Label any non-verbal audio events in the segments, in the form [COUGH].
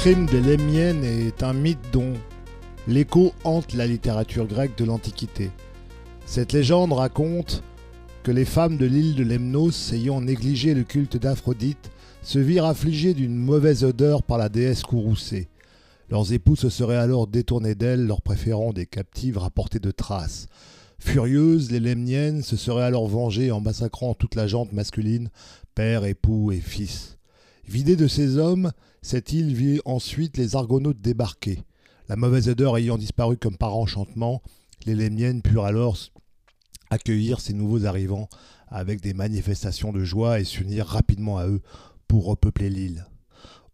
Crime des Lémiennes est un mythe dont l'écho hante la littérature grecque de l'Antiquité. Cette légende raconte que les femmes de l'île de Lemnos, ayant négligé le culte d'Aphrodite, se virent affligées d'une mauvaise odeur par la déesse courroucée. Leurs époux se seraient alors détournés d'elles, leur préférant des captives rapportées de Thrace. Furieuses, les Lemniennes se seraient alors vengées en massacrant toute la gente masculine, père, époux et fils. Vidée de ces hommes, cette île vit ensuite les Argonautes débarquer. La mauvaise odeur ayant disparu comme par enchantement, les Lemniennes purent alors accueillir ces nouveaux arrivants avec des manifestations de joie et s'unir rapidement à eux pour repeupler l'île.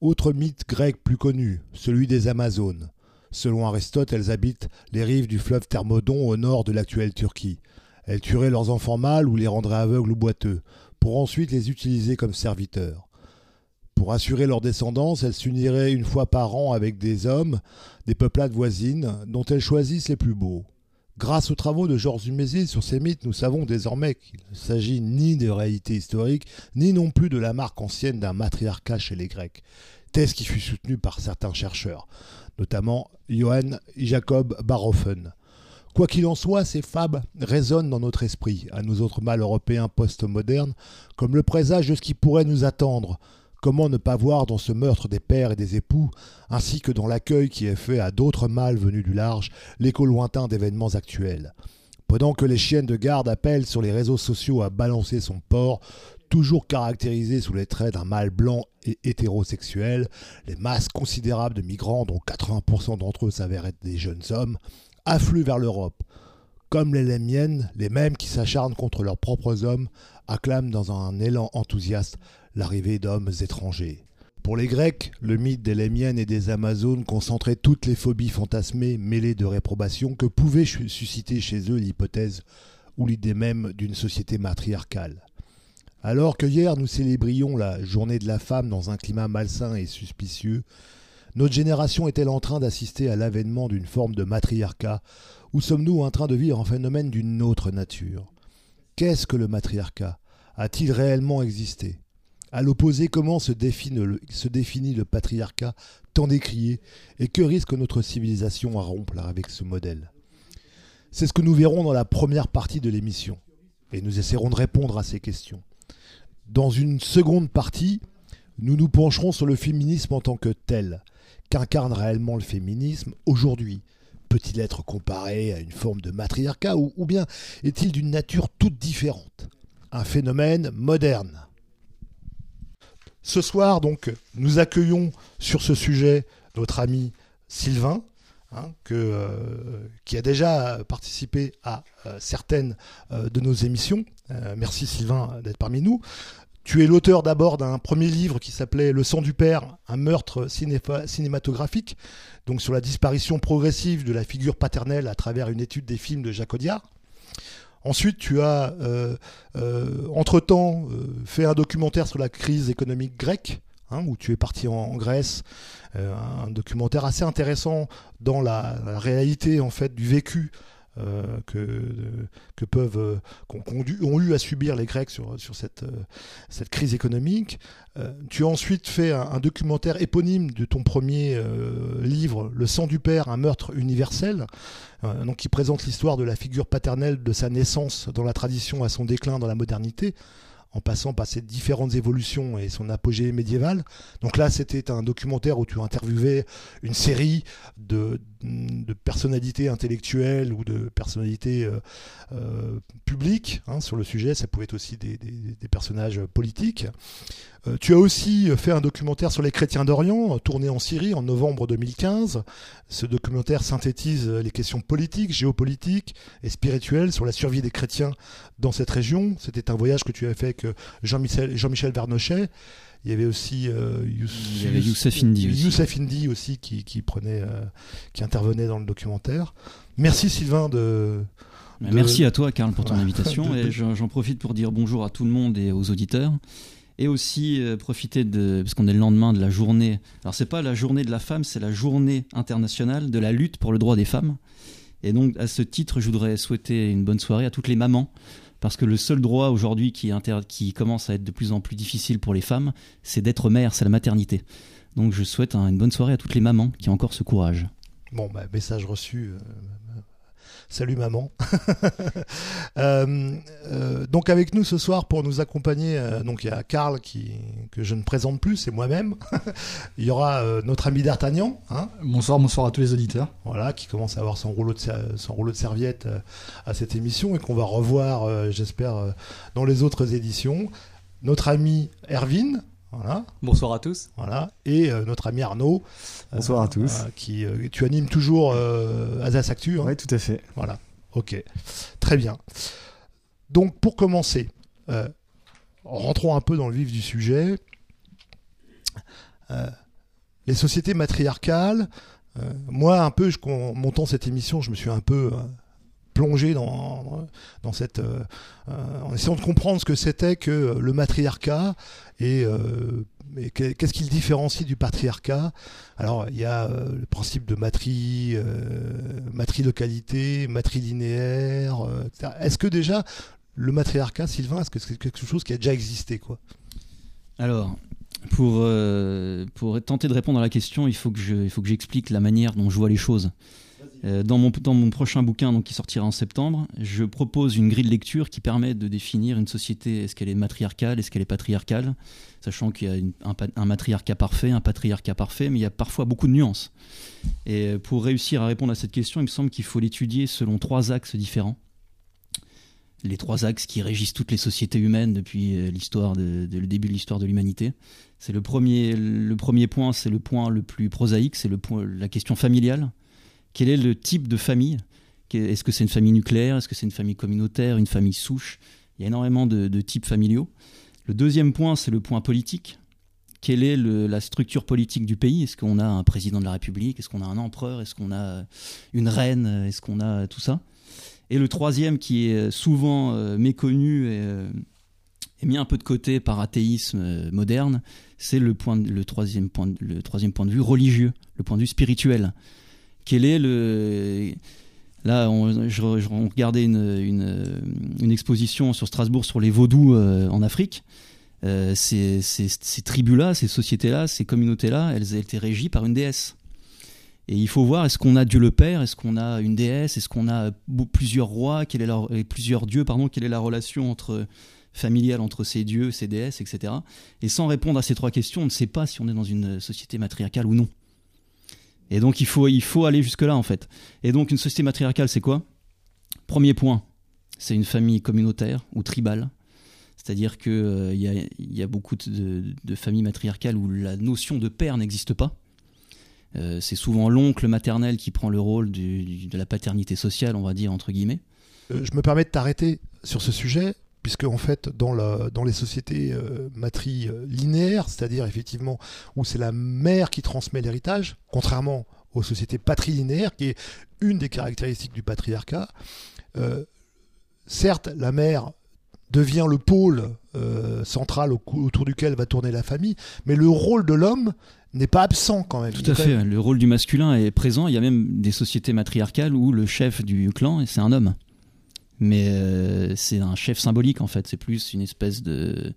Autre mythe grec plus connu, celui des Amazones. Selon Aristote, elles habitent les rives du fleuve Thermodon au nord de l'actuelle Turquie. Elles tueraient leurs enfants mâles ou les rendraient aveugles ou boiteux, pour ensuite les utiliser comme serviteurs. Pour assurer leur descendance, elles s'uniraient une fois par an avec des hommes, des peuplades voisines, dont elles choisissent les plus beaux. Grâce aux travaux de Georges Dumézil sur ces mythes, nous savons désormais qu'il ne s'agit ni de réalité historique, ni non plus de la marque ancienne d'un matriarcat chez les Grecs, thèse qui fut soutenue par certains chercheurs, notamment Johann Jacob Baroffen. Quoi qu'il en soit, ces fables résonnent dans notre esprit, à nous autres mâles européens post-modernes, comme le présage de ce qui pourrait nous attendre, Comment ne pas voir dans ce meurtre des pères et des époux, ainsi que dans l'accueil qui est fait à d'autres mâles venus du large, l'écho lointain d'événements actuels Pendant que les chiennes de garde appellent sur les réseaux sociaux à balancer son porc, toujours caractérisé sous les traits d'un mâle blanc et hétérosexuel, les masses considérables de migrants, dont 80% d'entre eux s'avèrent être des jeunes hommes, affluent vers l'Europe. Comme les Lémiennes, les mêmes qui s'acharnent contre leurs propres hommes, acclament dans un élan enthousiaste l'arrivée d'hommes étrangers. Pour les Grecs, le mythe des Lémiennes et des Amazones concentrait toutes les phobies fantasmées mêlées de réprobation que pouvait susciter chez eux l'hypothèse ou l'idée même d'une société matriarcale. Alors que hier nous célébrions la journée de la femme dans un climat malsain et suspicieux, notre génération est-elle en train d'assister à l'avènement d'une forme de matriarcat ou sommes-nous en train de vivre un phénomène d'une autre nature? Qu'est-ce que le matriarcat? A-t-il réellement existé? À l'opposé, comment se définit, le, patriarcat tant décrié et que risque notre civilisation à rompre avec ce modèle? C'est ce que nous verrons dans la première partie de l'émission. Et nous essaierons de répondre à ces questions. Dans une seconde partie, nous nous pencherons sur le féminisme en tant que tel. Qu'incarne réellement le féminisme aujourd'hui? Peut-il être comparé à une forme de matriarcat ou bien est-il d'une nature toute différente? Un phénomène moderne ce soir, donc, nous accueillons sur ce sujet notre ami Sylvain, hein, euh, qui a déjà participé à euh, certaines euh, de nos émissions. merci Sylvain d'être parmi nous. Tu es l'auteur d'abord d'un premier livre qui s'appelait Le sang du père, un meurtre cinématographique, donc sur la disparition progressive de la figure paternelle à travers une étude des films de Jacques Audiard. Ensuite, tu as, euh, euh, entre-temps, euh, fait un documentaire sur la crise économique grecque, hein, où tu es parti en, Grèce, un documentaire assez intéressant dans la, la, réalité en fait du vécu euh, que, peuvent euh, qu'ont eu à subir les Grecs sur, sur cette, euh, cette crise économique. tu as ensuite fait un, documentaire éponyme de ton premier livre, Le sang du père, un meurtre universel, donc qui présente l'histoire de la figure paternelle de sa naissance dans la tradition à son déclin dans la modernité en passant par ces différentes évolutions et son apogée médiéval. Donc là, c'était un documentaire où tu interviewais une série de, de personnalités intellectuelles ou de personnalités euh, euh, publiques hein, sur le sujet. Ça pouvait être aussi des, personnages politiques. Euh, tu as aussi fait un documentaire sur les chrétiens d'Orient, tourné en Syrie en novembre 2015. Ce documentaire synthétise les questions politiques, géopolitiques et spirituelles sur la survie des chrétiens dans cette région. C'était un voyage que tu avais fait avec Jean-Michel Jean Vernochet. Il y avait aussi euh, Youssef Indy Youssef Indy aussi qui, qui prenait, euh, qui intervenait dans le documentaire. Merci Sylvain de. Merci à toi, Karl, pour ton [LAUGHS] invitation. Et j'en profite pour dire bonjour à tout le monde et aux auditeurs. Et aussi euh, profiter de. Parce qu'on est le lendemain de la journée. Alors, c'est pas la journée de la femme, c'est la journée internationale de la lutte pour le droit des femmes. Et donc, à ce titre, je voudrais souhaiter une bonne soirée à toutes les mamans parce que le seul droit aujourd'hui qui, commence à être de plus en plus difficile pour les femmes, c'est d'être mère, c'est la maternité. Donc je souhaite une bonne soirée à toutes les mamans qui ont encore ce courage. Bon, bah, message reçu. Salut maman. [LAUGHS] Euh, euh, donc avec nous ce soir pour nous accompagner, euh, donc il y a Karl qui que je ne présente plus, c'est moi-même. [LAUGHS] il y aura notre ami D'Artagnan. Hein bonsoir, bonsoir à tous les auditeurs. Voilà, qui commence à avoir son rouleau de son rouleau de serviette à cette émission et qu'on va revoir, j'espère, dans les autres éditions. Notre ami Erwin. Bonsoir à tous. Voilà. Et euh, notre ami Arnaud. Bonsoir à tous. Euh, qui, euh, tu animes toujours Azas Actu. Hein oui, tout à fait. Voilà. Ok. Très bien. Donc, pour commencer, rentrons un peu dans le vif du sujet. les sociétés matriarcales. moi, un peu, je, en montant cette émission, je me suis un peu plongé dans, dans cette. en essayant de comprendre ce que c'était que le matriarcat et, euh, qu'est-ce qui le différencie du patriarcat Alors, il y a euh, le principe de matri, euh, matrilocalité, matrilinéaire, euh, etc. Est-ce que déjà, le matriarcat, Sylvain, est-ce que c'est quelque chose qui a déjà existé quoi? Alors, pour, pour tenter de répondre à la question, il faut que j'explique la manière dont je vois les choses. Euh, dans, mon, prochain bouquin donc, qui sortira en septembre, je propose une grille de lecture qui permet de définir une société. Est-ce qu'elle est matriarcale? Est-ce qu'elle est patriarcale? Sachant qu'il y a un, matriarcat parfait, un patriarcat parfait, mais il y a parfois beaucoup de nuances. Et euh, pour réussir à répondre à cette question, il me semble qu'il faut l'étudier selon trois axes différents. Les trois axes qui régissent toutes les sociétés humaines depuis euh, l'histoire de, le début de l'histoire de l'humanité. C'est le premier, le premier point, c'est le point le plus prosaïque, c'est la question familiale quel est le type de famille? Est-ce que c'est une famille nucléaire? Est-ce que c'est une famille communautaire? Une famille souche? Il y a énormément de, types familiaux. Le deuxième point, c'est le point politique. Quelle est la structure politique du pays? Est-ce qu'on a un président de la République? Est-ce qu'on a un empereur? Est-ce qu'on a une reine? Est-ce qu'on a tout ça? Et le troisième, qui est souvent euh, méconnu et, euh, mis un peu de côté par athéisme euh, moderne, c'est le, le, le troisième point de vue religieux, le point de vue spirituel quel est le Là, on, je, regardait une, exposition sur Strasbourg sur les vaudous euh, en Afrique. Euh, ces, tribus-là, ces sociétés-là, ces communautés-là, elles, étaient régies par une déesse. Et il faut voir, est-ce qu'on a Dieu le Père, est-ce qu'on a une déesse, est-ce qu'on a plusieurs rois, quelle est plusieurs dieux, pardon, quelle est la relation entre familiale entre ces dieux, ces déesses, etc. Et sans répondre à ces trois questions, on ne sait pas si on est dans une société matriarcale ou non. Et donc il faut, il faut aller jusque-là en fait. Et donc une société matriarcale, c'est quoi? Premier point, c'est une famille communautaire ou tribale. C'est-à-dire qu'il euh, y, a, y, a, beaucoup de, familles matriarcales où la notion de père n'existe pas. Euh, c'est souvent l'oncle maternel qui prend le rôle de la paternité sociale, on va dire, entre guillemets. Euh, je me permets de t'arrêter sur ce sujet puisque en fait dans, dans les sociétés euh, matrilinéaires, c'est-à-dire effectivement où c'est la mère qui transmet l'héritage, contrairement aux sociétés patrilinéaires, qui est une des caractéristiques du patriarcat, euh, certes la mère devient le pôle euh, central autour duquel va tourner la famille, mais le rôle de l'homme n'est pas absent quand même. Tout à fait, le rôle du masculin est présent, il y a même des sociétés matriarcales où le chef du clan, c'est un homme mais euh, c'est un chef symbolique en fait. C'est plus une espèce de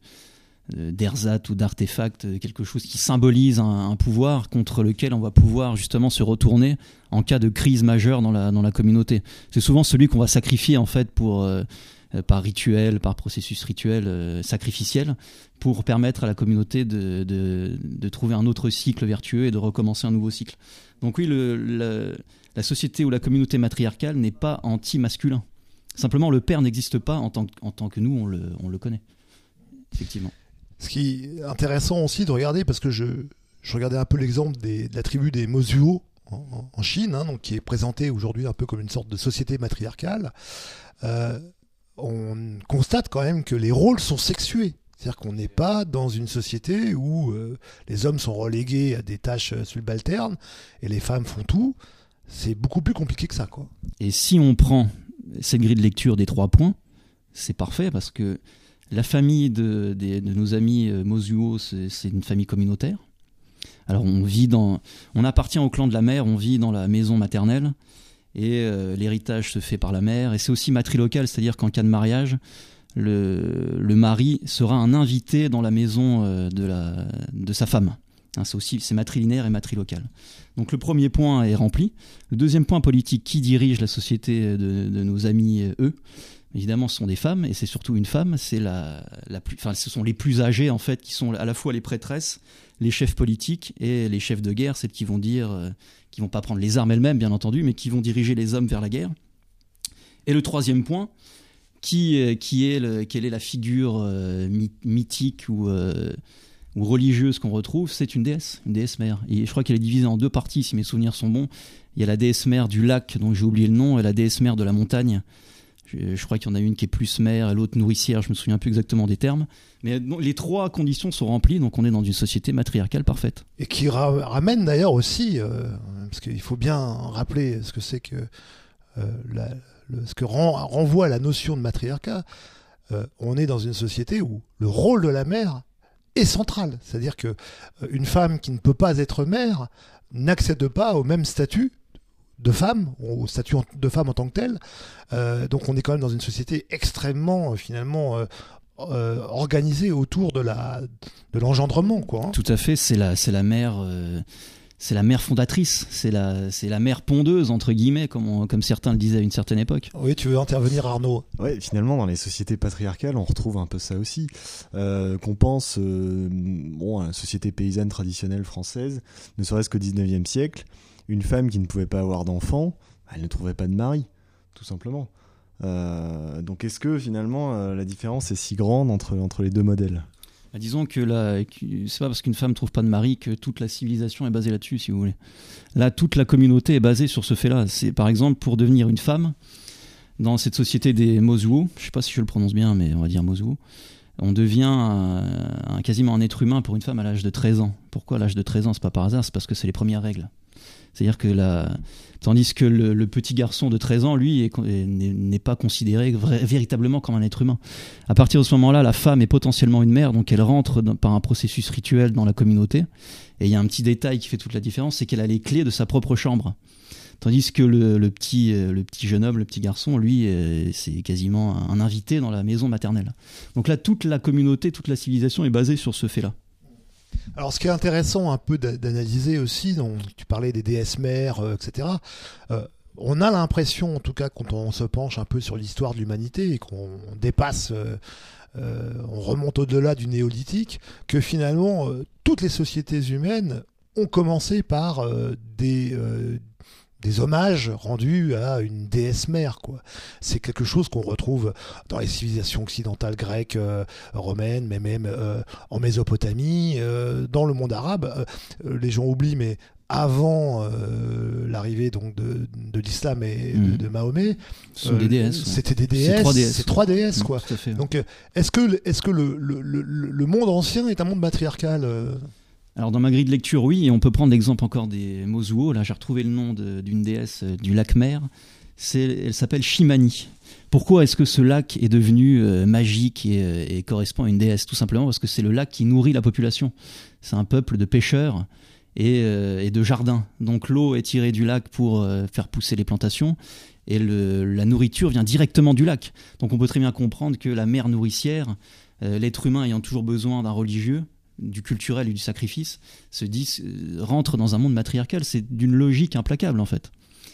d'ersat ou d'artefact, quelque chose qui symbolise un, pouvoir contre lequel on va pouvoir justement se retourner en cas de crise majeure dans la, dans la communauté. C'est souvent celui qu'on va sacrifier en fait euh, par rituel, par processus rituel euh, sacrificiel, pour permettre à la communauté de, de, trouver un autre cycle vertueux et de recommencer un nouveau cycle. Donc oui, la société ou la communauté matriarcale n'est pas anti-masculin. Simplement, le père n'existe pas en tant, en tant que nous, on le, on le connaît. Effectivement. Ce qui est intéressant aussi de regarder, parce que je, je regardais un peu l'exemple de la tribu des Mozuo en, Chine, hein, donc qui est présentée aujourd'hui un peu comme une sorte de société matriarcale. Euh, on constate quand même que les rôles sont sexués. C'est-à-dire qu'on n'est pas dans une société où euh, les hommes sont relégués à des tâches subalternes et les femmes font tout. C'est beaucoup plus compliqué que ça. Quoi. Et si on prend cette grille de lecture des trois points, c'est parfait parce que la famille de, nos amis euh, Mosuo, c'est une famille communautaire. Alors on vit dans, on appartient au clan de la mère, on vit dans la maison maternelle et euh, l'héritage se fait par la mère. Et c'est aussi matrilocal, c'est-à-dire qu'en cas de mariage, le, mari sera un invité dans la maison euh, de, la, de sa femme, Hein, c'est aussi c'est matrilinéaire et matrilocal. Donc le premier point est rempli. Le deuxième point politique, qui dirige la société de, nos amis, euh, eux Évidemment, ce sont des femmes, et c'est surtout une femme. C'est la, enfin, ce sont les plus âgées en fait, qui sont à la fois les prêtresses, les chefs politiques et les chefs de guerre, celles qui vont dire, euh, qui vont pas prendre les armes elles-mêmes, bien entendu, mais qui vont diriger les hommes vers la guerre. Et le troisième point, qui, euh, qui est quelle est la figure mythique ou ou religieuse qu'on retrouve, c'est une déesse, une déesse mère. Et je crois qu'elle est divisée en deux parties, si mes souvenirs sont bons. Il y a la déesse mère du lac, dont j'ai oublié le nom, et la déesse mère de la montagne. Je, crois qu'il y en a une qui est plus mère l'autre nourricière, je me souviens plus exactement des termes. Mais les trois conditions sont remplies, donc on est dans une société matriarcale parfaite. Et qui ramène d'ailleurs aussi, euh, parce qu'il faut bien rappeler ce que c'est que euh, ce que renvoie la notion de matriarcat. Euh, on est dans une société où le rôle de la mère est centrale. C'est-à-dire que euh, une femme qui ne peut pas être mère n'accède pas au même statut de femme, au statut de femme en tant que telle. Euh, donc on est quand même dans une société extrêmement euh, finalement organisée autour de la de l'engendrement. Hein. Tout à fait, c'est la mère c'est la mère fondatrice, c'est la, c'est la mère pondeuse, entre guillemets, comme, comme certains le disaient à une certaine époque. Oui, tu veux intervenir, Arnaud? Oui, finalement, dans les sociétés patriarcales, on retrouve un peu ça aussi. Euh, qu'on pense euh, bon, à la société paysanne traditionnelle française, ne serait-ce qu'au 19e siècle, une femme qui ne pouvait pas avoir d'enfant, elle ne trouvait pas de mari, tout simplement. Euh, donc est-ce que finalement la différence est si grande entre, entre les deux modèles? Bah, disons que là, c'est pas parce qu'une femme trouve pas de mari que toute la civilisation est basée là-dessus, si vous voulez. Là, toute la communauté est basée sur ce fait-là. C'est par exemple pour devenir une femme dans cette société des Mozuo, je sais pas si je le prononce bien, mais on va dire Mozuo, on devient un, quasiment un être humain pour une femme à l'âge de 13 ans. Pourquoi l'âge de 13 ans? C'est pas par hasard, c'est parce que c'est les premières règles. C'est-à-dire que la... Tandis que le, petit garçon de 13 ans, lui, n'est pas considéré véritablement comme un être humain. À partir de ce moment-là, la femme est potentiellement une mère, donc elle rentre par un processus rituel dans la communauté. Et il y a un petit détail qui fait toute la différence, c'est qu'elle a les clés de sa propre chambre. Tandis que le, petit, le petit jeune homme, le petit garçon, lui, c'est quasiment un invité dans la maison maternelle. Donc là, toute la communauté, toute la civilisation est basée sur ce fait-là. Alors, ce qui est intéressant un peu d'analyser aussi, donc, tu parlais des DS mères, euh, etc. Euh, on a l'impression, en tout cas, quand on se penche un peu sur l'histoire de l'humanité et qu'on dépasse, euh, on remonte au-delà du néolithique, que finalement, toutes les sociétés humaines ont commencé par des, des hommages rendus à une déesse mère quoi. C'est quelque chose qu'on retrouve dans les civilisations occidentales grecques, euh, romaines, mais même euh, en Mésopotamie, euh, dans le monde arabe. les gens oublient, mais avant l'arrivée donc de, de l'islam et de, mhm. Mahomet, c'était des déesses. C'était des déesses. C'est trois déesses, quoi. Donc, est-ce que est-ce que le, le, le, monde ancien est un monde matriarcal alors dans ma grille de lecture, oui, et on peut prendre l'exemple encore des Mozuo. Là, j'ai retrouvé le nom d'une déesse euh, du lac mer. Elle s'appelle Shimani. Pourquoi est-ce que ce lac est devenu euh, magique euh, et, correspond à une déesse? Tout simplement parce que c'est le lac qui nourrit la population. C'est un peuple de pêcheurs et, de jardins. Donc l'eau est tirée du lac pour faire pousser les plantations et la nourriture vient directement du lac. Donc on peut très bien comprendre que la mère nourricière, l'être humain ayant toujours besoin d'un religieux, du culturel et du sacrifice se dit euh, rentre dans un monde matriarcal. C'est d'une logique implacable en fait.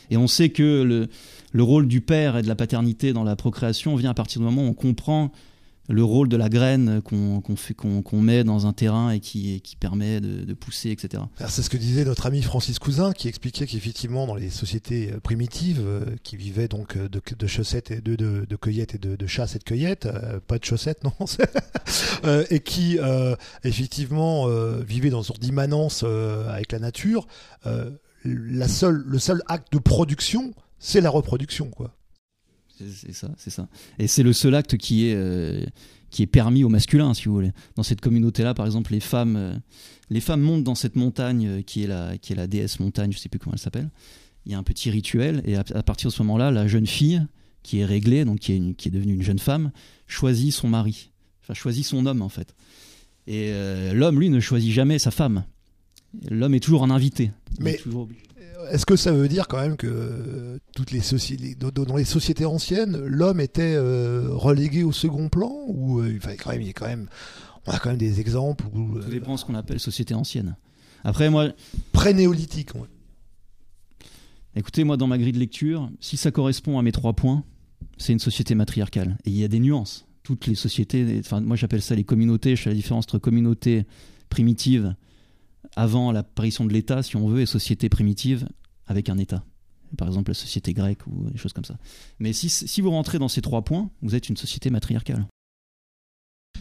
Et on sait que le, le, rôle du père et de la paternité dans la procréation vient à partir du moment où on comprend le rôle de la graine qu'on met dans un terrain et qui, permet de, pousser, etc. C'est ce que disait notre ami Francis Cousin, qui expliquait qu'effectivement, dans les sociétés euh, primitives, euh, qui vivaient donc euh, de, de chaussettes et de, de, cueillettes et de, de chasse et de cueillettes, pas de chaussettes, non, [LAUGHS] et qui effectivement vivaient dans une sorte d'immanence avec la nature, la seule, le seul acte de production, c'est la reproduction, quoi. C'est ça, c'est ça. Et c'est le seul acte qui est, euh, qui est permis au masculin, si vous voulez. Dans cette communauté-là, par exemple, les femmes, euh, les femmes montent dans cette montagne euh, qui est la, qui est la déesse montagne, je sais plus comment elle s'appelle. Il y a un petit rituel, et à, partir de ce moment-là, la jeune fille, qui est réglée, donc qui est, qui est devenue une jeune femme, choisit son mari. Enfin, choisit son homme, en fait. Et l'homme, lui, ne choisit jamais sa femme. L'homme est toujours un invité. Mais toujours est-ce que ça veut dire quand même que euh, toutes les sociétés, dans les sociétés anciennes, l'homme était euh, relégué au second plan ou euh, il fallait quand même, il y a quand même, on a quand même des exemples où. Tout dépend de ce qu'on appelle société ancienne. Après, moi. Pré-néolithique, Écoutez, moi, dans ma grille de lecture, si ça correspond à mes trois points, c'est une société matriarcale. Et il y a des nuances. Toutes les sociétés, enfin, moi j'appelle ça les communautés, je fais la différence entre communauté primitive avant l'apparition de l'État, si on veut, et société primitive avec un État. Par exemple, la société grecque ou des choses comme ça. Mais si, si vous rentrez dans ces trois points, vous êtes une société matriarcale.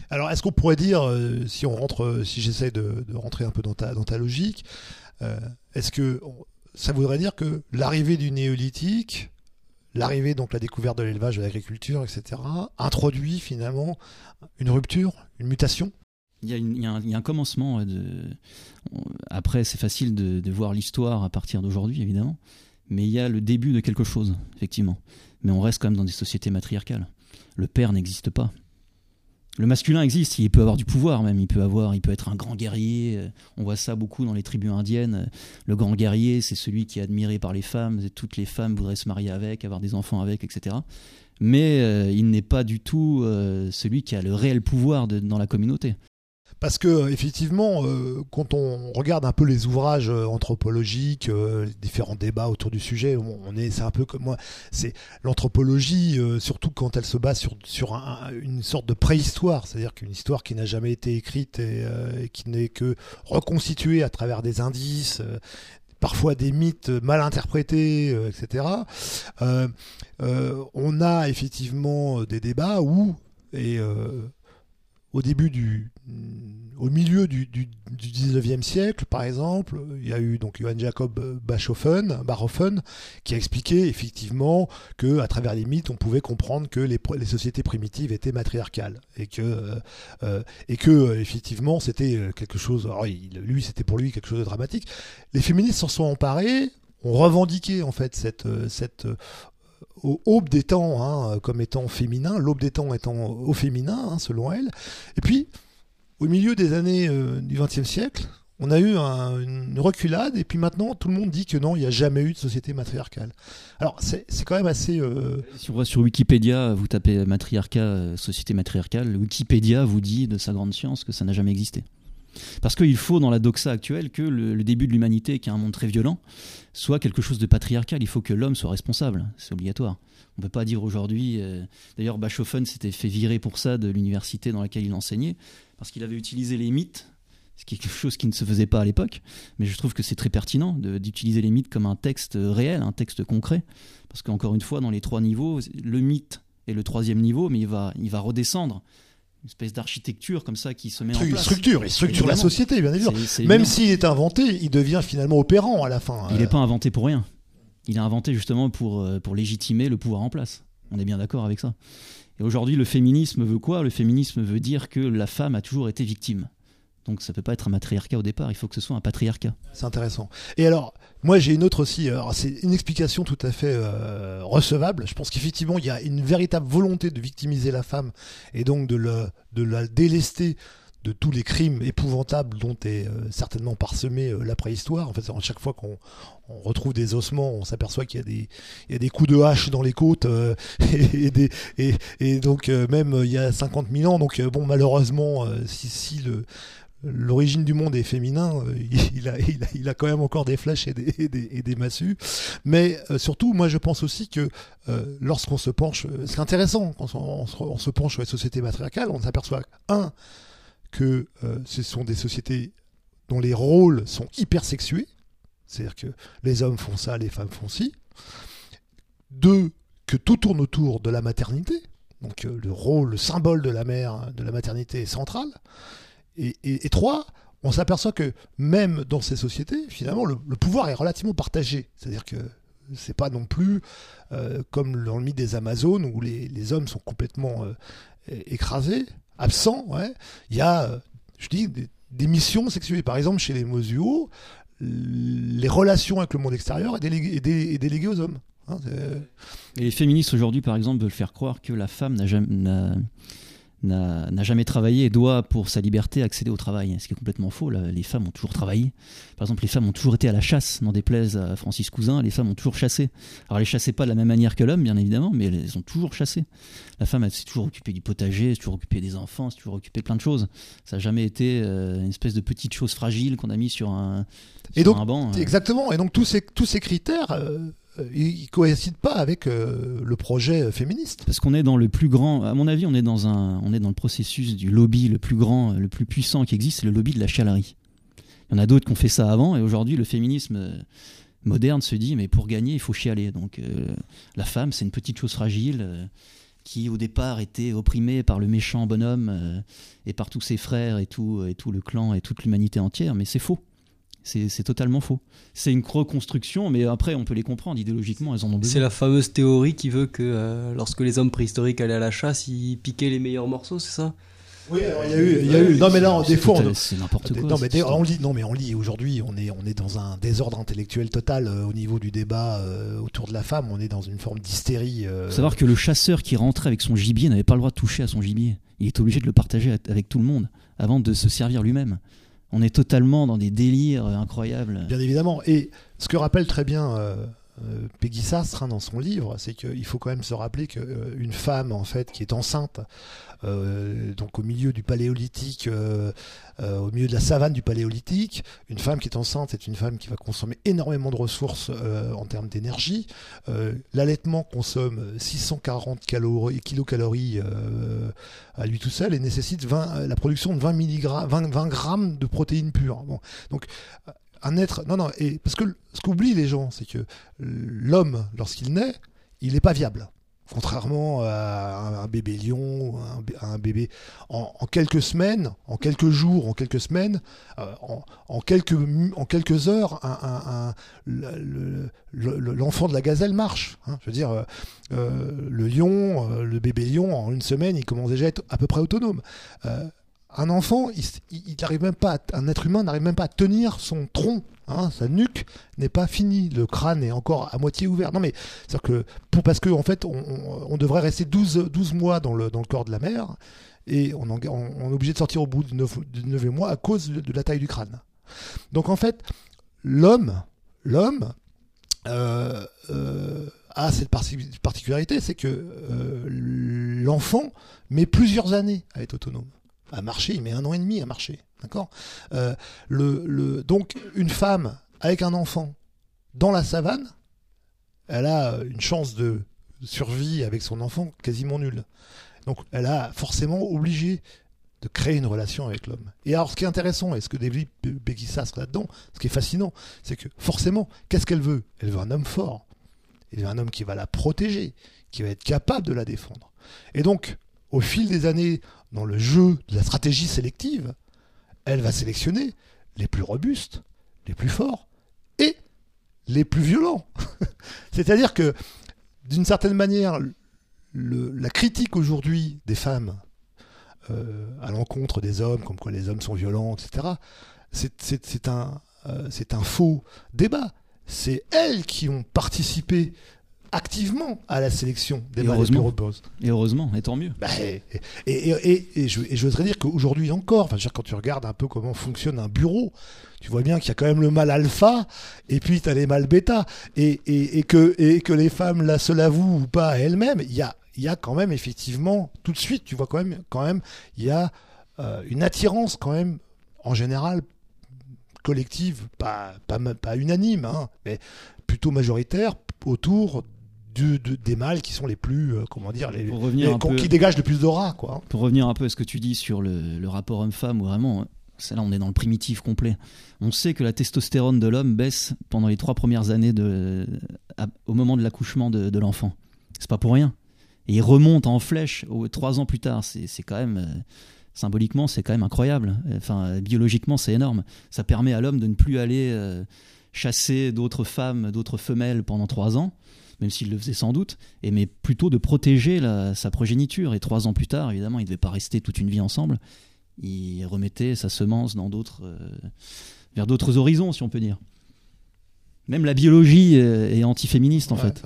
Alors, est-ce qu'on pourrait dire, euh, si on euh, si j'essaie de, rentrer un peu dans ta, dans ta logique, euh, est-ce que ça voudrait dire que l'arrivée du néolithique, l'arrivée donc la découverte de l'élevage, de l'agriculture, etc., introduit finalement une rupture, une mutation? Il y, a un, commencement. Après, c'est facile de, voir l'histoire à partir d'aujourd'hui, évidemment. Mais il y a le début de quelque chose, effectivement. Mais on reste quand même dans des sociétés matriarcales. Le père n'existe pas. Le masculin existe, il peut avoir du pouvoir même, il peut avoir, il peut être un grand guerrier. Euh, on voit ça beaucoup dans les tribus indiennes. Le grand guerrier, c'est celui qui est admiré par les femmes, et toutes les femmes voudraient se marier avec, avoir des enfants avec, etc. Mais euh, il n'est pas du tout euh, celui qui a le réel pouvoir dans la communauté. Parce que effectivement, euh, quand on regarde un peu les ouvrages euh, anthropologiques, euh, les différents débats autour du sujet, on, est, c'est un peu comme moi. C'est l'anthropologie, surtout quand elle se base sur sur une sorte de préhistoire, c'est-à-dire qu'une histoire qui n'a jamais été écrite et, qui n'est que reconstituée à travers des indices, parfois des mythes mal interprétés, etc. on a effectivement des débats où et au début du au milieu du, du, 19e siècle, par exemple, il y a eu donc Johann Jacob Bachofen, Baroffen, qui a expliqué effectivement que à travers les mythes, on pouvait comprendre que les, sociétés primitives étaient matriarcales et que euh, euh, et que effectivement c'était quelque chose. Lui, c'était pour lui quelque chose de dramatique. Les féministes s'en sont emparés ont revendiqué en fait cette, cette au aube des temps hein, comme étant féminin, l'aube des temps étant au féminin, hein, selon elle. Et puis, au milieu des années euh, du XXe siècle, on a eu une reculade, et puis maintenant, tout le monde dit que non, il n'y a jamais eu de société matriarcale. Alors, c'est quand même assez. Euh, si on va sur Wikipédia, vous tapez matriarcat, euh, société matriarcale, Wikipédia vous dit de sa grande science que ça n'a jamais existé. Parce qu'il faut, dans la doxa actuelle, que le, début de l'humanité, qui est un monde très violent, soit quelque chose de patriarcal. Il faut que l'homme soit responsable. C'est obligatoire. On ne peut pas dire aujourd'hui. Euh, d'ailleurs, Bachofen s'était fait virer pour ça de l'université dans laquelle il enseignait, parce qu'il avait utilisé les mythes, ce qui est quelque chose qui ne se faisait pas à l'époque. Mais je trouve que c'est très pertinent d'utiliser les mythes comme un texte réel, un texte concret. Parce qu'encore une fois, dans les trois niveaux, le mythe est le troisième niveau, mais il va, il va redescendre une espèce d'architecture comme ça qui se met en place. Structure, il structure la société, bien évidemment. Même s'il est inventé, il devient finalement opérant à la fin. Il n'est pas inventé pour rien. Il est inventé justement pour, euh, pour légitimer le pouvoir en place. On est bien d'accord avec ça. Et aujourd'hui, le féminisme veut quoi? Le féminisme veut dire que la femme a toujours été victime. Donc ça peut pas être un matriarcat au départ, il faut que ce soit un patriarcat. C'est intéressant. Et alors, moi j'ai une autre aussi, c'est une explication tout à fait euh, recevable. Je pense qu'effectivement il y a une véritable volonté de victimiser la femme et donc de, de la délester de tous les crimes épouvantables dont est euh, certainement parsemée euh, la préhistoire. En fait, à chaque fois qu'on retrouve des ossements, on s'aperçoit qu'il y, a des, coups de hache dans les côtes [LAUGHS] et, des, et, donc même il y a 50 000 ans. Donc bon, malheureusement, si, si le l'origine du monde est féminin, euh, [LAUGHS] il a, quand même encore des flèches et des, massues. Mais euh, surtout, moi je pense aussi que euh, lorsqu'on se penche, c'est intéressant, quand on, se penche sur les sociétés matriarcales, on s'aperçoit, un, que ce sont des sociétés dont les rôles sont hyper sexués, c'est-à-dire que les hommes font ça, les femmes font ci. Deux, que tout tourne autour de la maternité, donc le rôle, le symbole de la mère, de la maternité est central. Et, trois, on s'aperçoit que même dans ces sociétés, finalement, le, pouvoir est relativement partagé. C'est-à-dire que c'est pas non plus euh, comme dans le mythe des Amazones où les, hommes sont complètement euh, écrasés, absents. Il y a, euh, je dis, des, missions sexuelles. Par exemple, chez les Mosuo, les relations avec le monde extérieur est déléguées, aux hommes. Hein, et les féministes aujourd'hui, par exemple, veulent faire croire que la femme n'a jamais n'a jamais travaillé et doit, pour sa liberté, accéder au travail. Ce qui est complètement faux. Les femmes ont toujours travaillé. Par exemple, les femmes ont toujours été à la chasse. N'en déplaise à Francis Cousin, les femmes ont toujours chassé. Alors, elles ne chassaient pas de la même manière que l'homme, bien évidemment, mais elles ont toujours chassé. La femme, elle s'est toujours occupée du potager, elle s'est toujours occupée des enfants, elle s'est toujours occupée de plein de choses. Ça n'a jamais été euh, une espèce de petite chose fragile qu'on a mis sur un, et donc, banc. Euh. Exactement. Et donc, tous ces, tous ces critères. Euh, euh, il coïncide pas avec euh, le projet féministe. Parce qu'on est dans le plus grand, à mon avis, on est dans un, on est dans le processus du lobby le plus grand, le plus puissant qui existe, c'est le lobby de la chialerie. Il y en a d'autres qui ont fait ça avant, et aujourd'hui, le féminisme euh, moderne se dit, mais pour gagner, il faut chialer. Donc, la femme, c'est une petite chose fragile qui, au départ, était opprimée par le méchant bonhomme et par tous ses frères et tout, et tout le clan et toute l'humanité entière, mais c'est faux. C'est totalement faux. C'est une reconstruction, mais après, on peut les comprendre. Idéologiquement, elles en ont besoin. C'est la fameuse théorie qui veut que euh, lorsque les hommes préhistoriques allaient à la chasse, ils piquaient les meilleurs morceaux, c'est ça? Oui, il y a eu, il y a eu. Non, mais là, des fois, c'est n'importe quoi. Non, mais on lit. Non, mais on lit. Aujourd'hui, on est, on est dans un désordre intellectuel total euh, au niveau du débat euh, autour de la femme. On est dans une forme d'hystérie. Faut savoir que le chasseur qui rentrait avec son gibier n'avait pas le droit de toucher à son gibier. Il est obligé de le partager avec tout le monde avant de se servir lui-même on est totalement dans des délires incroyables. Bien évidemment. Et ce que rappelle très bien euh, euh, Peggy Sastre hein, dans son livre, c'est qu'il faut quand même se rappeler qu'une euh, femme en fait qui est enceinte, donc au milieu du paléolithique, au milieu de la savane du paléolithique, une femme qui est enceinte est une femme qui va consommer énormément de ressources en termes d'énergie. L'allaitement consomme 640 calories, kilocalories à lui tout seul et nécessite 20, la production de 20, 20, 20 grammes de protéines pures. Bon. Donc un être. Non, non, et parce que ce qu'oublient les gens, c'est que l'homme, lorsqu'il naît, il n'est pas viable. Contrairement à un, bébé lion, un, bébé. En, quelques semaines, en quelques jours, en quelques semaines, euh, en, quelques, en quelques heures, l'enfant de la gazelle marche. Hein. Je veux dire, euh, euh, le lion, le bébé lion, en une semaine, il commence déjà à être à peu près autonome un enfant, il, pas, un être humain n'arrive même pas à tenir son tronc. Hein, sa nuque n'est pas finie, le crâne est encore à moitié ouvert. Non mais c'est que parce qu'en en fait on, devrait rester 12, 12 mois dans le, corps de la mère et on, est obligé de sortir au bout de 9, de mois à cause de, la taille du crâne. Donc en fait l'homme, l'homme euh, euh, a cette particularité, c'est que euh, l'enfant met plusieurs années à être autonome marcher, il met un an et demi à marcher. D'accord? Euh, le, Donc, une femme avec un enfant dans la savane, elle a une chance de survie avec son enfant quasiment nulle. Donc, elle a forcément obligé de créer une relation avec l'homme. Et alors, ce qui est intéressant, et ce que David Becky là-dedans, ce qui est fascinant, c'est que forcément, qu'est-ce qu'elle veut? Elle veut un homme fort. Elle veut un homme qui va la protéger, qui va être capable de la défendre. Et donc, au fil des années, dans le jeu de la stratégie sélective, elle va sélectionner les plus robustes, les plus forts et les plus violents. [LAUGHS] C'est-à-dire que, d'une certaine manière, la critique aujourd'hui des femmes euh, à l'encontre des hommes, comme quoi les hommes sont violents, etc., c'est un, euh, un faux débat. C'est elles qui ont participé activement à la sélection des plus Et heureusement, et tant mieux. Bah, et, et, et, je, voudrais dire qu'aujourd'hui encore, enfin, quand tu regardes un peu comment fonctionne un bureau, tu vois bien qu'il y a quand même le mâle alpha, et puis tu as les mâles bêta, et, que, et que les femmes là, se l'avouent ou pas à elles-mêmes, il y a, y a quand même effectivement, tout de suite, tu vois quand même, quand même il y a euh, une attirance quand même, en général, collective, pas, pas, pas unanime, hein, mais plutôt majoritaire autour des mâles qui sont les plus, euh, comment dire, les, qui dégagent le plus d'aura, quoi. Pour revenir un peu à ce que tu dis sur le, rapport homme-femme, vraiment, là on est dans le primitif complet. On sait que la testostérone de l'homme baisse pendant les trois premières années de, au moment de l'accouchement de, l'enfant. C'est pas pour rien. Et il remonte en flèche trois ans plus tard. C'est quand même euh, symboliquement, c'est quand même incroyable. Enfin, biologiquement, c'est énorme. Ça permet à l'homme de ne plus aller euh, chasser d'autres femmes, d'autres femelles pendant trois ans même s'il le faisait sans doute, et mais plutôt de protéger sa progéniture. Et trois ans plus tard, évidemment, il ne devait pas rester toute une vie ensemble. Il remettait sa semence dans d'autres, euh, vers d'autres horizons, si on peut dire. Même la biologie est, antiféministe, en fait.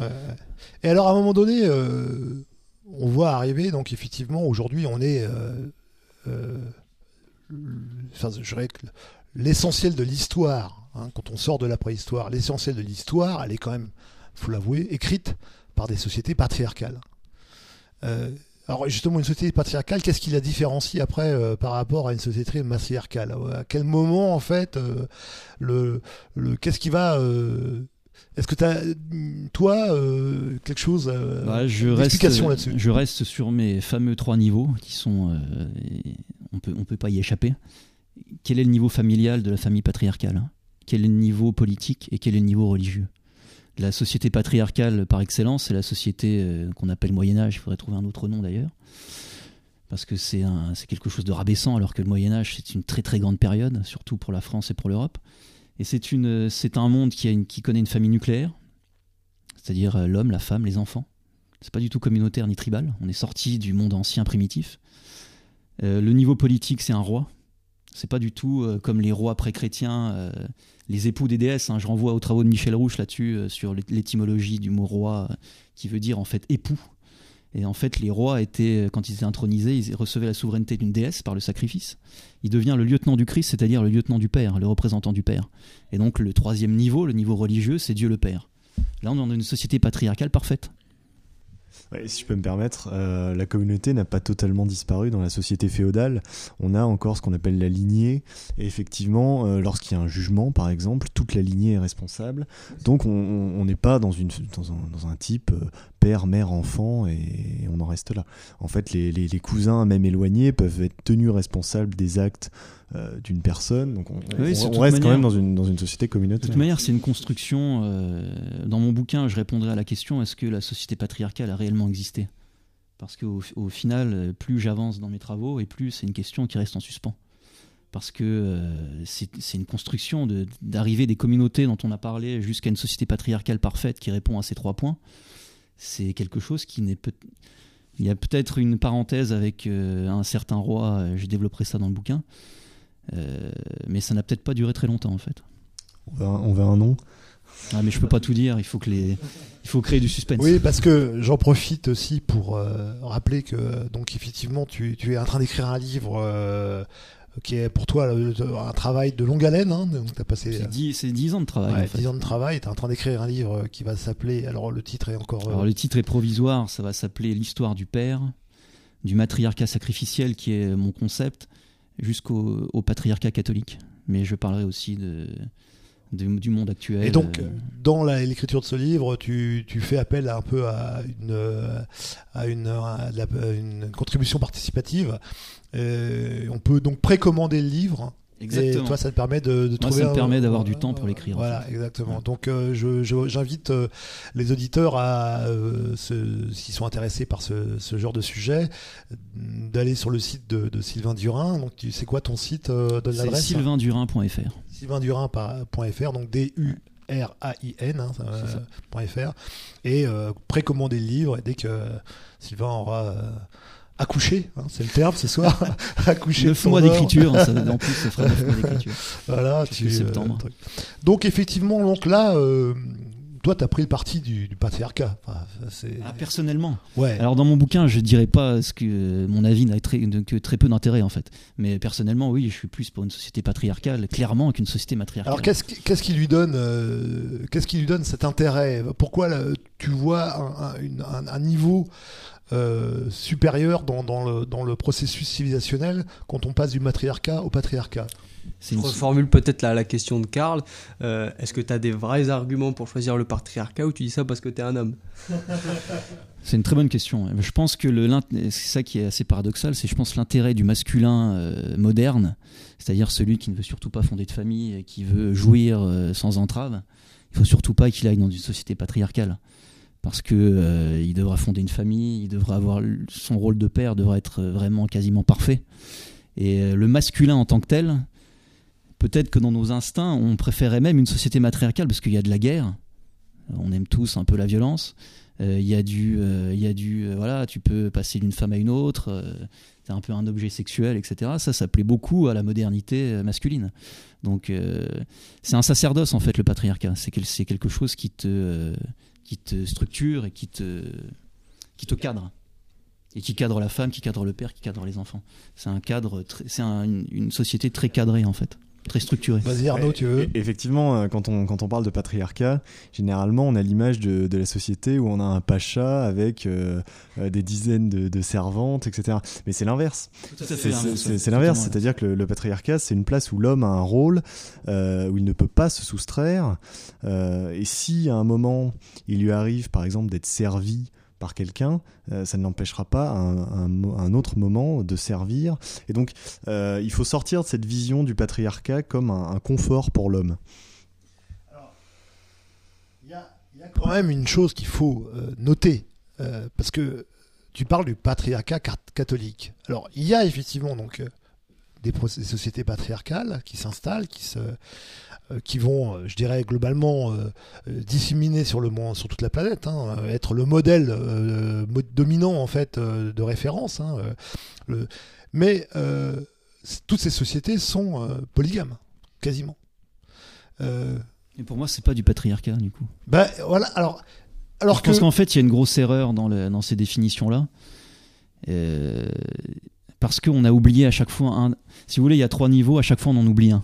Et alors, à un moment donné, euh, on voit arriver, donc effectivement, aujourd'hui, on est. Enfin, je dirais que l'essentiel de l'histoire, hein, quand on sort de la préhistoire, l'essentiel de l'histoire, elle est quand même, faut l'avouer, écrite par des sociétés patriarcales. Euh, alors justement, une société patriarcale, qu'est-ce qui la différencie après euh, par rapport à une société matriarcale? À quel moment, en fait, euh, le, le qu'est-ce qui va est-ce que tu as, toi, quelque chose, bah, je reste, là-dessus? Je reste sur mes fameux trois niveaux qui sont, on peut, on peut pas y échapper. Quel est le niveau familial de la famille patriarcale hein? Quel est le niveau politique et quel est le niveau religieux? La société patriarcale par excellence, c'est la société euh, qu'on appelle Moyen Âge, il faudrait trouver un autre nom d'ailleurs, parce que c'est quelque chose de rabaissant, alors que le Moyen Âge, c'est une très très grande période, surtout pour la France et pour l'Europe. Et c'est un monde qui connaît une famille nucléaire, c'est-à-dire euh, l'homme, la femme, les enfants. C'est pas du tout communautaire ni tribal, on est sorti du monde ancien primitif. Euh, le niveau politique, c'est un roi. C'est pas du tout comme les rois pré-chrétiens les époux des déesses. Hein, je renvoie aux travaux de Michel Rouche là-dessus, euh, sur l'étymologie du mot roi, euh, qui veut dire en fait époux. Et en fait, les rois étaient, euh, quand ils étaient intronisés, ils recevaient la souveraineté d'une déesse par le sacrifice. Il devient le lieutenant du Christ, c'est-à-dire le lieutenant du Père, le représentant du Père. Et donc le troisième niveau, le niveau religieux, c'est Dieu le Père. Là, on est dans une société patriarcale parfaite si je peux me permettre, euh, la communauté n'a pas totalement disparu dans la société féodale. On a encore ce qu'on appelle la lignée. Et effectivement, euh, lorsqu'il y a un jugement, par exemple, toute la lignée est responsable. Donc on n'est pas dans, une, un type euh, père, mère, enfant, et on en reste là. En fait, les, les, les cousins, même éloignés, peuvent être tenus responsables des actes euh, d'une personne. Donc on, reste quand même dans une, dans une société communautaire. De toute manière, c'est une construction. Euh, dans mon bouquin, je répondrai à la question est-ce que la société patriarcale a réellement existé? Parce qu'au au final, plus j'avance dans mes travaux, et plus c'est une question qui reste en suspens. Parce que euh, c'est une construction d'arriver des communautés dont on a parlé jusqu'à une société patriarcale parfaite qui répond à ces trois points. C'est quelque chose qui n'est peut il y a peut-être une parenthèse avec un certain roi, je développerai ça dans le bouquin, euh, mais ça n'a peut-être pas duré très longtemps en fait. On veut un, nom ah, mais je peux pas tout dire, il faut, que les... il faut créer du suspense. Oui, parce que j'en profite aussi pour euh, rappeler que, donc, effectivement, tu, tu es en train d'écrire un livre euh, qui est pour toi un travail de longue haleine. Hein, passé. C'est 10, ans de travail. Ouais, ans de travail. Tu es en train d'écrire un livre qui va s'appeler. Alors, le titre est encore. Alors, le titre est provisoire, ça va s'appeler L'histoire du père, du matriarcat sacrificiel, qui est mon concept jusqu'au patriarcat catholique. Mais je parlerai aussi de, du monde actuel. Et donc, euh, dans l'écriture de ce livre, tu, tu, fais appel un peu à une, à une, une contribution participative. on peut donc précommander le livre Exactement. Et toi, ça te permet de, de Moi, ça me permet d'avoir du temps pour l'écrire. Voilà, exactement. Donc, euh, j'invite euh, les auditeurs à, euh, s'ils sont intéressés par ce, ce, genre de sujet, d'aller sur le site de, de Sylvain Durin. Donc, c'est quoi ton site de l'adresse? Sylvaindurin.fr. Sylvaindurin.fr, donc D-U. R-A-I-N, hein, .fr, et précommander le livre, et dès que Sylvain aura accoucher, hein, c'est le terme ce soir, [LAUGHS] accoucher. 9 mois d'écriture, hein, en plus ça fera 9 mois [LAUGHS] d'écriture. Voilà, tu, septembre. Euh, donc effectivement, donc là, euh, toi tu as pris le parti du, du patriarcat. Enfin, ah, personnellement Ouais. Alors dans mon bouquin, je dirais pas ce que mon avis n'a très, que très peu d'intérêt en fait. Mais personnellement, oui, je suis plus pour une société patriarcale, clairement, qu'une société matriarcale. Alors qu'est-ce, qu'est-ce qui lui donne, euh, qu'est-ce qui lui donne cet intérêt? Pourquoi tu vois un, un, un niveau euh, supérieur dans, dans, le, dans, le, processus civilisationnel quand on passe du matriarcat au patriarcat? Je reformule peut-être la, la, question de Karl. Euh, est-ce que tu as des vrais arguments pour choisir le patriarcat ou tu dis ça parce que tu es un homme? [LAUGHS] C'est une très bonne question. Je pense que c'est ça qui est assez paradoxal, c'est je pense l'intérêt du masculin euh, moderne, c'est-à-dire celui qui ne veut surtout pas fonder de famille, qui veut jouir sans entrave. Il faut surtout pas qu'il aille dans une société patriarcale parce que euh, il devra fonder une famille, il devra avoir son rôle de père devra être vraiment quasiment parfait. Et euh, le masculin en tant que tel, peut-être que dans nos instincts, on préférait même une société matriarcale parce qu'il y a de la guerre. On aime tous un peu la violence. Euh, il y a du, il y a du, voilà, tu peux passer d'une femme à une autre. c'est un peu un objet sexuel, etc. Ça, ça plaît beaucoup à la modernité masculine. Donc, c'est un sacerdoce en fait le patriarcat. C'est quelque chose qui te qui te structure et qui te, qui te cadre. et qui cadre la femme, qui cadre le père, qui cadre les enfants. C'est un cadre, c'est une société très cadrée en fait très structuré. Vas-y Arnaud, tu veux Effectivement, euh, quand on, quand on parle de patriarcat, généralement on a l'image de, de, la société où on a un pacha avec euh, euh, des dizaines de, servantes, etc. Mais c'est l'inverse. C'est l'inverse, c'est-à-dire que le, patriarcat, c'est une place où l'homme a un rôle, où il ne peut pas se soustraire. et si à un moment il lui arrive par exemple d'être servi par quelqu'un, euh, ça ne l'empêchera pas à un, autre moment de servir. Et donc, euh, il faut sortir de cette vision du patriarcat comme un, confort pour l'homme. Il y, a quand même une chose qu'il faut euh, noter, parce que tu parles du patriarcat catholique. Alors, il y a effectivement donc des, sociétés patriarcales qui s'installent, qui se qui vont, euh, je dirais, globalement euh, disséminer sur le monde, sur toute la planète, hein, être le modèle dominant en fait de référence. Hein, mais toutes ces sociétés sont polygames, quasiment. Et pour moi, c'est pas du patriarcat du coup. Ben voilà. Alors, alors je pense qu'en fait, il y a une grosse erreur dans, le, dans ces définitions-là. parce qu'on a oublié à chaque fois un. Si vous voulez, il y a trois niveaux, à chaque fois on en oublie un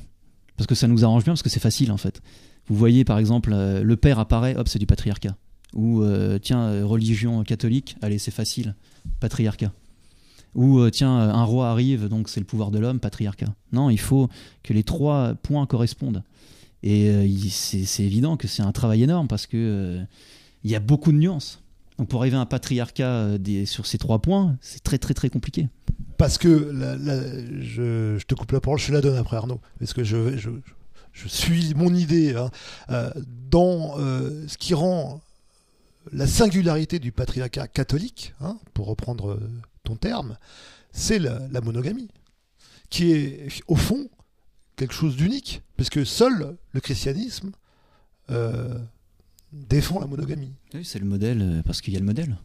parce que ça nous arrange bien, parce que c'est facile en fait. Vous voyez par exemple, euh, le père apparaît, hop, c'est du patriarcat. Ou euh, tiens, euh, religion catholique, allez, c'est facile, patriarcat. Ou tiens, un roi arrive, donc c'est le pouvoir de l'homme, patriarcat. Non, il faut que les trois points correspondent. Et c'est évident que c'est un travail énorme parce que il y a beaucoup de nuances. Donc pour arriver à un patriarcat sur ces trois points, c'est très très très compliqué. Parce que je, te coupe la parole, je la donne après Arnaud, parce que je, suis mon idée hein. euh, dans euh, ce qui rend la singularité du patriarcat catholique, hein, pour reprendre ton terme, c'est la, monogamie, qui est au fond quelque chose d'unique, parce que seul le christianisme euh, défend la monogamie. Oui, c'est le modèle, parce qu'il y a le modèle.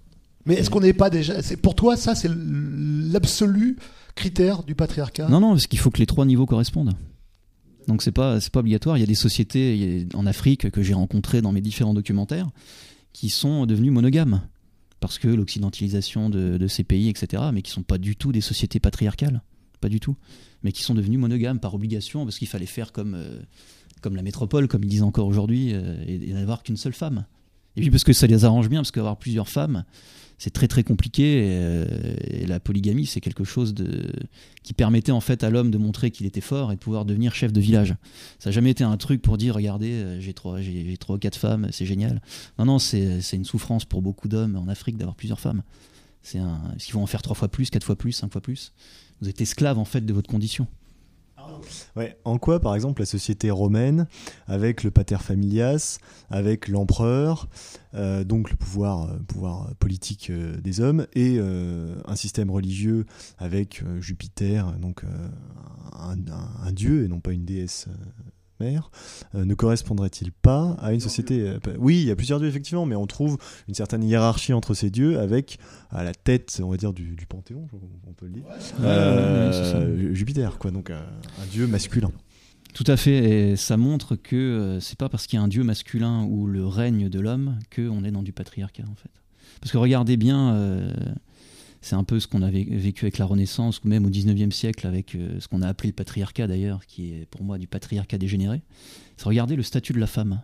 Mais est-ce qu'on n'est pas déjà. C'est, pour toi, ça, c'est l'absolu critère du patriarcat? Non, non, parce qu'il faut que les trois niveaux correspondent. Donc c'est pas c'est pas obligatoire. Il y a des sociétés en Afrique que j'ai rencontrées dans mes différents documentaires qui sont devenues monogames parce que l'occidentalisation de, ces pays, etc. Mais qui sont pas du tout des sociétés patriarcales, pas du tout. Mais qui sont devenues monogames par obligation parce qu'il fallait faire comme euh, comme la métropole, comme ils disent encore aujourd'hui, euh, et, n'avoir qu'une seule femme. Et puis parce que ça les arrange bien, parce qu'avoir plusieurs femmes, c'est très très compliqué. Euh, et, la polygamie, c'est quelque chose de, qui permettait en fait à l'homme de montrer qu'il était fort et de pouvoir devenir chef de village. Ça n'a jamais été un truc pour dire regardez, euh, j'ai trois, j'ai, trois ou quatre femmes, c'est génial. Non, non, c'est, une souffrance pour beaucoup d'hommes en Afrique d'avoir plusieurs femmes. C'est un, qu'ils vont en faire trois fois plus, quatre fois plus, cinq fois plus. Vous êtes esclave en fait de votre condition. En quoi, par exemple, la société romaine, avec le pater familias, avec l'empereur, euh, donc le pouvoir, euh, politique euh, des hommes, et un système religieux avec Jupiter, donc un, dieu et non pas une déesse euh, ne correspondrait-il pas à une société euh, Oui, il y a plusieurs dieux effectivement, mais on trouve une certaine hiérarchie entre ces dieux avec à la tête, on va dire, du, panthéon, on peut le dire, euh, Jupiter, quoi, donc un dieu masculin. Tout à fait, et ça montre que c'est pas parce qu'il y a un dieu masculin ou le règne de l'homme qu'on est dans du patriarcat en fait. Parce que regardez bien c'est un peu ce qu'on avait vécu avec la Renaissance ou même au 19e siècle avec euh, ce qu'on a appelé le patriarcat d'ailleurs, qui est pour moi du patriarcat dégénéré. C'est regarder le statut de la femme.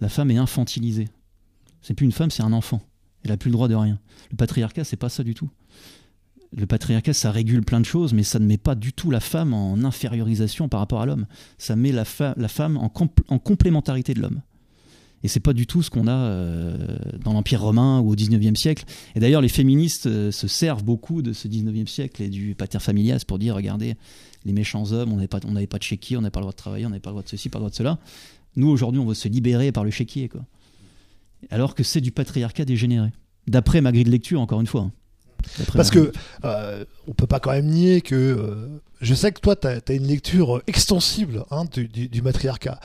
La femme est infantilisée. C'est plus une femme, c'est un enfant. Elle n'a plus le droit de rien. Le patriarcat, c'est pas ça du tout. Le patriarcat, ça régule plein de choses, mais ça ne met pas du tout la femme en infériorisation par rapport à l'homme. Ça met la, femme en complémentarité de l'homme. Et c'est pas du tout ce qu'on a euh, dans l'Empire romain ou au 19e siècle. Et d'ailleurs, les féministes euh, se servent beaucoup de ce 19e siècle et du pater familias pour dire regardez, les méchants hommes, on n'avait pas, on pas de chéquier, on n'avait pas le droit de travailler, on n'avait pas le droit de ceci, pas le droit de cela. Nous, aujourd'hui, on veut se libérer par le chéquier. Quoi. Alors que c'est du patriarcat dégénéré. D'après ma grille de lecture, encore une fois. Hein. Parce que euh, on peut pas quand même nier que euh, je sais que toi tu as, une lecture extensible hein, du, du, matriarcat.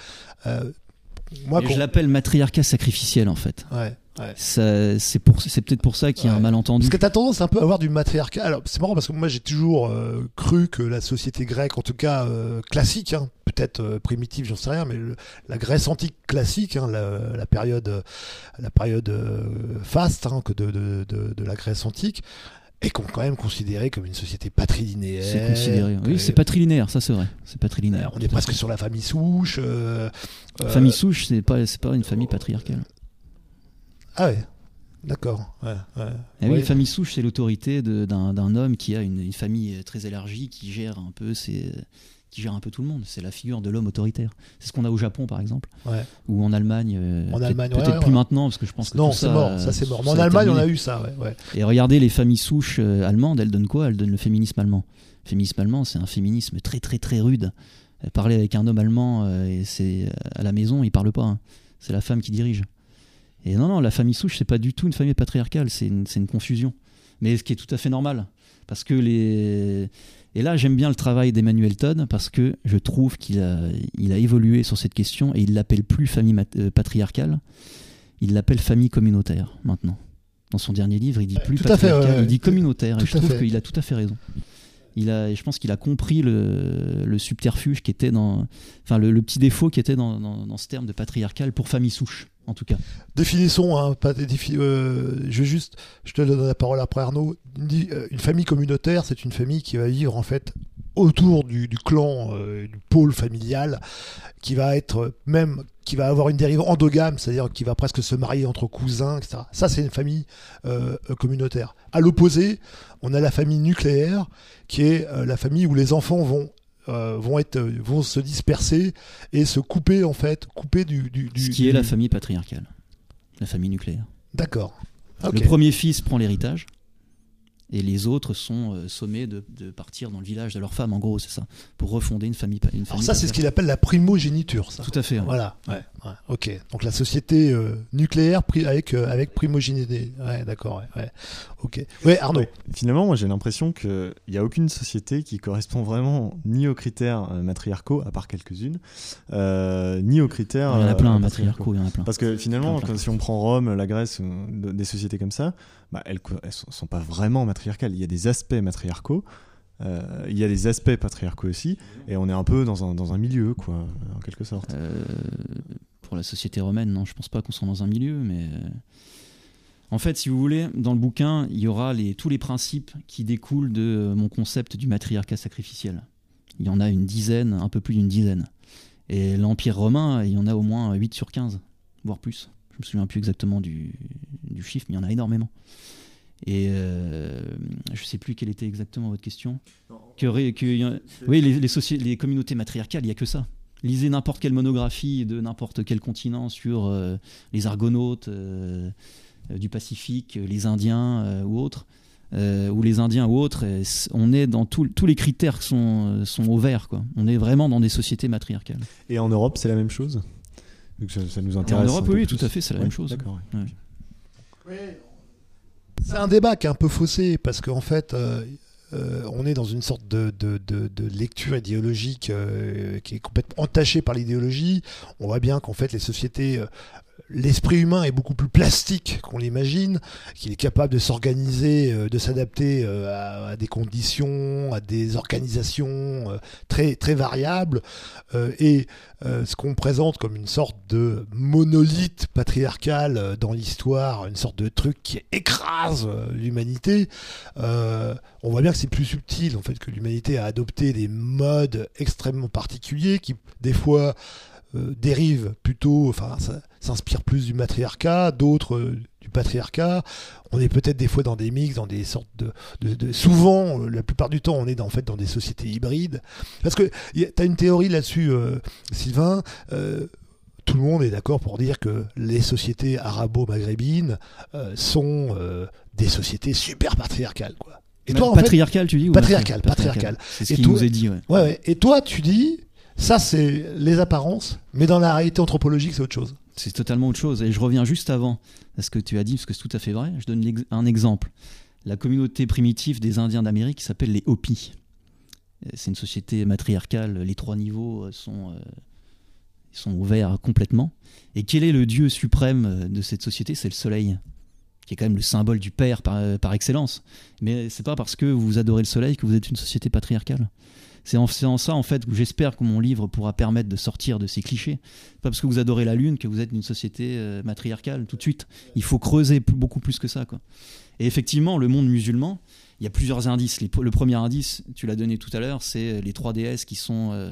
Je l'appelle matriarcat sacrificiel en fait. Ouais. C'est pour, c'est peut-être pour ça qu'il y a un malentendu. Parce que t'as tendance un peu à avoir du matriarcat. Alors c'est marrant parce que moi j'ai toujours euh, cru que la société grecque, en tout cas euh, classique, hein, peut-être euh, primitive, j'en sais rien, mais la Grèce antique classique, hein, la, période, la période faste hein, que de, de, de, la Grèce antique, et qu'on quand même considéré comme une société patrilinéaire. C'est considéré. Oui, c'est patrilinéaire, ça c'est vrai. C'est patrilinéaire. On est presque sur la famille souche. euh, euh, Famille souche, c'est pas, c'est pas une famille patriarcale. Ah ouais, d'accord. Ouais, ouais. Eh Ouais. oui, famille souche, c'est l'autorité d'un homme qui a une, une famille très élargie, qui gère un peu ses, qui gère un peu tout le monde. C'est la figure de l'homme autoritaire. C'est ce qu'on a au Japon, par exemple, Ouais. ou en Allemagne. euh, En peut-être- Allemagne, peut-être ouais, plus maintenant, parce que je pense que Non, c'est mort, ça c'est mort. Mais en Allemagne, on a eu ça. Et regardez les familles souches euh, allemandes, elles donnent quoi? Elles donnent le féminisme allemand. Le féminisme allemand, c'est un féminisme très très très rude. Euh, Parler avec un homme allemand, euh, et c'est à la maison, il parle pas. hein. C'est la femme qui dirige. Et non, non, la famille souche, c'est pas du tout une famille patriarcale, c'est une, c'est une confusion. Mais ce qui est tout à fait normal. Parce que les. Et là, j'aime bien le travail d'Emmanuel Todd parce que je trouve qu'il a, il a évolué sur cette question et il l'appelle plus famille euh, patriarcale, il l'appelle famille communautaire maintenant. Dans son dernier livre, il dit plus tout à fait, patriarcal, ouais, ouais. il dit communautaire. Tout et je trouve qu'il a tout à fait raison. Il a, je pense qu'il a compris le, subterfuge qui était dans, enfin le, petit défaut qui était dans, ce terme de patriarcal pour famille souche, en tout cas. Définissons, hein, pas euh, je juste, je te donne la parole après Arnaud. Euh, une famille communautaire, c'est une famille qui va vivre en fait autour du, du clan, euh, du pôle familial, qui va être même, qui va avoir une dérive endogame, c'est-à-dire qui va presque se marier entre cousins, etc. Ça, c'est une famille euh, euh, communautaire. À l'opposé, on a la famille nucléaire, qui est euh, la famille où les enfants vont euh, vont être vont se disperser et se couper en fait couper du, du, du Ce qui du- est la famille patriarcale, la famille nucléaire. D'accord. Ok. Le premier fils prend l'héritage et les autres sont euh, sommés de, de partir dans le village de leur femme, en gros, c'est ça, pour refonder une famille. Une Alors ça, c'est ce qu'il appelle la primogéniture, ça. Tout à fait. ouais. Voilà. Ouais. ouais, Ok. Donc la société euh, nucléaire pri- avec euh, avec primogénité. Ouais, d'accord. Ouais, ouais. Ok. Ouais, Arnaud. Ouais. Finalement, moi j'ai l'impression qu'il n'y a aucune société qui correspond vraiment ni aux critères euh, matriarcaux, à part quelques-unes, euh, ni aux critères. Il y en a plein, matriarcaux, il y en a plein. Parce que finalement, Plein, plein, quand- si on prend Rome, la Grèce, de- des sociétés comme ça, bah, elles, elles sont, pas vraiment matriarcales. Il y a des aspects matriarcaux, euh, il y a des aspects patriarcaux aussi, et on est un peu dans un, dans un milieu, quoi, en quelque sorte. Euh, pour la société romaine, non, je pense pas qu'on soit dans un milieu, mais euh, en fait, si vous voulez, dans le bouquin, il y aura tous les principes qui découlent de mon concept du matriarcat sacrificiel. Il y en a une dizaine, un peu plus d'une dizaine. Et l'Empire romain, il y en a au moins 8 sur 15, voire plus. Je me souviens plus exactement du, du chiffre, mais il y en a énormément. Et euh, je sais plus quelle était exactement votre question. Que, ré- que- y a- oui, les, les, soci- les communautés matriarcales, il n'y a que ça. Lisez n'importe quelle monographie de n'importe quel continent sur euh, les Argonautes euh, du Pacifique, les Indiens euh, ou autres, euh, ou les Indiens ou autres. on est dans tout- tous les critères qui sont, sont au vert. Quoi. On est vraiment dans des sociétés matriarcales. Et en Europe, c'est la même chose? Donc ça, ça nous intéresse. en Europe, un peu oui, plus. tout à fait, c'est la Ouais, même chose. D'accord. ouais. Ouais. C'est un débat qui est un peu faussé parce qu'en fait, euh, euh, on est dans une sorte de, de, de- de lecture idéologique euh, qui est complètement entachée par l'idéologie. On voit bien qu'en fait, les sociétés, euh, l'esprit humain est beaucoup plus plastique qu'on l'imagine, qu'il est capable de s'organiser, euh, de s'adapter euh, à, des conditions, à des organisations euh, très, très variables. Et ce qu'on présente comme une sorte de monolithe patriarcal dans l'histoire, une sorte de truc qui écrase l'humanité, on voit bien que c'est plus subtil en fait que l'humanité a adopté des modes extrêmement particuliers qui des fois dérivent plutôt, s'inspire plus du matriarcat, d'autres euh, du patriarcat. On est peut-être des fois dans des mix, dans des sortes de, de- de- souvent, euh, la plupart du temps, on est dans, en fait dans des sociétés hybrides. Parce que tu as une théorie là-dessus, euh, Sylvain. tout le monde est d'accord pour dire que les sociétés arabo-maghrébines euh, sont euh, des sociétés super patriarcales, quoi. Et toi, en fait, patriarcal, tu dis ou Patriarcal, matriarcal patriarcal. C'est ce qui nous est dit. Ouais. ouais, ouais. Et toi, tu dis, ça c'est les apparences, mais dans la réalité anthropologique, c'est autre chose. C'est totalement autre chose. Et je reviens juste avant à ce que tu as dit, parce que c'est tout à fait vrai. Je donne un exemple. La communauté primitive des Indiens d'Amérique s'appelle les Hopis. Euh, C'est une société matriarcale. Les trois niveaux euh, sont, euh, sont ouverts complètement. Et quel est le dieu suprême de cette société? C'est le soleil, qui est quand même le symbole du père par, par excellence. Mais c'est pas parce que vous adorez le soleil que vous êtes une société patriarcale. C'est en, en, ça, en fait, que j'espère que mon livre pourra permettre de sortir de ces clichés. Pas parce que vous adorez la Lune que vous êtes une société euh, matriarcale tout de suite. Il faut creuser beaucoup plus que ça. Quoi. Et effectivement, le monde musulman, il y a plusieurs indices. le premier indice, tu l'as donné tout à l'heure, c'est les trois déesses qui, sont, euh,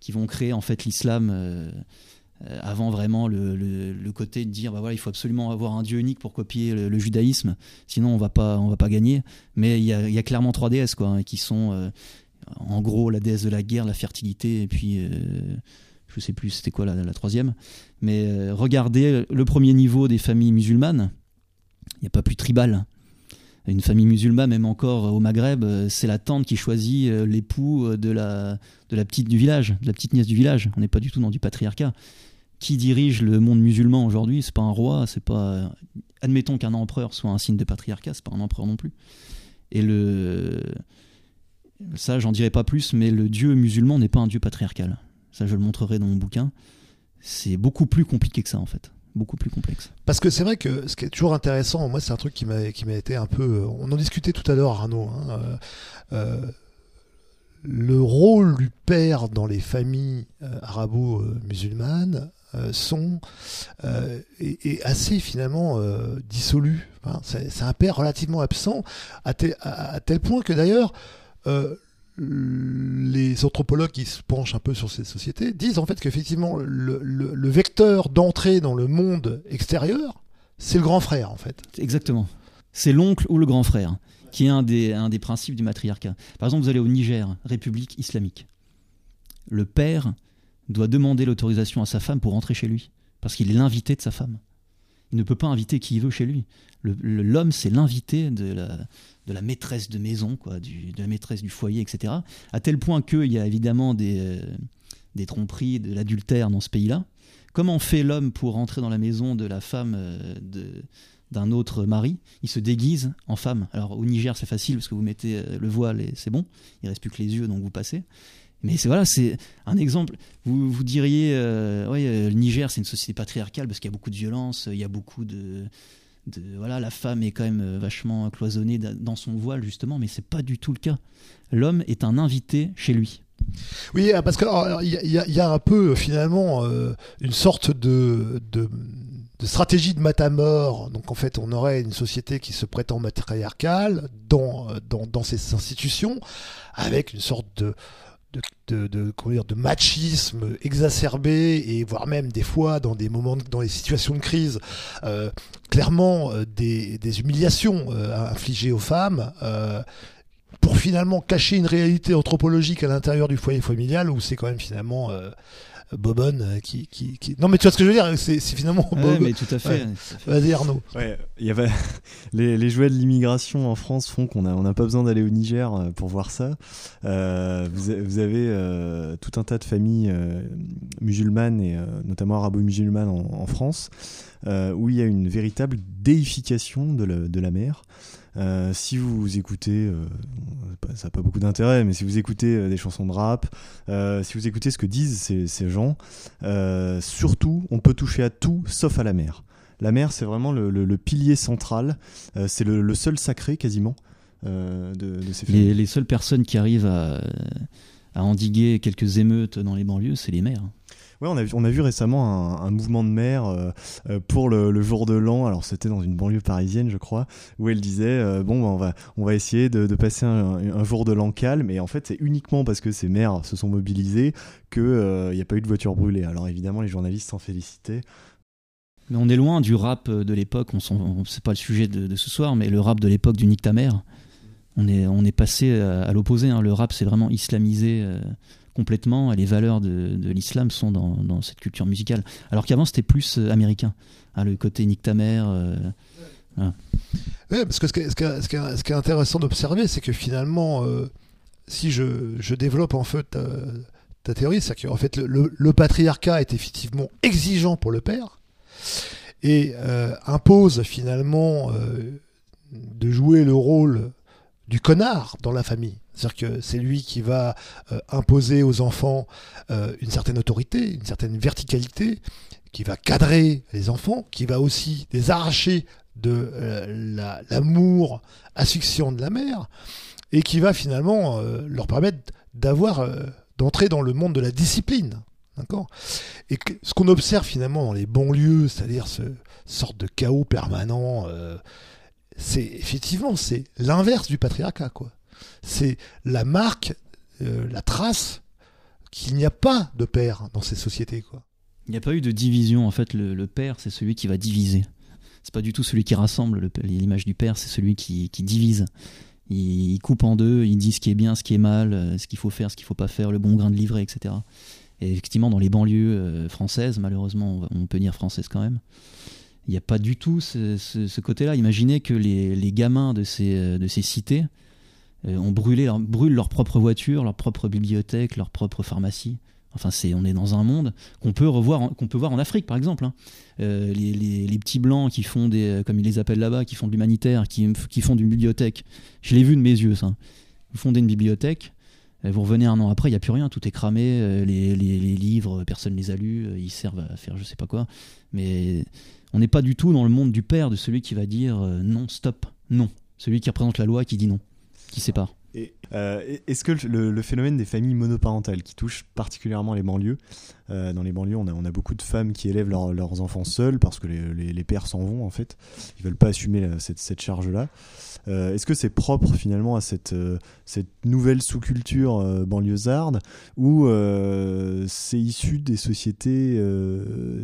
qui vont créer en fait l'islam. Euh, avant vraiment le, le, côté de dire bah voilà il faut absolument avoir un dieu unique pour copier le, judaïsme sinon on va pas on va pas gagner mais il y a, y a, clairement trois déesses quoi hein, qui sont en gros la déesse de la guerre, la fertilité, et puis euh, je sais plus c'était quoi la, troisième. Mais euh, regardez le premier niveau des familles musulmanes, il n'y a pas plus tribal. Une famille musulmane, même encore au Maghreb, euh, c'est la tante qui choisit l'époux de la, de la petite du village, de la petite nièce du village. On n'est pas du tout dans du patriarcat. Qui dirige le monde musulman aujourd'hui? C'est pas un roi, c'est pas. Admettons qu'un empereur soit un signe de patriarcat, c'est pas un empereur non plus. Et le ça, j'en dirai pas plus, mais le Dieu musulman n'est pas un Dieu patriarcal. Ça, je le montrerai dans mon bouquin. C'est beaucoup plus compliqué que ça, en fait. Beaucoup plus complexe. Parce que c'est vrai que ce qui est toujours intéressant, moi, c'est un truc qui m'a, été un peu. Euh, on en discutait tout à l'heure, Arnaud. Hein, euh, euh, le rôle du père dans les familles arabo-musulmanes sont est, assez finalement dissolu. c'est, un père relativement absent à tel point que d'ailleurs euh, les anthropologues qui se penchent un peu sur ces sociétés disent en fait qu'effectivement le, vecteur d'entrée dans le monde extérieur, c'est le grand frère en fait. Exactement. C'est l'oncle ou le grand frère, qui est un des, un des principes du matriarcat. Par exemple, vous allez au Niger, République islamique. Le père doit demander l'autorisation à sa femme pour rentrer chez lui, parce qu'il est l'invité de sa femme. Il ne peut pas inviter qui il veut chez lui. L'homme, c'est l'invité de la, de maîtresse de maison, quoi, de la maîtresse du foyer, etc. À tel point qu'il y a évidemment des, euh, des tromperies, de l'adultère dans ce pays-là. Comment fait l'homme pour rentrer dans la maison de la femme euh, d'un autre mari? Il se déguise en femme. Alors au Niger, c'est facile parce que vous mettez euh, le voile et c'est bon. Il reste plus que les yeux, donc vous passez. Mais voilà, c'est un exemple. Vous, vous diriez, le Niger, c'est une société patriarcale parce qu'il y a beaucoup de violence, il y a beaucoup de, voilà, la femme est quand même euh, vachement cloisonnée dans son voile justement, mais c'est pas du tout le cas. L'homme est un invité chez lui. Oui, ah, parce qu'il y, y, a un peu finalement euh, une sorte de, stratégie de matamor. Donc en fait, on aurait une société qui se prétend matriarcale dans, euh, dans, ces institutions, avec une sorte de de, de, dire, de, machisme exacerbé et voire même des fois dans des moments dans des situations de crise. Euh, clairement euh, des, des, humiliations euh, infligées aux femmes pour finalement cacher une réalité anthropologique à l'intérieur du foyer familial où c'est quand même finalement Bobonne euh, qui, qui, Non, mais tu vois ce que je veux dire C'est finalement. Ouais, mais tout à fait. Vas-y, Arnaud. Ouais, il y avait [LAUGHS] les, les jouets de l'immigration en France font qu'on n'a on a pas besoin d'aller au Niger euh, pour voir ça. Euh, vous, vous, avez euh, tout un tas de familles euh, musulmanes et notamment arabo-musulmanes en, en, France où il y a une véritable déification de la, de la mer. Euh, si vous écoutez, euh, ça n'a pas beaucoup d'intérêt, mais si vous écoutez euh, des chansons de rap, si vous écoutez ce que disent ces, ces gens, surtout, on peut toucher à tout sauf à la mer. La mer, c'est vraiment le, le, pilier central, c'est le, le, seul sacré quasiment de, de, ces les, les, seules personnes qui arrivent à, à endiguer quelques émeutes dans les banlieues, c'est les mers. Ouais, on a vu, on a récemment un, mouvement de mer euh, euh, pour le, jour de l'an. Alors c'était dans une banlieue parisienne, je crois, où elle disait euh, bon, bah, on va on essayer de, passer un, jour de l'an calme. Et en fait, c'est uniquement parce que ces maires se sont mobilisés que il n'y a pas eu de voiture brûlée. Alors évidemment, les journalistes s'en félicitaient. Mais on est loin du rap de l'époque. On, c'est pas le sujet de, ce soir, mais le rap de l'époque du Nick ta. On on est passé à, l'opposé. Hein. Le rap, c'est vraiment islamisé complètement et les valeurs de, l'islam sont dans, cette culture musicale. Alors qu'avant c'était plus euh, américain, hein, le côté Nick ta mère. Euh, oui, parce que ce qui est, intéressant d'observer, c'est que finalement, euh, si je, développe en fait ta, théorie, c'est qu'en fait le, patriarcat est effectivement exigeant pour le père et impose finalement de jouer le rôle du connard dans la famille. C'est-à-dire que c'est lui qui va euh, imposer aux enfants euh, une certaine autorité, une certaine verticalité, qui va cadrer les enfants, qui va aussi les arracher de euh, l'amour asphyxiant de la mère. et qui va finalement leur permettre d'entrer dans le monde de la discipline. Et ce qu'on observe finalement dans les banlieues, c'est-à-dire ce sorte de chaos permanent, c'est effectivement c'est l'inverse du patriarcat. C'est la marque, la trace qu'il n'y a pas de père dans ces sociétés, quoi. Il n'y a pas eu de division. En fait, le, père, c'est celui qui va diviser. C'est pas du tout celui qui rassemble. L'image du père, c'est celui qui, divise. Il, coupe en deux, il dit ce qui est bien, ce qui est mal, euh, ce qu'il faut faire, ce qu'il faut pas faire, le bon grain de livret, etc. Et effectivement, dans les banlieues euh, françaises, malheureusement, on peut dire françaises quand même, il n'y a pas du tout ce, côté-là. Imaginez que les, gamins de ces, euh, de ces cités ont brûlé brûlent leur propre voiture, leur propre bibliothèque, leur propre pharmacie. Enfin, c'est, on est dans un monde qu'on peut revoir, qu'on peut voir en Afrique, par exemple. Hein. Euh, les, petits blancs qui font des, euh, comme ils les appellent là-bas, qui font de l'humanitaire, qui, qui font d'une bibliothèque. Je l'ai vu de mes yeux, ça. Vous fondez une bibliothèque, euh, vous revenez un an après, il n'y a plus rien, tout est cramé, les, livres, personne ne les a lus, ils servent à faire je sais pas quoi. Mais on n'est pas du tout dans le monde du père, de celui qui va dire non, stop, non. Celui qui représente la loi qui dit non, qui sépare. Euh, est-ce que le, phénomène des familles monoparentales qui touche particulièrement les banlieues, euh, dans les banlieues on a, on a, beaucoup de femmes qui élèvent leurs enfants seuls parce que les, les, pères s'en vont en fait, ils veulent pas assumer euh, cette, cette charge-là. Est-ce que c'est propre finalement à cette, cette nouvelle sous-culture banlieusarde ou c'est issu des sociétés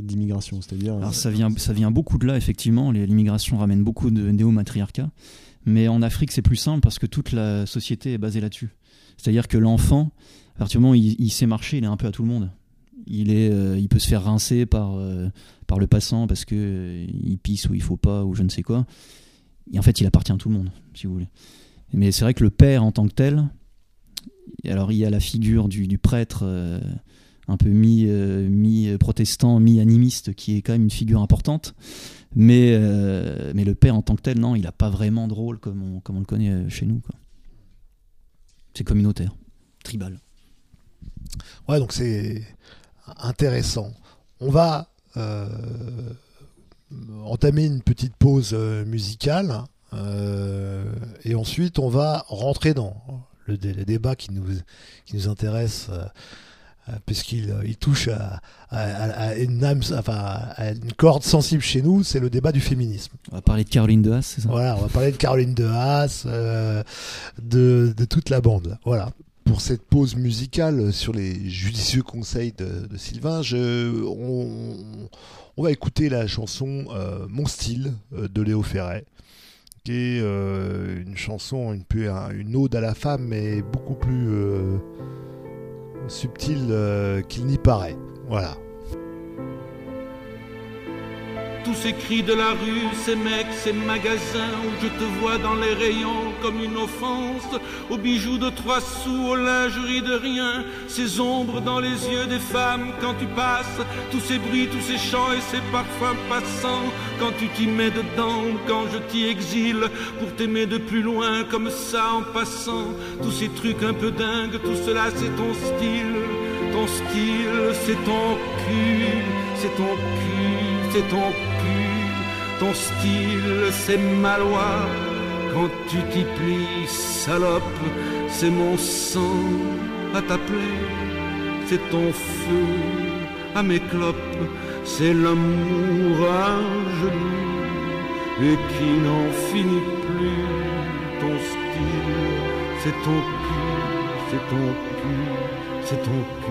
d'immigration? C'est-à-dire ça vient, ça vient beaucoup de là effectivement, l'immigration ramène beaucoup de néo-matriarcat. Mais en Afrique, c'est plus simple parce que toute la société est basée là-dessus. C'est-à-dire que l'enfant, à partir du moment où il, sait marcher, il est un peu à tout le monde. Il, euh, peut se faire rincer par, euh, par le passant parce que euh, pisse ou il faut pas ou je ne sais quoi. Et en fait, il appartient à tout le monde, si vous voulez. Mais c'est vrai que le père en tant que tel, alors il y a la figure du, prêtre un peu mi-protestant, mi mi-animiste, qui est quand même une figure importante. Mais, euh, mais le père en tant que tel, non, il n'a pas vraiment de rôle comme on, comme on le connaît euh, chez nous. C'est communautaire, tribal. Ouais, donc c'est intéressant. On va euh, entamer une petite pause musicale et ensuite on va rentrer dans le, débat qui nous, qui nous intéresse puisqu'il euh, il touche à, une une corde sensible chez nous, c'est le débat du féminisme. On va parler de Caroline de Haas, c'est ça? Voilà, on va parler de Caroline de Haas, euh, de, toute la bande. Voilà. Pour cette pause musicale sur les judicieux conseils de, Sylvain, je, on, va écouter la chanson Mon style de Léo Ferret qui est une chanson, une, une ode à la femme, mais beaucoup plus subtil euh, qu'il n'y paraît. Voilà tous ces cris de la rue, ces mecs, ces magasins où je te vois dans les rayons comme une offense, aux bijoux de trois sous, aux lingeries de rien, ces ombres dans les yeux des femmes quand tu passes, tous ces bruits, tous ces chants et ces parfums passants, quand tu t'y mets dedans, quand je t'y exile pour t'aimer de plus loin comme ça en passant, tous ces trucs un peu dingues, tout cela c'est ton style, ton style c'est ton cul, c'est ton cul, c'est ton cul. Ton style, c'est ma loi. Quand tu t'y plies, salope, c'est mon sang à t'appeler. C'est ton feu à mes clopes. C'est l'amour à genoux et qui n'en finit plus. Ton style, c'est ton cul, c'est ton cul, c'est ton cul.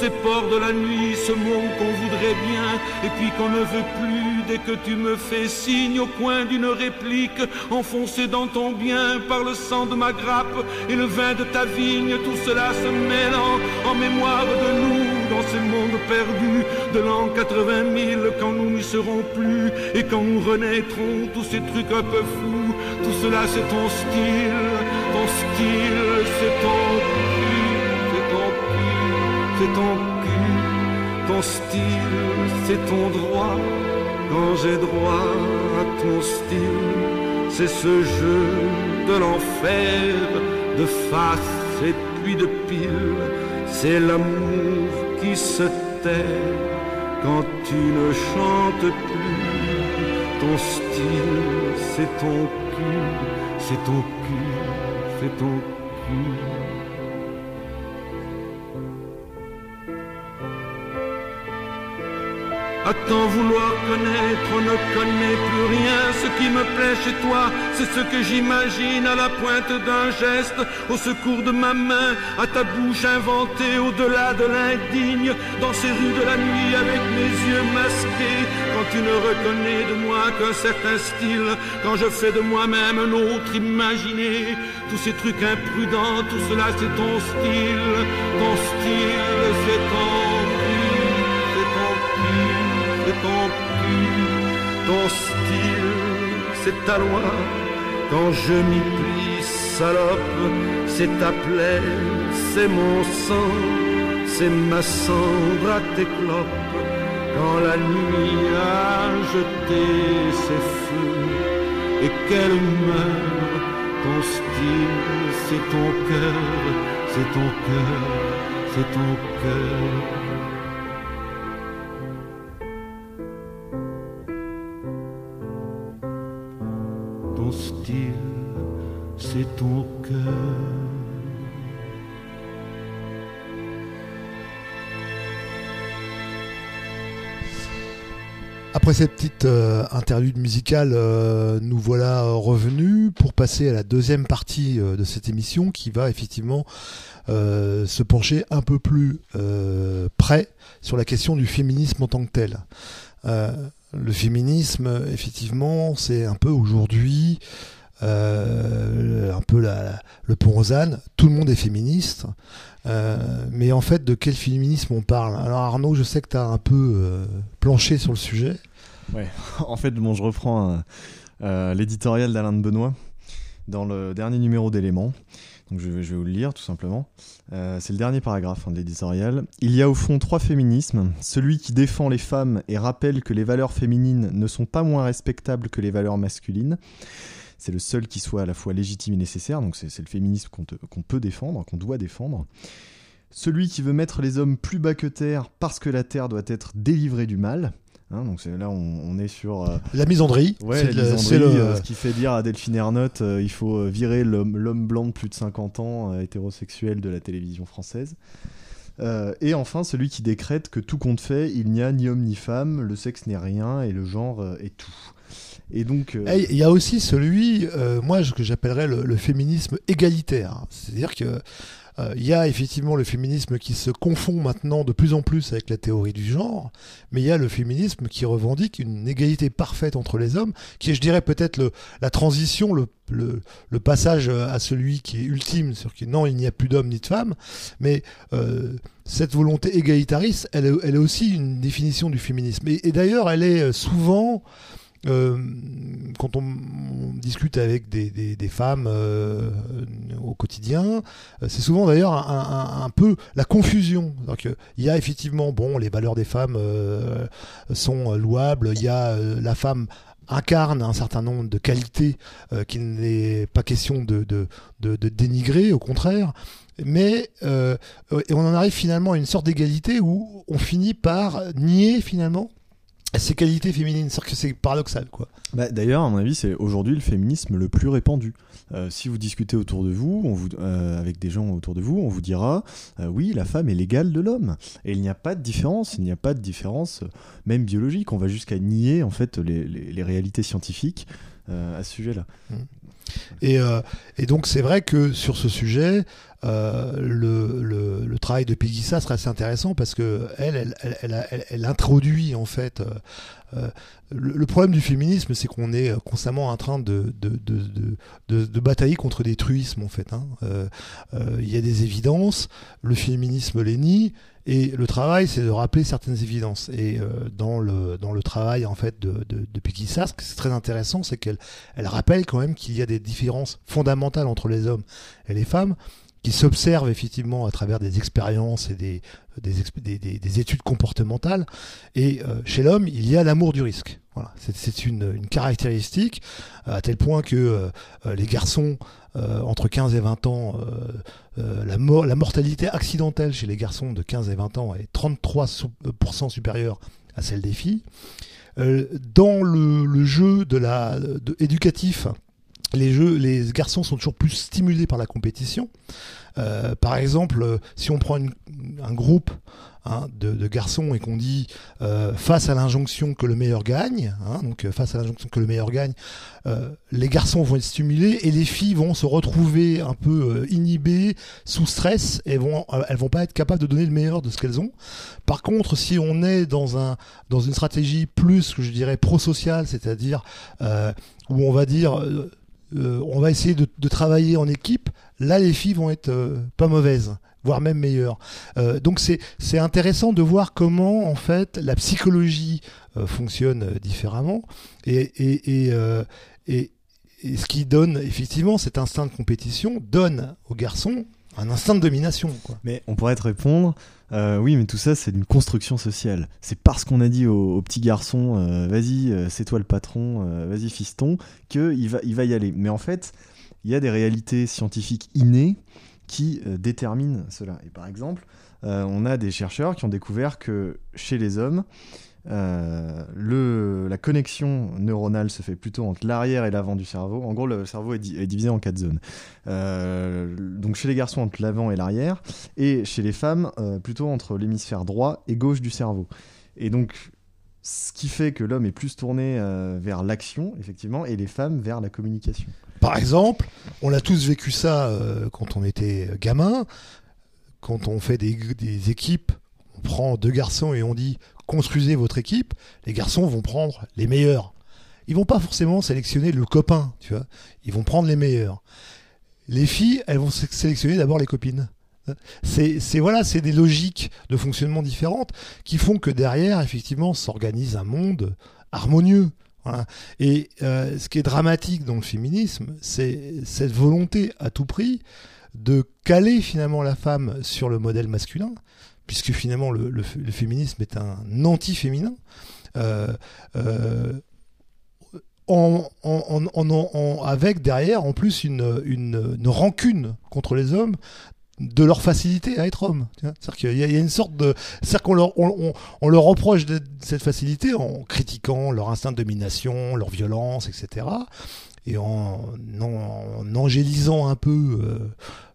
Ces ports de la nuit, ce monde qu'on voudrait bien, et puis qu'on ne veut plus dès que tu me fais signe au coin d'une réplique, enfoncé dans ton bien par le sang de ma grappe et le vin de ta vigne, tout cela se mêlant en mémoire de nous dans ce monde perdu de l'an 80 000, quand nous n'y serons plus et quand nous renaîtrons, tous ces trucs un peu fous, tout cela c'est ton style, ton style, c'est ton c'est ton cul, ton style, c'est ton droit. Quand j'ai droit à ton style, c'est ce jeu de l'enfer, de face et puis de pile. C'est l'amour qui se tait quand tu ne chantes plus. Ton style, c'est ton cul, c'est ton cul, c'est ton cul. À tant vouloir connaître, on ne connaît plus rien. Ce qui me plaît chez toi, c'est ce que j'imagine à la pointe d'un geste, au secours de ma main, à ta bouche inventée au-delà de l'indigne, dans ces rues de la nuit avec mes yeux masqués. Quand tu ne reconnais de moi qu'un certain style, quand je fais de moi-même un autre imaginé, tous ces trucs imprudents, tout cela c'est ton style, ton style c'est ton ton style, c'est ta loi. Quand je m'y plie, salope, c'est ta plaie, c'est mon sang, c'est ma cendre à tes clopes. Quand la nuit a jeté ses feux et qu'elle meurt, ton style, c'est ton cœur, c'est ton cœur, c'est ton cœur. Après cette petite euh, interlude musicale, euh, nous voilà revenus pour passer à la deuxième partie euh, de cette émission qui va effectivement se pencher un peu plus près sur la question du féminisme en tant que tel. Le féminisme, effectivement, c'est un peu aujourd'hui euh, un peu la, le pont ânes. Tout le monde est féministe. Euh, mais en fait, de quel féminisme on parle? Alors Arnaud, je sais que tu as un peu euh, planché sur le sujet. [LAUGHS] en fait, bon, je reprends l'éditorial d'Alain de Benoît dans le dernier numéro d'Éléments. Donc je vais, vous le lire tout simplement. C'est le dernier paragraphe hein, de l'éditorial. Il y a au fond trois féminismes. Celui qui défend les femmes et rappelle que les valeurs féminines ne sont pas moins respectables que les valeurs masculines. C'est le seul qui soit à la fois légitime et nécessaire. Donc c'est le féminisme qu'on peut défendre, qu'on doit défendre. Celui qui veut mettre les hommes plus bas que terre parce que la terre doit être délivrée du mal. Hein, donc là on, on est sur euh, La misandrie, Ouais, c'est le- euh, ce qui fait dire à Delphine Ernotte euh, il faut virer l'homme blanc de plus de 50 ans hétérosexuel de la télévision française. Et enfin, celui qui décrète que tout compte fait, il n'y a ni homme ni femme, le sexe n'est rien et le genre est tout. Et donc, euh, Il y a aussi celui, euh, moi, que j'appellerais le, féminisme égalitaire. C'est-à-dire que euh, il y a effectivement le féminisme qui se confond maintenant de plus en plus avec la théorie du genre, mais il y a le féminisme qui revendique une égalité parfaite entre les hommes, qui est, je dirais, peut-être la transition, le, le, passage à celui qui est ultime, sur qui non, il n'y a plus d'hommes ni de femmes, mais euh, cette volonté égalitariste, elle elle est aussi une définition du féminisme. Et d'ailleurs, elle est souvent euh, quand on, discute avec des, femmes euh, au quotidien, euh, c'est souvent d'ailleurs un, peu la confusion. Donc, il y a effectivement, bon, les valeurs des femmes sont louables, il y a la femme incarne un certain nombre de qualités qu'il n'est pas question de, dénigrer, au contraire. Mais on en arrive finalement à une sorte d'égalité où on finit par nier finalement ces qualités féminines. C'est-à-dire que c'est paradoxal, quoi. Bah, D'ailleurs, à mon avis, c'est aujourd'hui le féminisme le plus répandu. Euh, si vous discutez autour de vous, on vous euh, avec des gens autour de vous, on vous dira euh, oui, la femme est l'égale de l'homme. Et il n'y a pas de différence, il n'y a pas de différence, même biologique. On va jusqu'à nier en fait les, les, les réalités scientifiques à ce sujet-là. Et, euh, et, donc c'est vrai que sur ce sujet, euh, le, le, le, travail de Peggy Ça serait assez intéressant parce que elle, elle, elle, elle, introduit en fait. Euh, le, le, problème du féminisme, c'est qu'on est constamment en train de, de, de, de, de batailler contre des truismes en fait. Hein. Il y a des évidences, le féminisme les nie. Et le travail, c'est de rappeler certaines évidences. Et euh, dans le dans le travail en fait de de, de Peggy Sass, ce qui est très intéressant, c'est qu'elle elle rappelle quand même qu'il y a des différences fondamentales entre les hommes et les femmes qui s'observent effectivement à travers des expériences et des des, des, des, des études comportementales. Et euh, chez l'homme, il y a l'amour du risque. C'est une, caractéristique à tel point que euh, les garçons euh, entre 15 et 20 ans, euh, la, mor la, mortalité accidentelle chez les garçons de 15 et 20 ans est 33% supérieure à celle des filles. Euh, dans le, jeu de, éducatif, les jeux, les garçons sont toujours plus stimulés par la compétition. Euh, par exemple, euh, si on prend une- un groupe hein, de, garçons et qu'on dit euh, face à l'injonction que le meilleur gagne, hein, donc face à l'injonction que le meilleur gagne, les garçons vont être stimulés et les filles vont se retrouver un peu inhibées, sous stress, et vont, elles vont pas être capables de donner le meilleur de ce qu'elles ont. Par contre, si on est dans un dans une stratégie plus, je dirais, pro-sociale, c'est-à-dire où on va dire euh, on va essayer de, de travailler en équipe, là les filles vont être euh, pas mauvaises, voire même meilleures. Euh, donc c'est intéressant de voir comment en fait la psychologie euh, fonctionne euh, différemment et et et, euh, et et ce qui donne effectivement cet instinct de compétition donne aux garçons un instinct de domination. Quoi. Mais on pourrait te répondre, euh, oui, mais tout ça, c'est une construction sociale. C'est parce qu'on a dit au, au petit garçon, euh, vas-y, euh, c'est toi le patron, vas-y fiston, qu'il va, il va y aller. Mais en fait, il y a des réalités scientifiques innées qui déterminent cela. Et par exemple, on a des chercheurs qui ont découvert que chez les hommes, euh, le, la connexion neuronale se fait plutôt entre l'arrière et l'avant du cerveau. En gros, le cerveau est, di- est divisé en quatre zones. Euh, donc chez les garçons, entre l'avant et l'arrière, et chez les femmes, euh, plutôt entre l'hémisphère droit et gauche du cerveau. Et donc, ce qui fait que l'homme est plus tourné vers l'action, effectivement, et les femmes vers la communication. Par exemple, on a tous vécu ça quand on était gamin, quand on fait des équipes, on prend deux garçons et on dit construisez votre équipe, les garçons vont prendre les meilleurs. Ils vont pas forcément sélectionner le copain, tu vois. Ils vont prendre les meilleurs. Les filles, elles vont sé- sélectionner d'abord les copines. C'est, voilà, c'est des logiques de fonctionnement différentes qui font que derrière, effectivement, s'organise un monde harmonieux. Voilà. Et euh, ce qui est dramatique dans le féminisme, c'est cette volonté à tout prix de caler finalement la femme sur le modèle masculin, puisque finalement le, féminisme est un anti-féminin. Euh, euh, en, avec derrière en plus une, une, une rancune contre les hommes de leur facilité à être homme. C'est-à-dire qu'il y, a- une sorte de, c'est-à-dire qu'on leur, on, leur reproche de, cette facilité en critiquant leur instinct de domination, leur violence, etc. Et en, en, en angélisant un peu euh,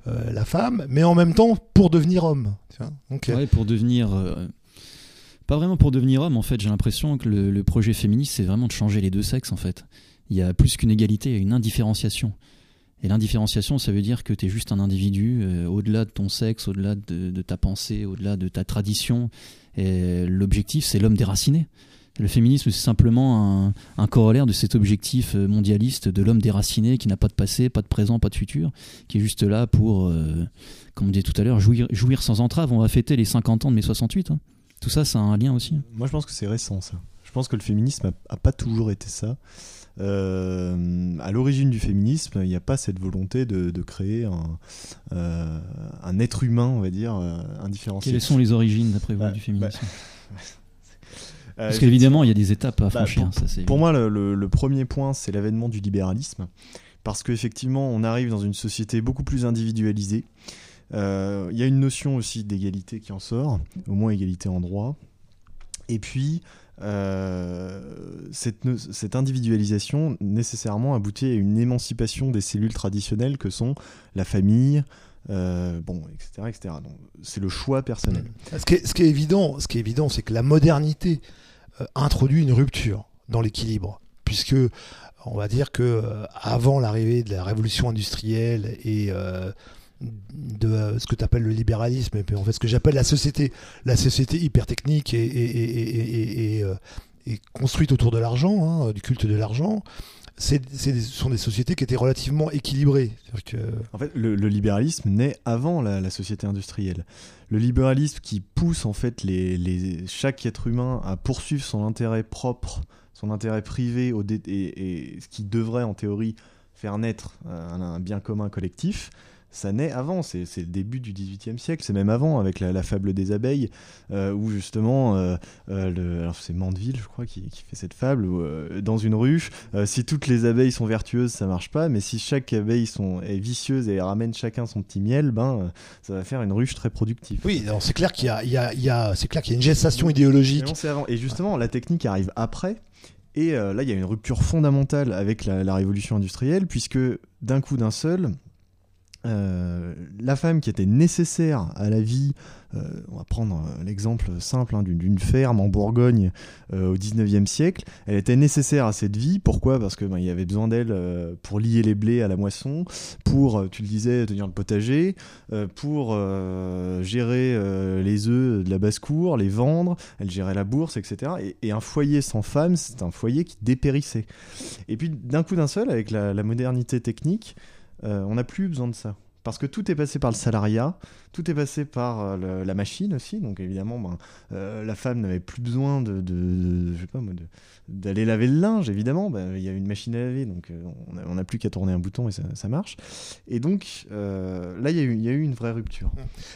euh, la femme, mais en même temps pour devenir homme. tu euh, pour devenir. euh, pas vraiment pour devenir homme, en fait. J'ai l'impression que le, projet féministe, c'est vraiment de changer les deux sexes, en fait. Il y a plus qu'une égalité, il y a une indifférenciation. Et l'indifférenciation, ça veut dire que tu es juste un individu, au-delà de ton sexe, au-delà de, de ta pensée, au-delà de ta tradition. Et l'objectif, c'est l'homme déraciné. Le féminisme, c'est simplement un, un corollaire de cet objectif euh, mondialiste de l'homme déraciné qui n'a pas de passé, pas de présent, pas de futur, qui est juste là pour, euh, comme on disait tout à l'heure, jouir, jouir sans entrave. On va fêter les 50 ans de mai 68. hein. Tout ça, ça a un lien aussi. Moi, je pense que c'est récent, ça. Je pense que le féminisme a, a pas toujours été ça. Euh, à l'origine du féminisme, il n'y a pas cette volonté de, de créer un, euh, un être humain, on va dire, indifférencié. Quelles sont les origines, d'après vous, Bah, du féminisme? Euh, Parce qu'évidemment, il y a des étapes à Bah, franchir. pour- ça, c'est Pour moi, le, le- le premier point, c'est l'avènement du libéralisme. Parce qu'effectivement, on arrive dans une société beaucoup plus individualisée. Euh, Il y a une notion aussi d'égalité qui en sort, au moins égalité en droit. Et puis, euh, cette, cette individualisation nécessairement aboutit à une émancipation des cellules traditionnelles que sont la famille, euh, bon, etc., etc. Donc, c'est le choix personnel. Ce qui est, ce qui est évident, ce qui est évident, c'est que la modernité euh, introduit une rupture dans l'équilibre, puisque on va dire que euh, avant l'arrivée de la révolution industrielle et de ce que tu appelles le libéralisme, et puis en fait ce que j'appelle la société, la société hyper technique et construite autour de l'argent, hein, du culte de l'argent. Ce sont des sociétés qui étaient relativement équilibrées. En fait, le, libéralisme naît avant la, société industrielle. Le libéralisme qui pousse en fait chaque être humain à poursuivre son intérêt propre, son intérêt privé, au et, ce qui devrait en théorie faire naître un bien commun collectif, ça naît avant, c'est le début du XVIIIe siècle, c'est même avant avec la, fable des abeilles, euh, où justement, euh, euh, c'est Mandeville, je crois, qui, fait cette fable, où dans une ruche, si toutes les abeilles sont vertueuses, ça marche pas, mais si chaque abeille sont, est vicieuse et ramène chacun son petit miel, ben, ça va faire une ruche très productive. Oui, c'est clair qu'il y a, il y a, il y a c'est clair qu'il y a une gestation idéologique. Avant. Et justement, la technique arrive après. Et là, il y a une rupture fondamentale avec la, la révolution industrielle, puisque d'un coup d'un seul, euh, la femme qui était nécessaire à la vie, euh, on va prendre euh, l'exemple simple hein, d'une ferme en Bourgogne au 19e siècle, elle était nécessaire à cette vie. Pourquoi? Parce que ben, y avait besoin d'elle pour lier les blés à la moisson, pour, tu le disais, tenir le potager, pour gérer les œufs de la basse-cour, les vendre, elle gérait la bourse, etc. Et, un foyer sans femme, c'est un foyer qui dépérissait. Et puis d'un coup d'un seul, avec la modernité technique, euh, on n'a plus besoin de ça. Parce que tout est passé par le salariat, tout est passé par euh, la machine aussi. Donc évidemment, ben, euh, la femme n'avait plus besoin d'aller laver le linge. Évidemment, ben, il y a une machine à laver, donc on n'a plus qu'à tourner un bouton et ça, marche. Et donc là, il y, a eu, une vraie rupture.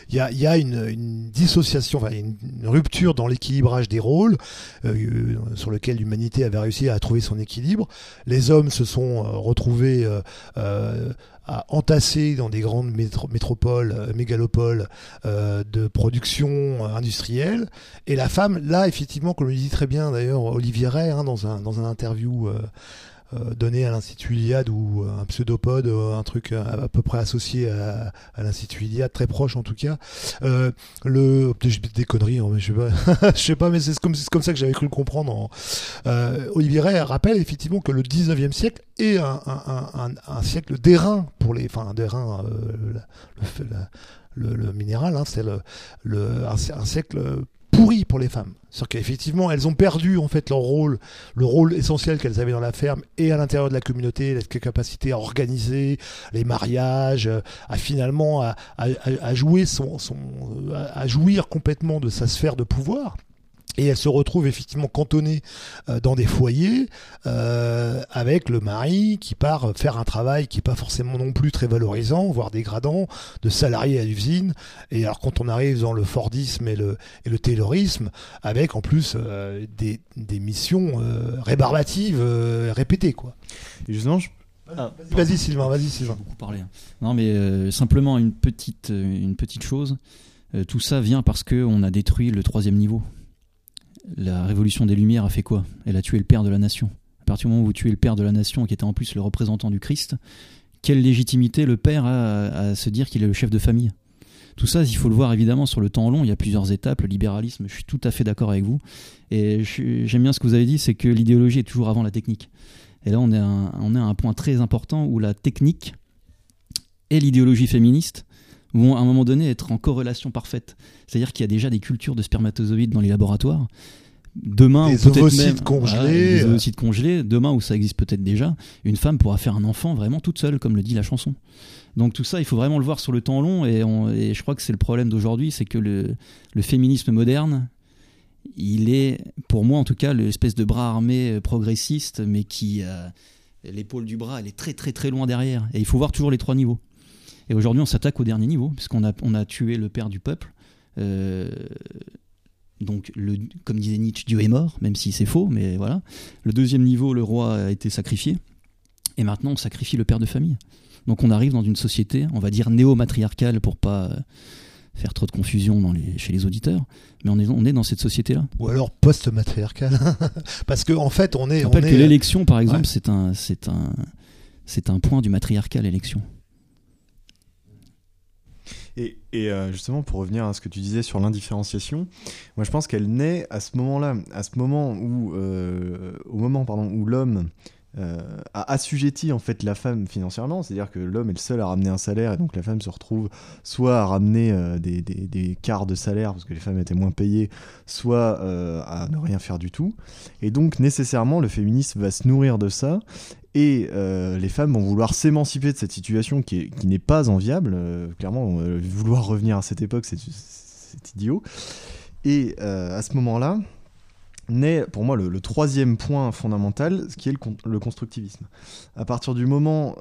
Il y a, une, dissociation, une, rupture dans l'équilibrage des rôles sur lequel l'humanité avait réussi à trouver son équilibre. Les hommes se sont retrouvés à entasser dans des grandes métropoles, mégalopoles euh, de production industrielle. Et la femme, là, effectivement, comme le dit très bien d'ailleurs Olivier Ray hein, dans, un, dans un interview euh, euh, donné à l'Institut Iliade ou un pseudopode, un truc à, peu près associé à, l'Institut Iliade, très proche en tout cas. Euh, le, des conneries, hein, mais je sais pas, [LAUGHS] je sais pas, mais c'est comme, comme ça que j'avais cru le comprendre. Olivier Ray rappelle effectivement que le 19e siècle est un, siècle d'airain pour les, enfin d'airain, le, le, minéral, hein, c'est le, un, siècle pourri pour les femmes. C'est-à-dire qu'effectivement, elles ont perdu en fait leur rôle, le rôle essentiel qu'elles avaient dans la ferme et à l'intérieur de la communauté, la capacité à organiser les mariages, à finalement à, jouer son, son, à jouir complètement de sa sphère de pouvoir et elle se retrouve effectivement cantonnée euh, dans des foyers euh, avec le mari qui part faire un travail qui est pas forcément non plus très valorisant, voire dégradant, de salarié à l'usine. Et alors quand on arrive dans le Fordisme et le, et le Taylorisme, avec en plus euh, des, des, missions rébarbatives répétées. Quoi. Et justement, ah, vas-y Sylvain, vas-y Sylvain. Beaucoup parlé. Hein. Non mais simplement une petite, une petite chose. tout ça vient parce qu'on a détruit le troisième niveau la révolution des Lumières a fait quoi? Elle a tué le père de la nation. À partir du moment où vous tuez le père de la nation, qui était en plus le représentant du Christ, quelle légitimité le père a à se dire qu'il est le chef de famille? Tout ça, il faut le voir évidemment sur le temps long. Il y a plusieurs étapes. Le libéralisme, je suis tout à fait d'accord avec vous. Et j'aime bien ce que vous avez dit, c'est que l'idéologie est toujours avant la technique. Et là, on est, on est à un point très important où la technique et l'idéologie féministe vont à un moment donné être en corrélation parfaite. C'est-à-dire qu'il y a déjà des cultures de spermatozoïdes dans les laboratoires. Demain, des ovocytes congelés, des ovocytes congelés. Demain, où ça existe peut-être déjà, une femme pourra faire un enfant vraiment toute seule, comme le dit la chanson. Donc tout ça, il faut vraiment le voir sur le temps long, et, je crois que c'est le problème d'aujourd'hui, c'est que le, féminisme moderne, il est, pour moi en tout cas, l'espèce de bras armé progressiste, mais qui, l'épaule du bras, elle est très très très loin derrière. Et il faut voir toujours les trois niveaux. Et aujourd'hui, on s'attaque au dernier niveau, puisqu'on a, on a tué le père du peuple. Euh, donc, le, comme disait Nietzsche, Dieu est mort, même si c'est faux, mais voilà. Le deuxième niveau, le roi a été sacrifié. Et maintenant, on sacrifie le père de famille. Donc, on arrive dans une société, on va dire néo-matriarcale pour pas euh, faire trop de confusion dans les, chez les auditeurs, mais on est, on est dans cette société-là. Ou alors post-matriarcale. [LAUGHS] Parce qu'en en fait, on est. Je rappelle que l'élection, par exemple, c'est un, c'est un, c'est un point du matriarcat, l'élection. Et, euh, justement, pour revenir à ce que tu disais sur l'indifférenciation, moi je pense qu'elle naît à ce moment-là, à ce moment où, euh, au moment où l'homme euh, a assujetti en fait la femme financièrement, c'est-à-dire que l'homme est le seul à ramener un salaire et donc la femme se retrouve soit à ramener des, quarts de salaire parce que les femmes étaient moins payées, soit à ne rien faire du tout. Et donc nécessairement le féminisme va se nourrir de ça et euh, les femmes vont vouloir s'émanciper de cette situation qui, n'est pas enviable. Euh, clairement, euh, vouloir revenir à cette époque, c'est idiot. Et à ce moment-là, naît pour moi le, troisième point fondamental, ce qui est le, constructivisme. À partir du moment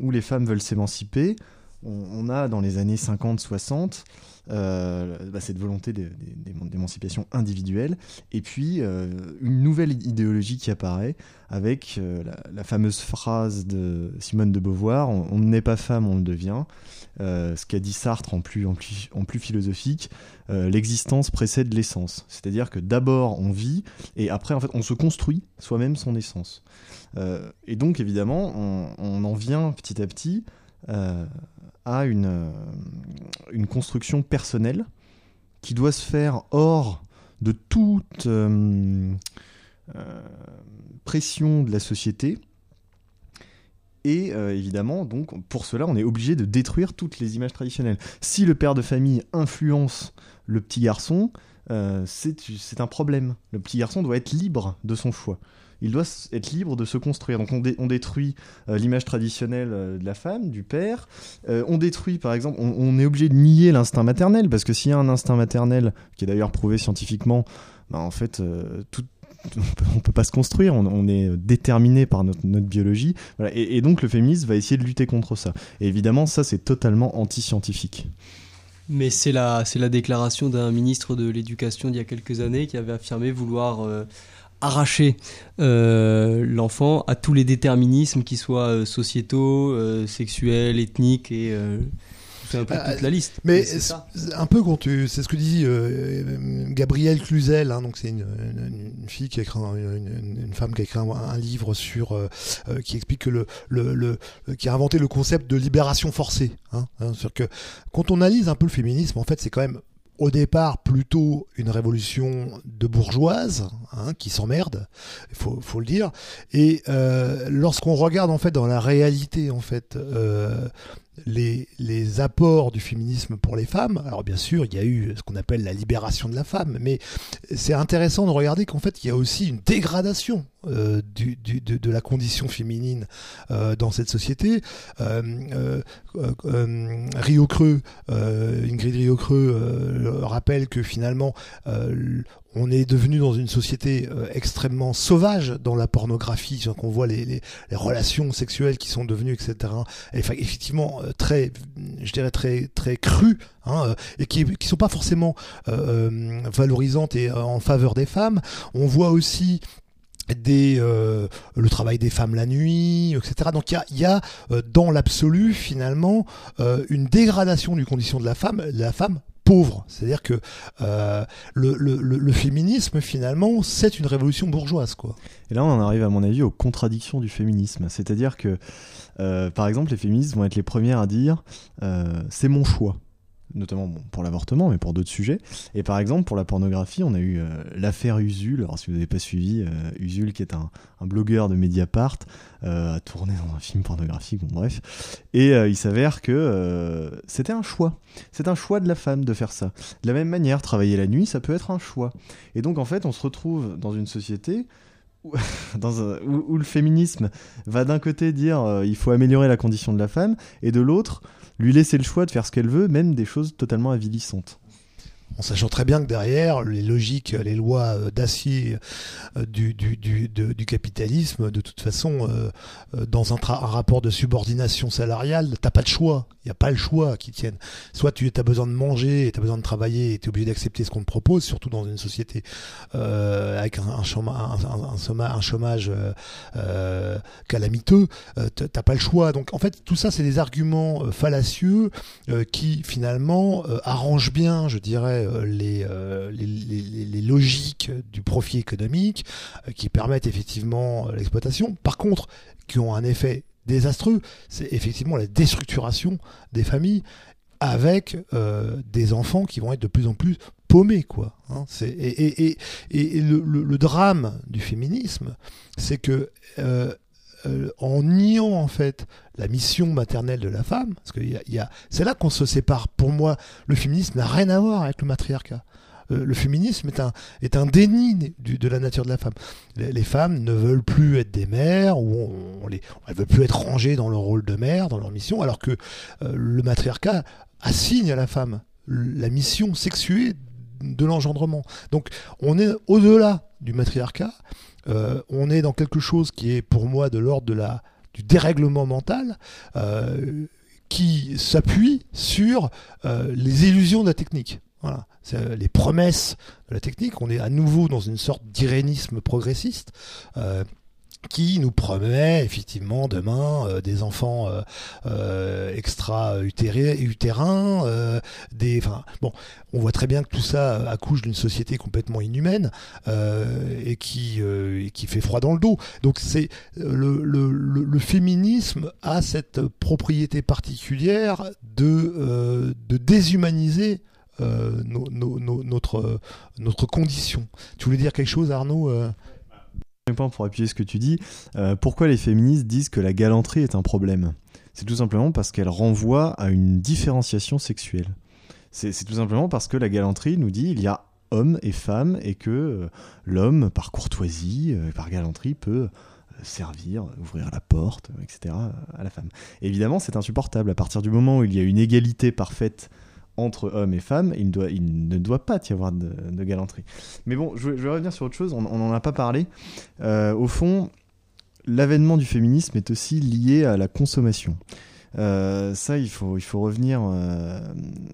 où les femmes veulent s'émanciper, on, a dans les années 50-60 euh, bah, cette volonté d'émancipation individuelle, et puis euh, une nouvelle idéologie qui apparaît avec euh, la, fameuse phrase de Simone de Beauvoir on n'est pas femme, on le devient. ce qu'a dit Sartre en plus, en plus, en plus philosophique, l'existence précède l'essence. C'est-à-dire que d'abord on vit et après en fait on se construit soi-même son essence. et donc évidemment on, en vient petit à petit à une, euh, une construction personnelle qui doit se faire hors de toute euh, euh, pression de la société. Et évidemment, donc, pour cela, on est obligé de détruire toutes les images traditionnelles. Si le père de famille influence le petit garçon, c'est un problème. Le petit garçon doit être libre de son choix il doit être libre de se construire. Donc on, détruit euh, l'image traditionnelle euh, de la femme, du père. Euh, on détruit, par exemple, on, est obligé de nier l'instinct maternel, parce que s'il y a un instinct maternel, qui est d'ailleurs prouvé scientifiquement, bah, en fait, tout, on peut pas se construire, on, est déterminé par notre, biologie. Et, donc le féminisme va essayer de lutter contre ça. Et évidemment, ça c'est totalement anti-scientifique. Mais c'est la, la déclaration d'un ministre de l'Éducation d'il y a quelques années qui avait affirmé vouloir arracher euh, l'enfant à tous les déterminismes, qui soient euh, sociétaux, euh, sexuels, ethniques et un peu toute la liste. Mais, un peu quand tu, c'est ce que dit Gabrielle Cluzel, hein, donc c'est une, fille qui a écrit une, femme qui a écrit un, livre sur, qui explique que le, le, qui a inventé le concept de libération forcée. Hein, hein, sur que quand on analyse un peu le féminisme, en fait, c'est quand même au départ plutôt une révolution de bourgeoises hein, qui s'emmerdent, il faut, faut, le dire. Et euh, lorsqu'on regarde en fait dans la réalité en fait euh, les, apports du féminisme pour les femmes. Alors bien sûr, il y a eu ce qu'on appelle la libération de la femme, mais c'est intéressant de regarder qu'en fait, il y a aussi une dégradation euh, de, la condition féminine euh, dans cette société. Euh Rio Creux, Ingrid Rio Creux rappelle que finalement, on est devenu dans une société euh, extrêmement sauvage dans la pornographie, donc on voit les, relations sexuelles qui sont devenues, etc. effectivement, euh, très, je dirais très très crues, hein, euh, et qui qui sont pas forcément valorisantes et en faveur des femmes. On voit aussi le travail des femmes la nuit, etc. Donc il y a, dans l'absolu finalement une dégradation du condition de la femme, la femme pauvre. C'est-à-dire que euh, le, féminisme, finalement, c'est une révolution bourgeoise. Quoi. Et là, on en arrive, à mon avis, aux contradictions du féminisme. C'est-à-dire que, euh, par exemple, les féministes vont être les premières à dire euh, c'est mon choix notamment pour l'avortement, mais pour d'autres sujets. Et par exemple, pour la pornographie, on a eu euh, l'affaire Usul. Alors, si vous n'avez pas suivi, euh, Usul, qui est un, blogueur de Mediapart, euh, a tourné dans un film pornographique, bon, bref. Et il s'avère que c'était un choix. C'est un choix de la femme de faire ça. De la même manière, travailler la nuit, ça peut être un choix. Et donc, en fait, on se retrouve dans une société où, [LAUGHS] le féminisme va d'un côté dire il faut améliorer la condition de la femme, et de l'autre, lui laisser le choix de faire ce qu'elle veut, même des choses totalement avilissantes en sachant très bien que derrière, les logiques, les lois euh, d'acier euh, du, du, du, du, capitalisme, de toute façon, euh, dans un, rapport de subordination salariale, t'as pas de choix. Il n'y a pas le choix qui tienne. Soit tu as besoin de manger, tu as besoin de travailler, et tu es obligé d'accepter ce qu'on te propose, surtout dans une société avec un, chômage, un, chômage calamiteux, t'as pas le choix. Donc en fait, tout ça, c'est des arguments fallacieux qui finalement arrangent bien, je dirais, euh, euh, les, les, logiques du profit économique euh, qui permettent effectivement l'exploitation. Par contre, qui ont un effet désastreux, c'est effectivement la déstructuration des familles avec des enfants qui vont être de plus en plus paumés quoi. Hein. et, et, et, le, drame du féminisme, c'est que en niant en fait la mission maternelle de la femme, parce que c'est là qu'on se sépare. Pour moi, le féminisme n'a rien à voir avec le matriarcat. Euh, le féminisme est un, déni de la nature de la femme. Les, femmes ne veulent plus être des mères, ou on, les, elles veulent plus être rangées dans leur rôle de mère, dans leur mission, alors que euh, le matriarcat assigne à la femme la mission sexuée de l'engendrement. Donc on est au-delà du matriarcat, euh, on est dans quelque chose qui est pour moi de l'ordre de la du dérèglement mental, euh, qui s'appuie sur les illusions de la technique. Voilà. les promesses de la technique. On est à nouveau dans une sorte d'irénisme progressiste qui nous promet effectivement demain euh, des enfants euh, euh, extra utérins, des, enfin bon, on voit très bien que tout ça accouche d'une société complètement inhumaine et qui qui fait froid dans le dos. Donc c'est le, le, le, féminisme a cette propriété particulière de de déshumaniser notre notre condition. Tu voulais dire quelque chose, Arnaud pour appuyer ce que tu dis, euh, pourquoi les féministes disent que la galanterie est un problème? C'est tout simplement parce qu'elle renvoie à une différenciation sexuelle. C'est tout simplement parce que la galanterie nous dit il y a hommes et femmes et que euh, l'homme, par courtoisie, euh, par galanterie, peut servir, ouvrir la porte, etc. à la femme. évidemment, c'est insupportable. À partir du moment où il y a une égalité parfaite entre hommes et femmes, il, doit, il ne doit pas y avoir de, galanterie. Mais bon, je, vais revenir sur autre chose, on n'en a pas parlé. Euh, au fond, l'avènement du féminisme est aussi lié à la consommation. Euh, ça, il faut, il faut revenir euh,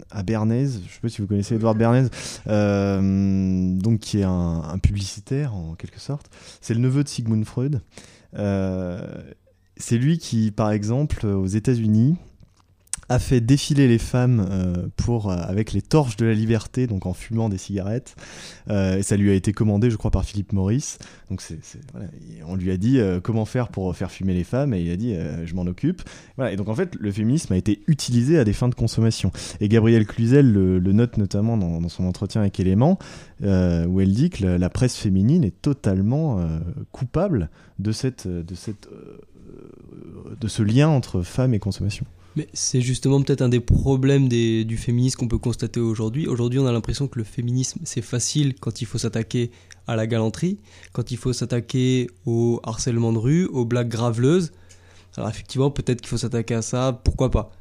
à Bernays. Je ne sais pas si vous connaissez Edouard Bernays, donc qui est un, un, publicitaire en quelque sorte. C'est le neveu de Sigmund Freud. c'est lui qui, par exemple, aux États-Unis, a fait défiler les femmes euh, pour euh, avec les torches de la liberté, donc en fumant des cigarettes. Euh, et ça lui a été commandé, je crois, par Philippe Maurice. Donc on lui a dit comment faire pour faire fumer les femmes, et il a dit je m'en occupe. Voilà, et donc en fait, le féminisme a été utilisé à des fins de consommation. Et Gabrielle Cluzel le, note notamment dans, son entretien avec Élément, où elle dit que la, presse féminine est totalement coupable de cette, de de ce lien entre femmes et consommation. Mais c'est justement peut-être un des problèmes du féminisme qu'on peut constater aujourd'hui. Aujourd'hui, on a l'impression que le féminisme, c'est facile quand il faut s'attaquer à la galanterie, quand il faut s'attaquer au harcèlement de rue, aux blagues graveleuses. Alors effectivement, peut-être qu'il faut s'attaquer à ça, pourquoi pas?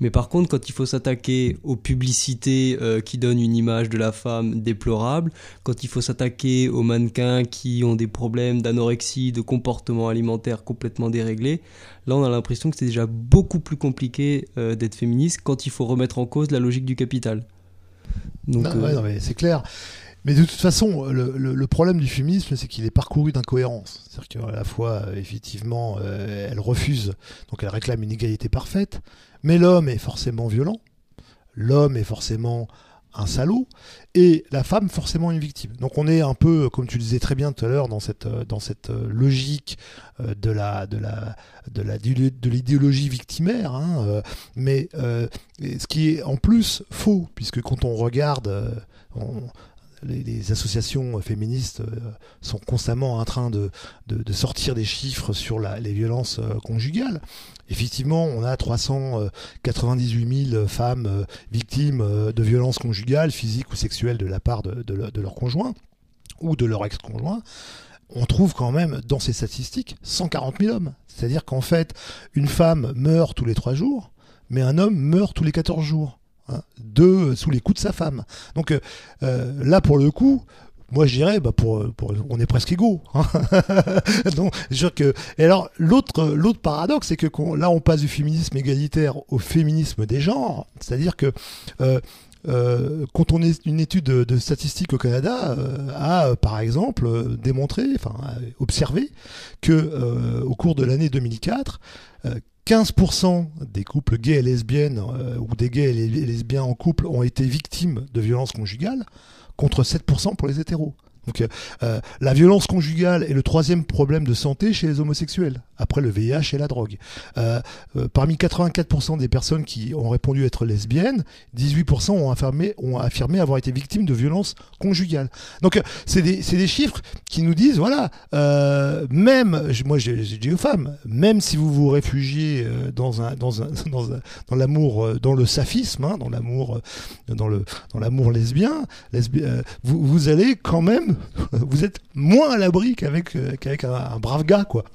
Mais par contre, quand il faut s'attaquer aux publicités euh, qui donnent une image de la femme déplorable, quand il faut s'attaquer aux mannequins qui ont des problèmes d'anorexie, de comportement alimentaire complètement déréglé, là on a l'impression que c'est déjà beaucoup plus compliqué euh, d'être féministe quand il faut remettre en cause la logique du capital. Donc, euh, c'est clair. Mais de toute façon, le, problème du féminisme, c'est qu'il est parcouru d'incohérences. C'est-à-dire qu'à la fois, effectivement, elle refuse, donc elle réclame une égalité parfaite, mais l'homme est forcément violent, l'homme est forcément un salaud, et la femme forcément une victime. Donc on est un peu, comme tu disais très bien tout à l'heure, dans cette, dans cette logique euh, de la, de la, de la, de l'idéologie victimaire, hein, euh, mais euh, ce qui est en plus faux, puisque quand on regarde, les, associations féministes sont constamment en train de, de, sortir des chiffres sur les violences conjugales. Effectivement, on a 398 000 femmes euh, victimes euh, de violences conjugales, physiques ou sexuelles de la part de, leur conjoint ou de leur ex-conjoint on trouve quand même dans ces statistiques 140 000 hommes. C'est-à-dire qu'en fait, une femme meurt tous les trois jours, mais un homme meurt tous les 14 jours. Hein, sous les coups de sa femme. Donc euh, là, pour le coup, moi, je dirais, bah pour, on est presque égaux. Hein. [LAUGHS] Donc, je que. Et alors, l'autre, l'autre paradoxe, c'est que là, on passe du féminisme égalitaire au féminisme des genres. C'est-à-dire que euh, euh, quand on est une étude de, statistiques au Canada euh, a, par exemple, démontré, enfin, observé que au cours de l'année 2004, 15% des couples gays et lesbiennes ou des gays et lesbiens en couple ont été victimes de violences conjugales contre 7% pour les hétéros. Donc euh, la violence conjugale est le troisième problème de santé chez les homosexuels, après le VIH et la drogue. Euh, euh, parmi 84% des personnes qui ont répondu être lesbiennes, 18% ont affirmé, avoir été victimes de violences conjugales. Donc c'est des, chiffres qui nous disent, voilà, même, moi j'ai dit aux femmes, même si vous vous réfugiez dans, un, un, [LAUGHS] un, l'amour, dans le saphisme, hein, dans l'amour dans l'amour lesbien, vous, allez quand même [LAUGHS] vous êtes moins à l'abri qu'avec euh, un, brave gars, quoi. [LAUGHS]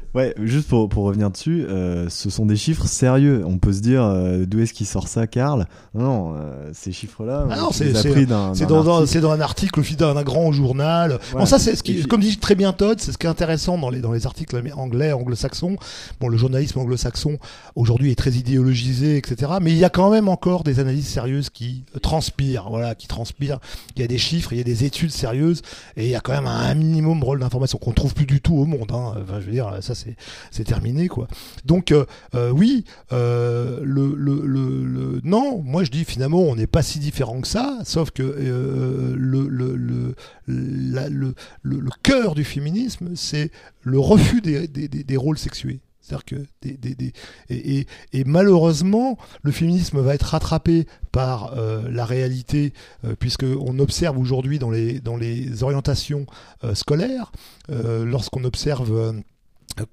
Ouais, juste pour, pour revenir dessus, euh, ce sont des chiffres sérieux. On peut se dire euh, d'où est-ce qu'il sort ça, Karl? Non, euh, ces chiffres-là, Ah c'est- dans, un- article. dans un article d'un grand journal. Bon, ça, c'est ce qui, comme dit très bien Todd, c'est ce qui est intéressant dans les, dans les articles anglais, anglo-saxons. Bon, le journalisme anglo-saxon, aujourd'hui, est très idéologisé, etc. Mais il y a quand même encore des analyses sérieuses qui euh, transpirent, voilà, qui transpirent. Il y a des chiffres, il y a des études sérieuses, et il y a quand même un minimum rôle d'information qu'on trouve plus du tout au monde, hein. Enfin, je veux dire, ça, c'est, terminé, quoi. Donc, euh, euh, oui, euh, le, le, le, non, moi je dis finalement on n'est pas si différent que ça, sauf que le, le, cœur du féminisme, c'est le refus des, des, des, des rôles sexués. C'est-à-dire que des, des, des, et, malheureusement, le féminisme va être rattrapé par la réalité, euh, puisque on observe aujourd'hui dans les, dans les orientations scolaires, lorsqu'on observe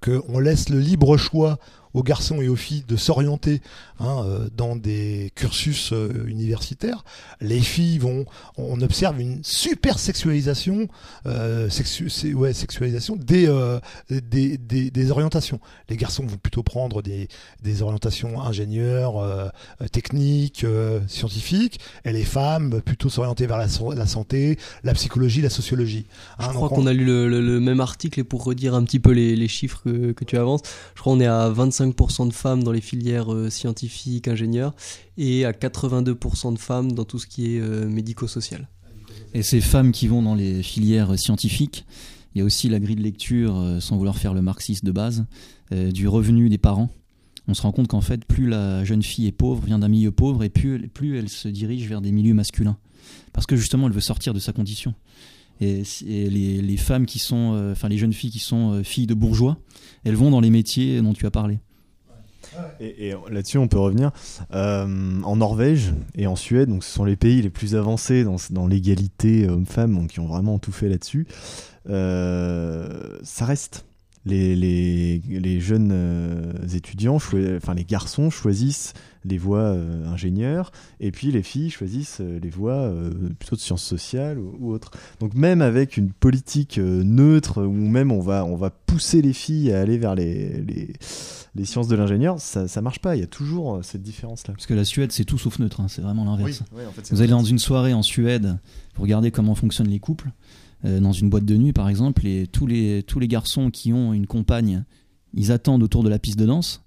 qu'on laisse le libre choix aux garçons et aux filles de s'orienter hein, euh, dans des cursus euh, universitaires. Les filles vont, on observe une super sexualisation, euh, sexu- c'est- ouais, sexualisation des, euh, des, des, des orientations. Les garçons vont plutôt prendre des, des orientations ingénieurs, euh, techniques, scientifiques, et les femmes plutôt s'orienter vers la, so- la santé, la psychologie, la sociologie. Je Hein, crois donc qu'on on- a lu le, le- le même article et pour redire un petit peu les, les chiffres que, que tu avances, je crois qu'on est à 25% de femmes dans les filières euh, scientifiques, ingénieurs et à 82% de femmes dans tout ce qui est euh, médico-social. Et ces femmes qui vont dans les filières scientifiques, il y a aussi la grille de lecture, euh, sans vouloir faire le marxiste de base, du revenu des parents. On se rend compte qu'en fait, plus la jeune fille est pauvre, vient d'un milieu pauvre, et plus, elle se dirige vers des milieux masculins. Parce que justement, elle veut sortir de sa condition. Et, les, femmes qui sont, enfin les jeunes filles qui sont filles de bourgeois, elles vont dans les métiers dont tu as parlé. Et, là-dessus, on peut revenir. Euh, en Norvège et en Suède, donc ce sont les pays les plus avancés dans, dans l'égalité homme-femme, qui ont vraiment tout fait là-dessus. Euh, ça reste. Les, jeunes euh, étudiants, enfin les garçons choisissent les voies euh, ingénieurs, et puis les filles choisissent euh, les voies euh, plutôt de sciences sociales ou, ou autres. Donc même avec une politique euh, neutre, où même on va, on va pousser les filles à aller vers les, les, les sciences de l'ingénieur, ça, ça marche pas. Il y a toujours cette différence-là. Parce que la Suède, c'est tout sauf neutre, hein, c'est vraiment l'inverse. Oui, en fait, c'est Vous allez dans une soirée en Suède, vous regardez comment fonctionnent les couples. euh, dans une boîte de nuit, par exemple, et tous les, tous les garçons qui ont une compagne, ils attendent autour de la piste de danse.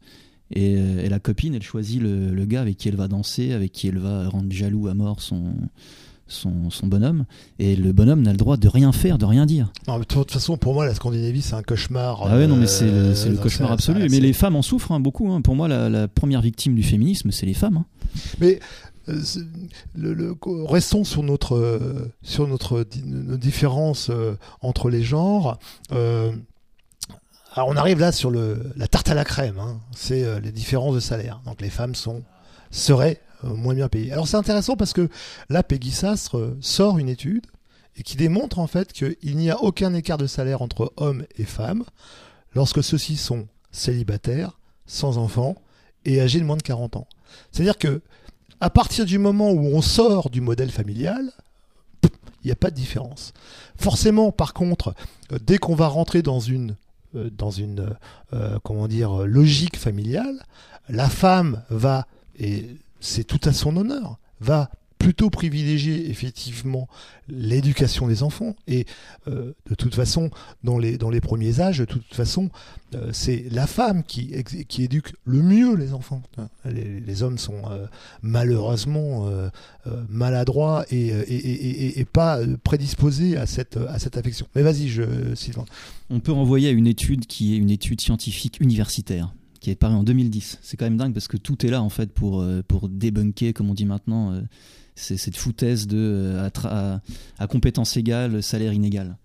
Et, euh, et la copine, elle choisit le, le gars avec qui elle va danser, avec qui elle va rendre jaloux à mort son, son, son bonhomme. Et le bonhomme n'a le droit de rien faire, de rien dire. Non, mais de toute façon, pour moi, la Scandinavie, c'est un cauchemar. Ah ouais, non, mais c'est le, euh, c'est le non, cauchemar absolu. mais les femmes en souffrent hein, beaucoup. hein. Pour moi, la, la première victime du féminisme, c'est les femmes. hein. Mais euh, c'est- le, le- restons sur notre sur notre nos différences entre les genres. Euh, on arrive là sur la tarte à la crème. hein. C'est euh, les différences de salaire. Donc les femmes sont seraient euh, moins bien payées. Alors c'est intéressant parce que là Peggy Sastre euh, sort une étude et qui démontre en fait qu'il n'y a aucun écart de salaire entre hommes et femmes lorsque ceux-ci sont célibataires, sans enfants et âgés de moins de 40 ans. C'est-à-dire que à partir du moment où on sort du modèle familial, il n'y a pas de différence. Forcément, par contre, euh, dès qu'on va rentrer dans une, dans une euh, comment dire, logique familiale, la femme va, et c'est tout à son honneur, va plutôt privilégier effectivement l'éducation des enfants. Et euh, de toute façon dans les dans les premiers âges de toute façon euh, c'est la femme qui qui éduque le mieux les enfants. Les, les hommes sont euh, malheureusement maladroits et, et, et, pas prédisposés à cette à cette affection. Mais vas-y je On peut renvoyer à une étude qui est une étude scientifique universitaire qui est parue en 2010. C'est quand même dingue parce que tout est là en fait pour, pour débunker, comme on dit maintenant, cette foutaise de euh, à, à, à compétences égales, salaire inégal.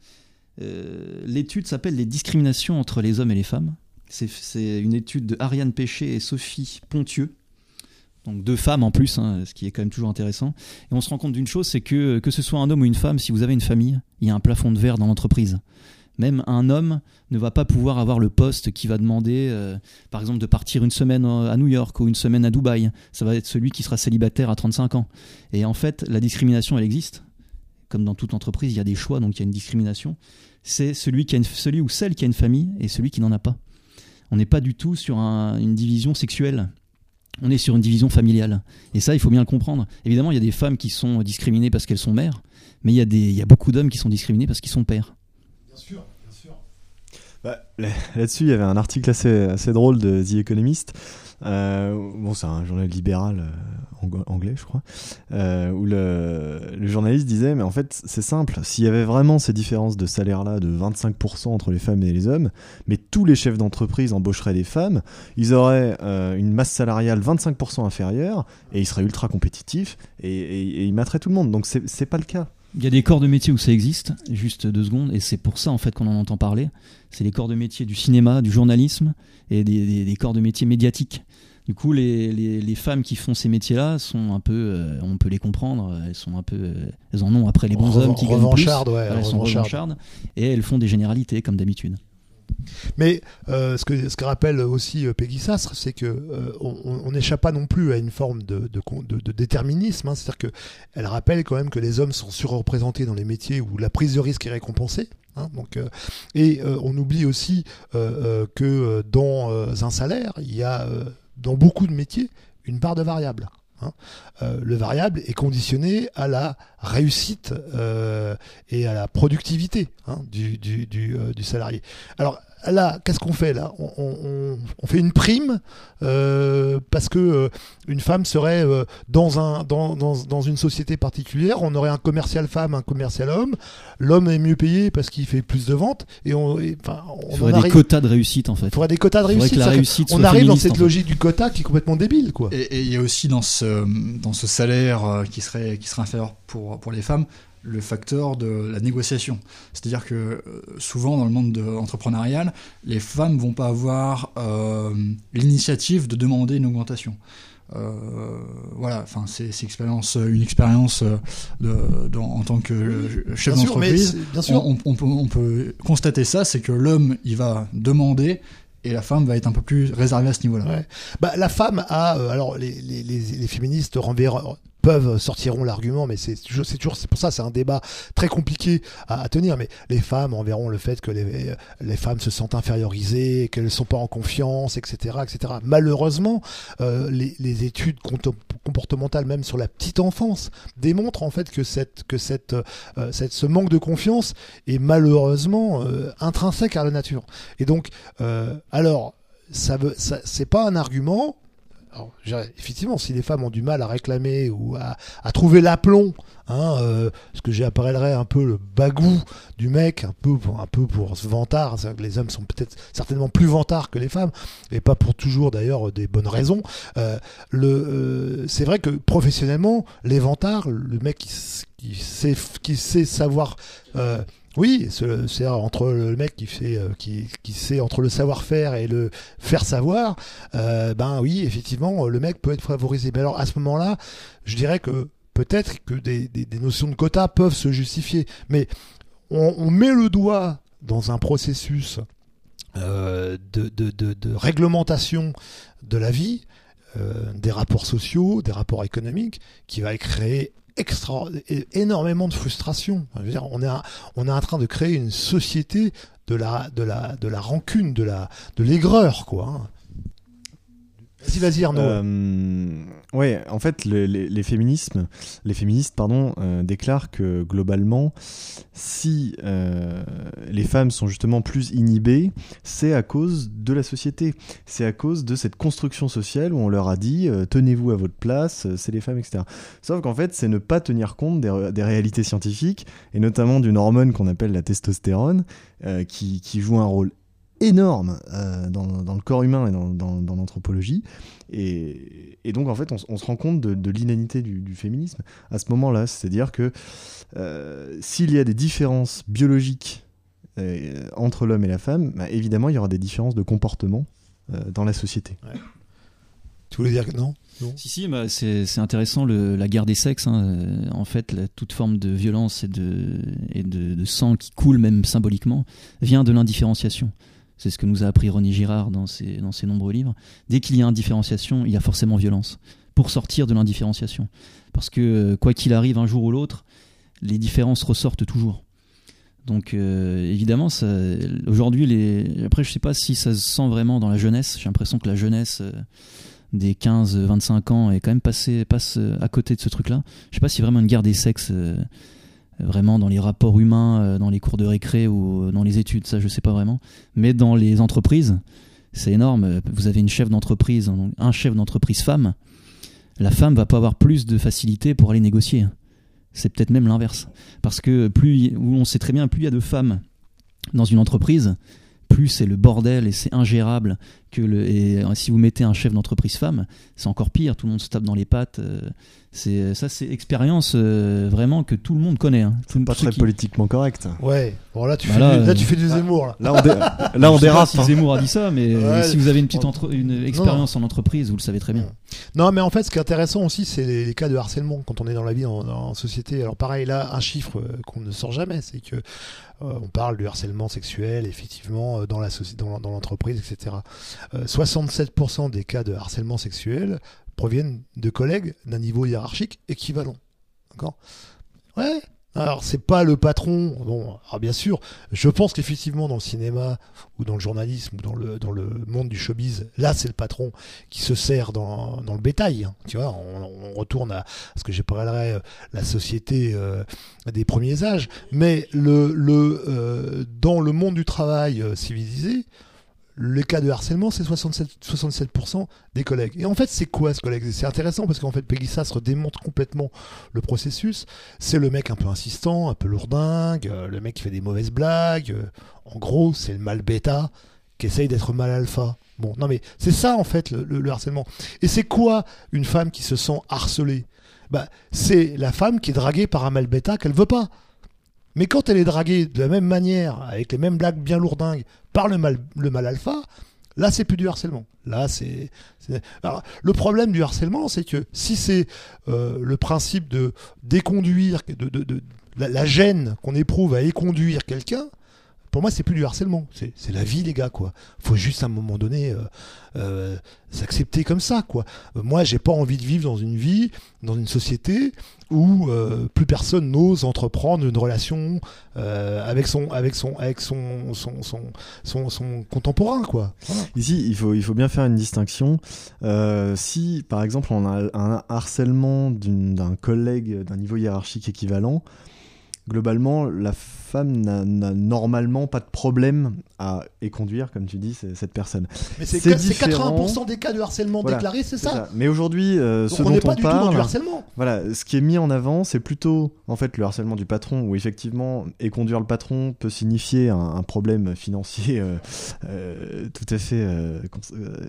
Euh, L'étude s'appelle Les discriminations entre les hommes et les femmes. C'est- C'est une étude de Ariane Péché et Sophie Pontieux. Donc deux femmes en plus, hein, ce qui est quand même toujours intéressant. Et on se rend compte d'une chose, c'est que que ce soit un homme ou une femme, si vous avez une famille, il y a un plafond de verre dans l'entreprise. Même un homme ne va pas pouvoir avoir le poste qui va demander, euh, par exemple, de partir une semaine à New York ou une semaine à Dubaï. Ça va être celui qui sera célibataire à 35 ans. Et en fait, la discrimination, elle existe. Comme dans toute entreprise, il y a des choix, donc il y a une discrimination. C'est celui, qui a une- ou celle qui a une famille et celui qui n'en a pas. on n'est pas du tout sur une division sexuelle. On est sur une division familiale. Et ça, il faut bien le comprendre. Évidemment, il y a des femmes qui sont discriminées parce qu'elles sont mères, mais il y a beaucoup d'hommes qui sont discriminés parce qu'ils sont pères. Bien sûr, bien sûr. Bah, là-dessus, il y avait un article assez, drôle de The Economist euh, bon, c'est un journal libéral euh, anglais, je crois, euh, où le, journaliste disait, mais en fait, c'est simple, s'il y avait vraiment ces différences de salaire-là de 25% entre les femmes et les hommes, mais tous les chefs d'entreprise embaucheraient des femmes, ils auraient une masse salariale 25% inférieure, et ils seraient ultra compétitifs, et ils materaient tout le monde. Donc, c'est pas le cas. Il y a des corps de métier où ça existe, juste deux secondes, et c'est pour ça en fait qu'on en entend parler. C'est les corps de métier du cinéma, du journalisme et des, corps de métier médiatiques. Du coup, les, les, femmes qui font ces métiers-là sont un peu, euh, on peut les comprendre, elles sont un peu, euh, elles en ont après les bons hommes qui gagnent plus. Ouais, elles sont revanchardes et elles font des généralités comme d'habitude. Mais euh, ce, que, rappelle aussi euh, Peggy Sassre, c'est que euh, on n'échappe pas non plus à une forme de, de, déterminisme. Hein. C'est-à-dire qu'elle rappelle quand même que les hommes sont surreprésentés dans les métiers où la prise de risque est récompensée. Hein. et on oublie aussi que dans un salaire, il y a dans beaucoup de métiers une part de variable. Hein. le variable est conditionné à la réussite et à la productivité du, du, du, salarié. Là, qu'est-ce qu'on fait là? On, fait une prime euh, parce que euh, une femme serait euh, dans, un, dans, dans, une société particulière. On aurait un commercial femme, un commercial homme. L'homme est mieux payé parce qu'il fait plus de ventes. Et on, enfin, on il faudrait des quotas de réussite en fait. Il faudrait des quotas de réussite. on arrive dans cette logique du quota qui est complètement débile, quoi. Et il y a aussi dans ce, dans ce salaire qui serait, qui serait inférieur pour, pour les femmes le facteur de la négociation. C'est-à-dire que euh, souvent dans le monde entrepreneurial, les femmes vont pas avoir euh, l'initiative de demander une augmentation. Euh, voilà, enfin c'est expérience, une expérience de, en tant que chef d'entreprise. On, on, peut, on, peut, constater ça, c'est que l'homme il va demander et la femme va être un peu plus réservée à ce niveau-là. Bah, la femme a, alors les, les, les, les féministes renverront, peuvent sortiront l'argument, mais c'est toujours, c'est toujours, c'est pour ça, c'est un débat très compliqué à, tenir. Mais les femmes enverront le fait que les, femmes se sentent infériorisées, qu'elles ne sont pas en confiance, etc., etc. Malheureusement, euh, les, les, études comportementales, même sur la petite enfance, démontrent en fait que cette, que cette, euh, cette ce manque de confiance est malheureusement euh, intrinsèque à la nature. Et donc, alors, ça veut, ça, c'est pas un argument alors, effectivement, si les femmes ont du mal à réclamer ou à, trouver l'aplomb, hein, euh, ce que j'appellerais un peu le bagou du mec, un peu pour, un peu pour ce vantard, que les hommes sont peut-être certainement plus vantards que les femmes, et pas pour toujours d'ailleurs des bonnes raisons. Euh, euh, c'est vrai que professionnellement, les vantards, le mec qui, sait, savoir oui, c'est entre le mec qui fait, euh, qui, sait entre le savoir-faire et le faire savoir. Euh, ben oui, effectivement, le mec peut être favorisé. Mais alors à ce moment-là, je dirais que peut-être que des, notions de quotas peuvent se justifier, mais on, met le doigt dans un processus euh, de, réglementation de la vie, des rapports sociaux, des rapports économiques, qui va créer énormément de frustration. on, est, en train de créer une société de la, rancune, de la, de l'aigreur, quoi. Vas-y, vas-y Arnaud. Euh, en fait, les, féminismes, les féministes pardon, euh, déclarent que globalement, si euh, les femmes sont justement plus inhibées, c'est à cause de la société. C'est à cause de cette construction sociale où on leur a dit tenez-vous à votre place, c'est les femmes, etc. Sauf qu'en fait, c'est ne pas tenir compte des, des, réalités scientifiques et notamment d'une hormone qu'on appelle la testostérone qui, qui joue un rôle énorme euh, dans, dans, le corps humain et dans, dans, l'anthropologie. Et, et, donc, en fait, on, se rend compte de, de l'inanité du, du, féminisme à ce moment-là. C'est-à-dire que euh, s'il y a des différences biologiques euh, entre l'homme et la femme, bah, évidemment, il y aura des différences de comportement dans la société. Tu voulais dire que non? Si, si, bah, c'est intéressant le, la guerre des sexes. Hein. En fait, toute forme de violence et, de, et de, de, sang qui coule, même symboliquement, vient de l'indifférenciation. C'est ce que nous a appris René Girard dans ses, dans ses nombreux livres. Dès qu'il y a indifférenciation, il y a forcément violence. Pour sortir de l'indifférenciation. Parce que, quoi qu'il arrive un jour ou l'autre, les différences ressortent toujours. Donc euh, évidemment, aujourd'hui, après je sais pas si ça se sent vraiment dans la jeunesse. J'ai l'impression que la jeunesse euh, des 15-25 ans est quand même passée passe euh, à côté de ce truc-là. Je sais pas si vraiment une guerre des sexes, euh, vraiment dans les rapports humains, euh, dans les cours de récré ou dans les études, ça je sais pas vraiment. Mais dans les entreprises, c'est énorme. Vous avez une chef d'entreprise, un chef d'entreprise femme. La femme va pas avoir plus de facilité pour aller négocier c'est peut-être même l'inverse. Parce que plus, on sait très bien, plus il y a de femmes dans une entreprise, plus c'est le bordel et c'est ingérable. Que le, et si vous mettez un chef d'entreprise femme, c'est encore pire, tout le monde se tape dans les pattes. euh, C'est, ça, c'est expérience euh, vraiment que tout le monde connaît. hein. Tout- Pas très qui- politiquement correct. Ouais, bon là tu, Bah fais, là, du, là, euh, tu fais du Zemmour là. Là, on, dé- [LAUGHS] là, on dérape. si hein. Zemmour a dit ça, mais euh, Ouais, si vous avez une petite entre- une expérience en entreprise, vous le savez très bien. Non, mais en fait, ce qui est intéressant aussi, c'est les, les cas de harcèlement quand on est dans la vie en, en société. Alors pareil, là, un chiffre euh, qu'on ne sort jamais, c'est que euh, on parle du harcèlement sexuel, effectivement, euh, dans soci- dans, l'entreprise, etc. Euh, 67% des cas de harcèlement sexuel proviennent de collègues d'un niveau hiérarchique équivalent. D'accord? Ouais. Alors c'est pas le patron. Bon, alors bien sûr, je pense qu'effectivement dans le cinéma ou dans le journalisme ou dans le dans le monde du showbiz, là c'est le patron qui se sert dans, dans le bétail. hein. Tu vois, on, retourne à ce que j'appellerais euh, la société euh, des premiers âges. Mais le, le, euh, dans le monde du travail civilisé, les cas de harcèlement, c'est 67, 67% des collègues. Et en fait, c'est quoi ce collègue? C'est intéressant parce qu'en fait, Peggy Sastre démontre complètement le processus. C'est le mec un peu insistant, un peu lourdingue, euh, le mec qui fait des mauvaises blagues. euh, en gros, c'est le mal bêta qui essaye d'être mal alpha. Bon, non mais c'est ça en fait le, le- le harcèlement. Et c'est quoi une femme qui se sent harcelée? Bah, C'est la femme qui est draguée par un mal bêta qu'elle veut pas. Mais quand elle est draguée de la même manière, avec les mêmes blagues bien lourdingues, par le mal, le mal alpha, là c'est plus du harcèlement. Là c'est. le problème du harcèlement, c'est que si c'est euh, le principe de déconduire, de, la gêne qu'on éprouve à éconduire quelqu'un, pour moi c'est plus du harcèlement. C'est la vie, les gars, quoi. Faut juste à un moment donné euh, euh, s'accepter comme ça, quoi. Euh, moi, j'ai pas envie de vivre dans une vie, dans une société où euh, plus personne n'ose entreprendre une relation avec son avec son avec son son son, son, son contemporain quoi. Voilà. Ici, il faut, il faut bien faire une distinction. Si, par exemple, on a un harcèlement d'un collègue d'un niveau hiérarchique équivalent, globalement, la femme n'a normalement pas de problème à éconduire, comme tu dis, cette personne. Mais c'est C'est que- c'est différent. 80% des cas de harcèlement Voilà, déclarés, c'est ça. Mais aujourd'hui, euh, ce on dont n'est pas on du tout parle, du harcèlement. voilà, ce qui est mis en avant, c'est plutôt en fait le harcèlement du patron, où effectivement, éconduire le patron peut signifier un, un problème financier euh, euh, tout à fait euh,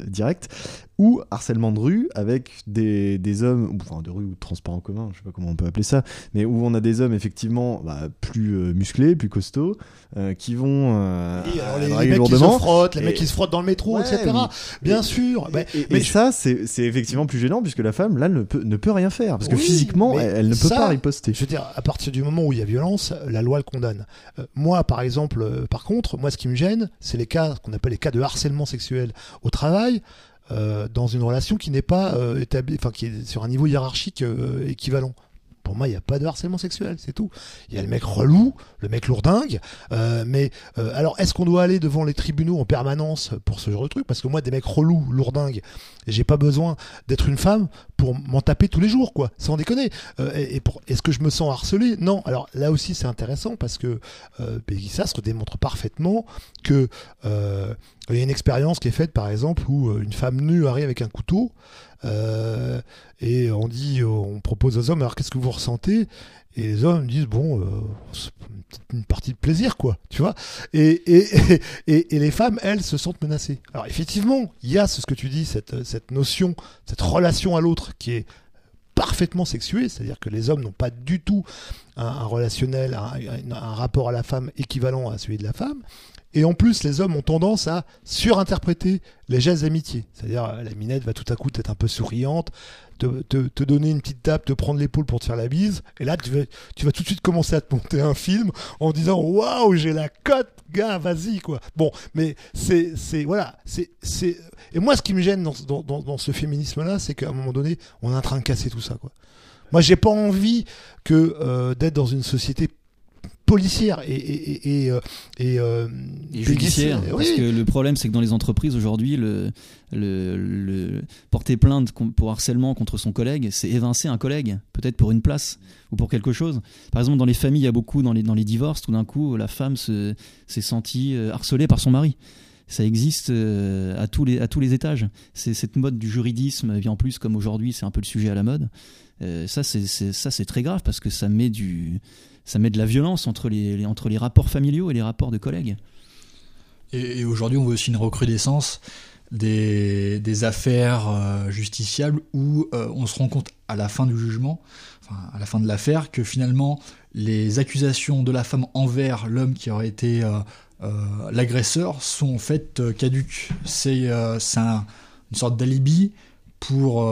direct, ou harcèlement de rue avec des, des hommes, enfin de rue ou de transport en commun, je sais pas comment on peut appeler ça, mais où on a des hommes effectivement bah, plus musclés, plus costauds, euh, qui vont euh, alors les, mecs qui se frottent, les Et- mecs qui se frottent dans le métro, Ouais, etc. oui. Bien Et- sûr. Et, Mais- et- mais et je- ça, c'est effectivement plus gênant puisque la femme, là, ne peut, ne peut rien faire. Parce que Oui, physiquement, elle, elle ne peut ça, pas riposter. Je veux dire, à partir du moment où il y a violence, la loi le condamne. Euh, moi, par exemple, euh, par contre, moi, ce qui me gêne, c'est les cas qu'on appelle les cas de harcèlement sexuel au travail, euh, dans une relation qui n'est pas euh, établie, enfin, qui est sur un niveau hiérarchique euh, équivalent. Pour moi, il n'y a pas de harcèlement sexuel, c'est tout. Il y a le mec relou, le mec lourdingue, euh, mais euh, alors, est-ce qu'on doit aller devant les tribunaux en permanence pour ce genre de truc? Parce que moi, des mecs relous, lourdingues, j'ai pas besoin d'être une femme pour m'en taper tous les jours, quoi, sans déconner. Euh, et et est-ce que je me sens harcelé? Non. Alors là aussi, c'est intéressant parce que euh, Peggy Sastre démontre parfaitement que euh, il y a une expérience qui est faite, par exemple, où une femme nue arrive avec un couteau euh, et on dit, on propose aux hommes, alors qu'est-ce que vous ressentez? Et les hommes disent, bon, euh, une partie de plaisir, quoi, tu vois. Et, et, [LAUGHS] et, et les femmes, elles, se sentent menacées. Alors effectivement, il y a ce que tu dis, cette, cette notion, cette relation à l'autre qui est parfaitement sexuée, c'est-à-dire que les hommes n'ont pas du tout un, un relationnel, un- un rapport à la femme équivalent à celui de la femme. Et en plus, les hommes ont tendance à surinterpréter les gestes d'amitié. C'est-à-dire, euh, la minette va tout à coup être un peu souriante, te, donner une petite tape, te prendre l'épaule pour te faire la bise. Et là, tu vas, tout de suite commencer à te monter un film en disant Waouh, j'ai la cote, gars, vas-y, quoi. Bon, mais c'est. voilà. c'est c'est Et moi, ce qui me gêne dans ce féminisme-là, c'est qu'à un moment donné, on est en train de casser tout ça, quoi. Moi, j'ai pas envie que euh, d'être dans une société policière et et et, et, judiciaire. Parce que le problème, c'est que dans les entreprises aujourd'hui, le, le, le, porter plainte pour harcèlement contre son collègue, c'est évincer un collègue, peut-être pour une place ou pour quelque chose. Par exemple, dans les familles, il y a beaucoup dans les dans les divorces, tout d'un coup, la femme s'est sentie harcelée par son mari ça existe à tous les à tous les étages. C'est cette mode du juridisme, et en plus comme aujourd'hui c'est un peu le sujet à la mode. Euh, ça, c'est ça, c'est très grave parce que ça met du, ça met de la violence entre les, entre les rapports familiaux et les rapports de collègues. Et, aujourd'hui, on voit aussi une recrudescence des, affaires euh, justiciables où euh, on se rend compte à la fin du jugement, enfin, à la fin de l'affaire, que finalement les accusations de la femme envers l'homme qui aurait été l'agresseur sont en fait caduques. C'est un, une sorte d'alibi pour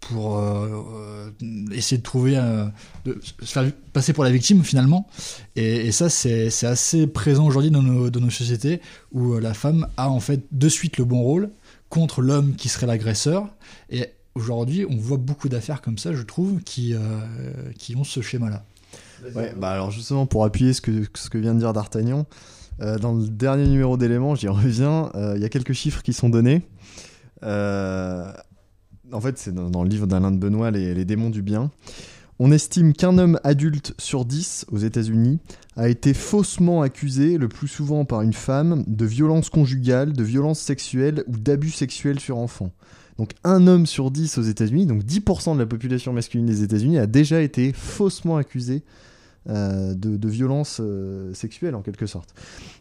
pour euh, euh, essayer de trouver, euh, de se faire passer pour la victime finalement. Et, ça, c'est assez présent aujourd'hui dans nos, dans nos, sociétés où la femme a en fait de suite le bon rôle contre l'homme qui serait l'agresseur. Et aujourd'hui, on voit beaucoup d'affaires comme ça, je trouve, qui, qui ont ce schéma-là. Ouais, bah alors justement, pour appuyer ce que, ce que vient de dire D'Artagnan, dans le dernier numéro d'éléments, j'y reviens, il y a quelques chiffres qui sont donnés. En fait, c'est dans, le livre d'Alain de Benoît, les, démons du bien. On estime qu'un homme adulte sur dix aux États-Unis a été faussement accusé, le plus souvent par une femme, de violence conjugale, de violence sexuelle ou d'abus sexuels sur enfants. Donc un homme sur dix aux États-Unis, donc 10% de la population masculine des États-Unis, a déjà été faussement accusé de, de, violence euh, sexuelle en quelque sorte.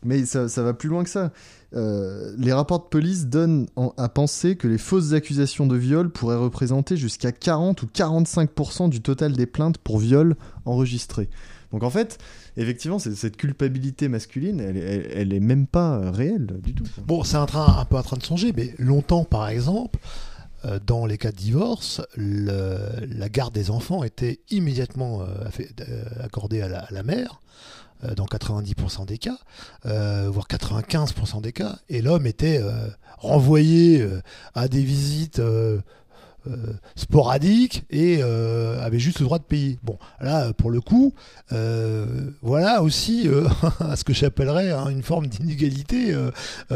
Mais ça, va plus loin que ça. Euh, les rapports de police donnent à penser que les fausses accusations de viol pourraient représenter jusqu'à 40 ou 45% du total des plaintes pour viol enregistrées. Donc en fait, effectivement, cette culpabilité masculine, elle, elle, est même pas réelle du tout. Bon, c'est un, train, un peu en train de changer, mais longtemps, par exemple, euh, dans les cas de divorce, la garde des enfants était immédiatement euh, euh, accordée à la, mère, dans 90% des cas, voire 95% des cas, et l'homme était renvoyé à des visites euh, sporadique et euh, avait juste le droit de payer. Bon, là, pour le coup, euh, voilà aussi [LAUGHS] ce que j'appellerais hein, une forme d'inégalité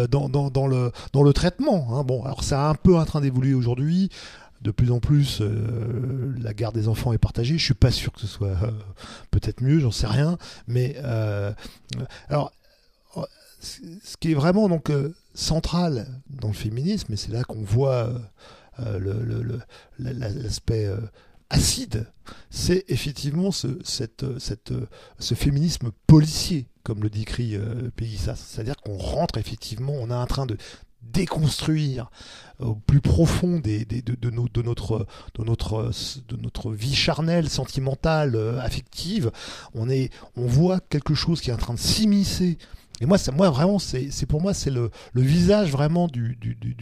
dans, dans, le, dans le traitement. Hein. Bon, alors c'est un peu en train d'évoluer aujourd'hui de plus en plus, la garde des enfants est partagée. Je suis pas sûr que ce soit peut-être mieux, j'en sais rien. Mais alors, ce qui est vraiment donc central dans le féminisme, et c'est là qu'on voit l'aspect euh, acide, c'est effectivement ce, cette, cette, ce féminisme policier, comme le décrit euh. C'est-à-dire qu'on rentre effectivement, on est en train de déconstruire au plus profond des, de, de, de, notre, de, notre, de notre vie charnelle, sentimentale, affective. On, est, on voit quelque chose qui est en train de s'immiscer et moi, moi vraiment, c'est pour moi, c'est le, visage vraiment du,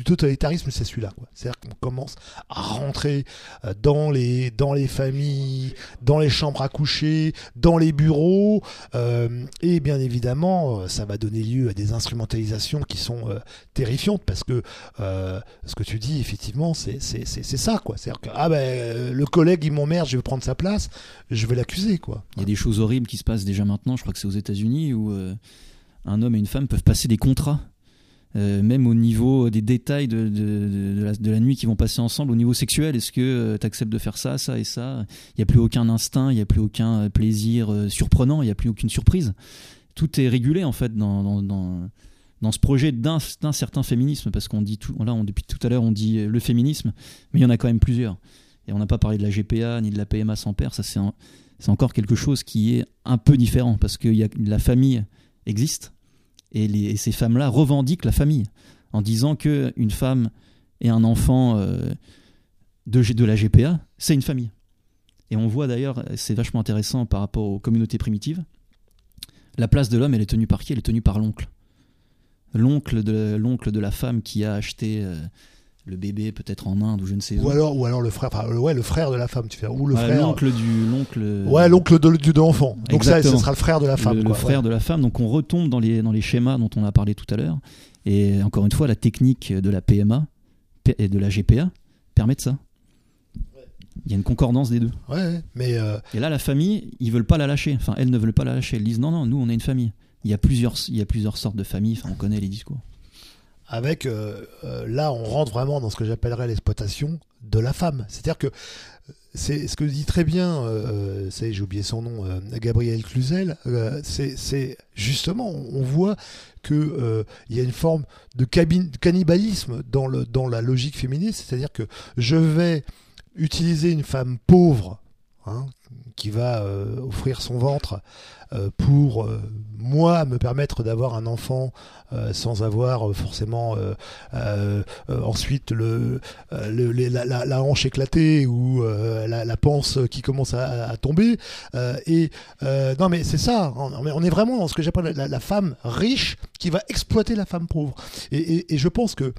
totalitarisme, c'est celui-là. C'est-à-dire qu'on commence à rentrer euh, dans les, dans les familles, dans les chambres à coucher, dans les bureaux, euh, et bien évidemment, euh, ça va donner lieu à des instrumentalisations qui sont terrifiantes parce que ce que tu dis, effectivement, c'est ça. C'est-à-dire que ah ben le collègue il m'emmerde, je vais prendre sa place, je vais l'accuser. Il y a des choses horribles qui se passent déjà maintenant. Je crois que c'est aux États-Unis où un homme et une femme peuvent passer des contrats. Euh, même au niveau des détails de, de, la, nuit qu'ils vont passer ensemble, au niveau sexuel, est-ce que euh, tu acceptes de faire ça, ça et ça? Il n'y a plus aucun instinct, il n'y a plus aucun plaisir euh, surprenant, il n'y a plus aucune surprise. Tout est régulé en fait dans, dans, dans, ce projet d'un certain féminisme, parce qu'on dit tout, là, depuis tout à l'heure, on dit le féminisme, mais il y en a quand même plusieurs. Et on n'a pas parlé de la GPA ni de la PMA sans père, ça c'est encore quelque chose qui est un peu différent, parce que y a, la famille existe et, ces femmes-là revendiquent la famille en disant que une femme et un enfant euh, de, la GPA, c'est une famille. Et on voit d'ailleurs, c'est vachement intéressant par rapport aux communautés primitives, la place de l'homme, elle est tenue par qui? Elle est tenue par l'oncle. L'oncle de, l'oncle de la femme qui a acheté euh, le bébé peut-être en Inde ou je ne sais où. Ou alors, ou alors le frère, enfin, ouais, le frère de la femme, tu fais, ou le frère. L'oncle du, l'oncle. Ouais, l'oncle de, de l'enfant. Donc ça, ce sera le frère de la femme. Le, frère de la femme. Donc on retombe dans les dans les schémas dont on a parlé tout à l'heure. Et encore une fois, la technique de la PMA et de la GPA permet de ça. Il y a une concordance des deux. Ouais, mais euh, Et là, la famille, ils veulent pas la lâcher. Enfin, elles ne veulent pas la lâcher. Elles disent non, non, nous, on est une famille. Il y a plusieurs, il y a plusieurs sortes de familles. Enfin, on connaît les discours. Avec euh, euh, là on rentre vraiment dans ce que j'appellerais l'exploitation de la femme. C'est à dire que c'est ce que dit très bien euh, j'ai oublié son nom Gabriel Cluzel c'est justement on voit que euh, il y a une forme de cannibalisme dans le dans la logique féministe. C'est à dire que je vais utiliser une femme pauvre hein, qui va euh, offrir son ventre euh, pour euh, moi me permettre d'avoir un enfant sans avoir forcément ensuite le, la, hanche éclatée ou la, panse qui commence à, tomber. Et non mais c'est ça on, on est vraiment dans ce que j'appelle la, femme riche qui va exploiter la femme pauvre. Et, je pense que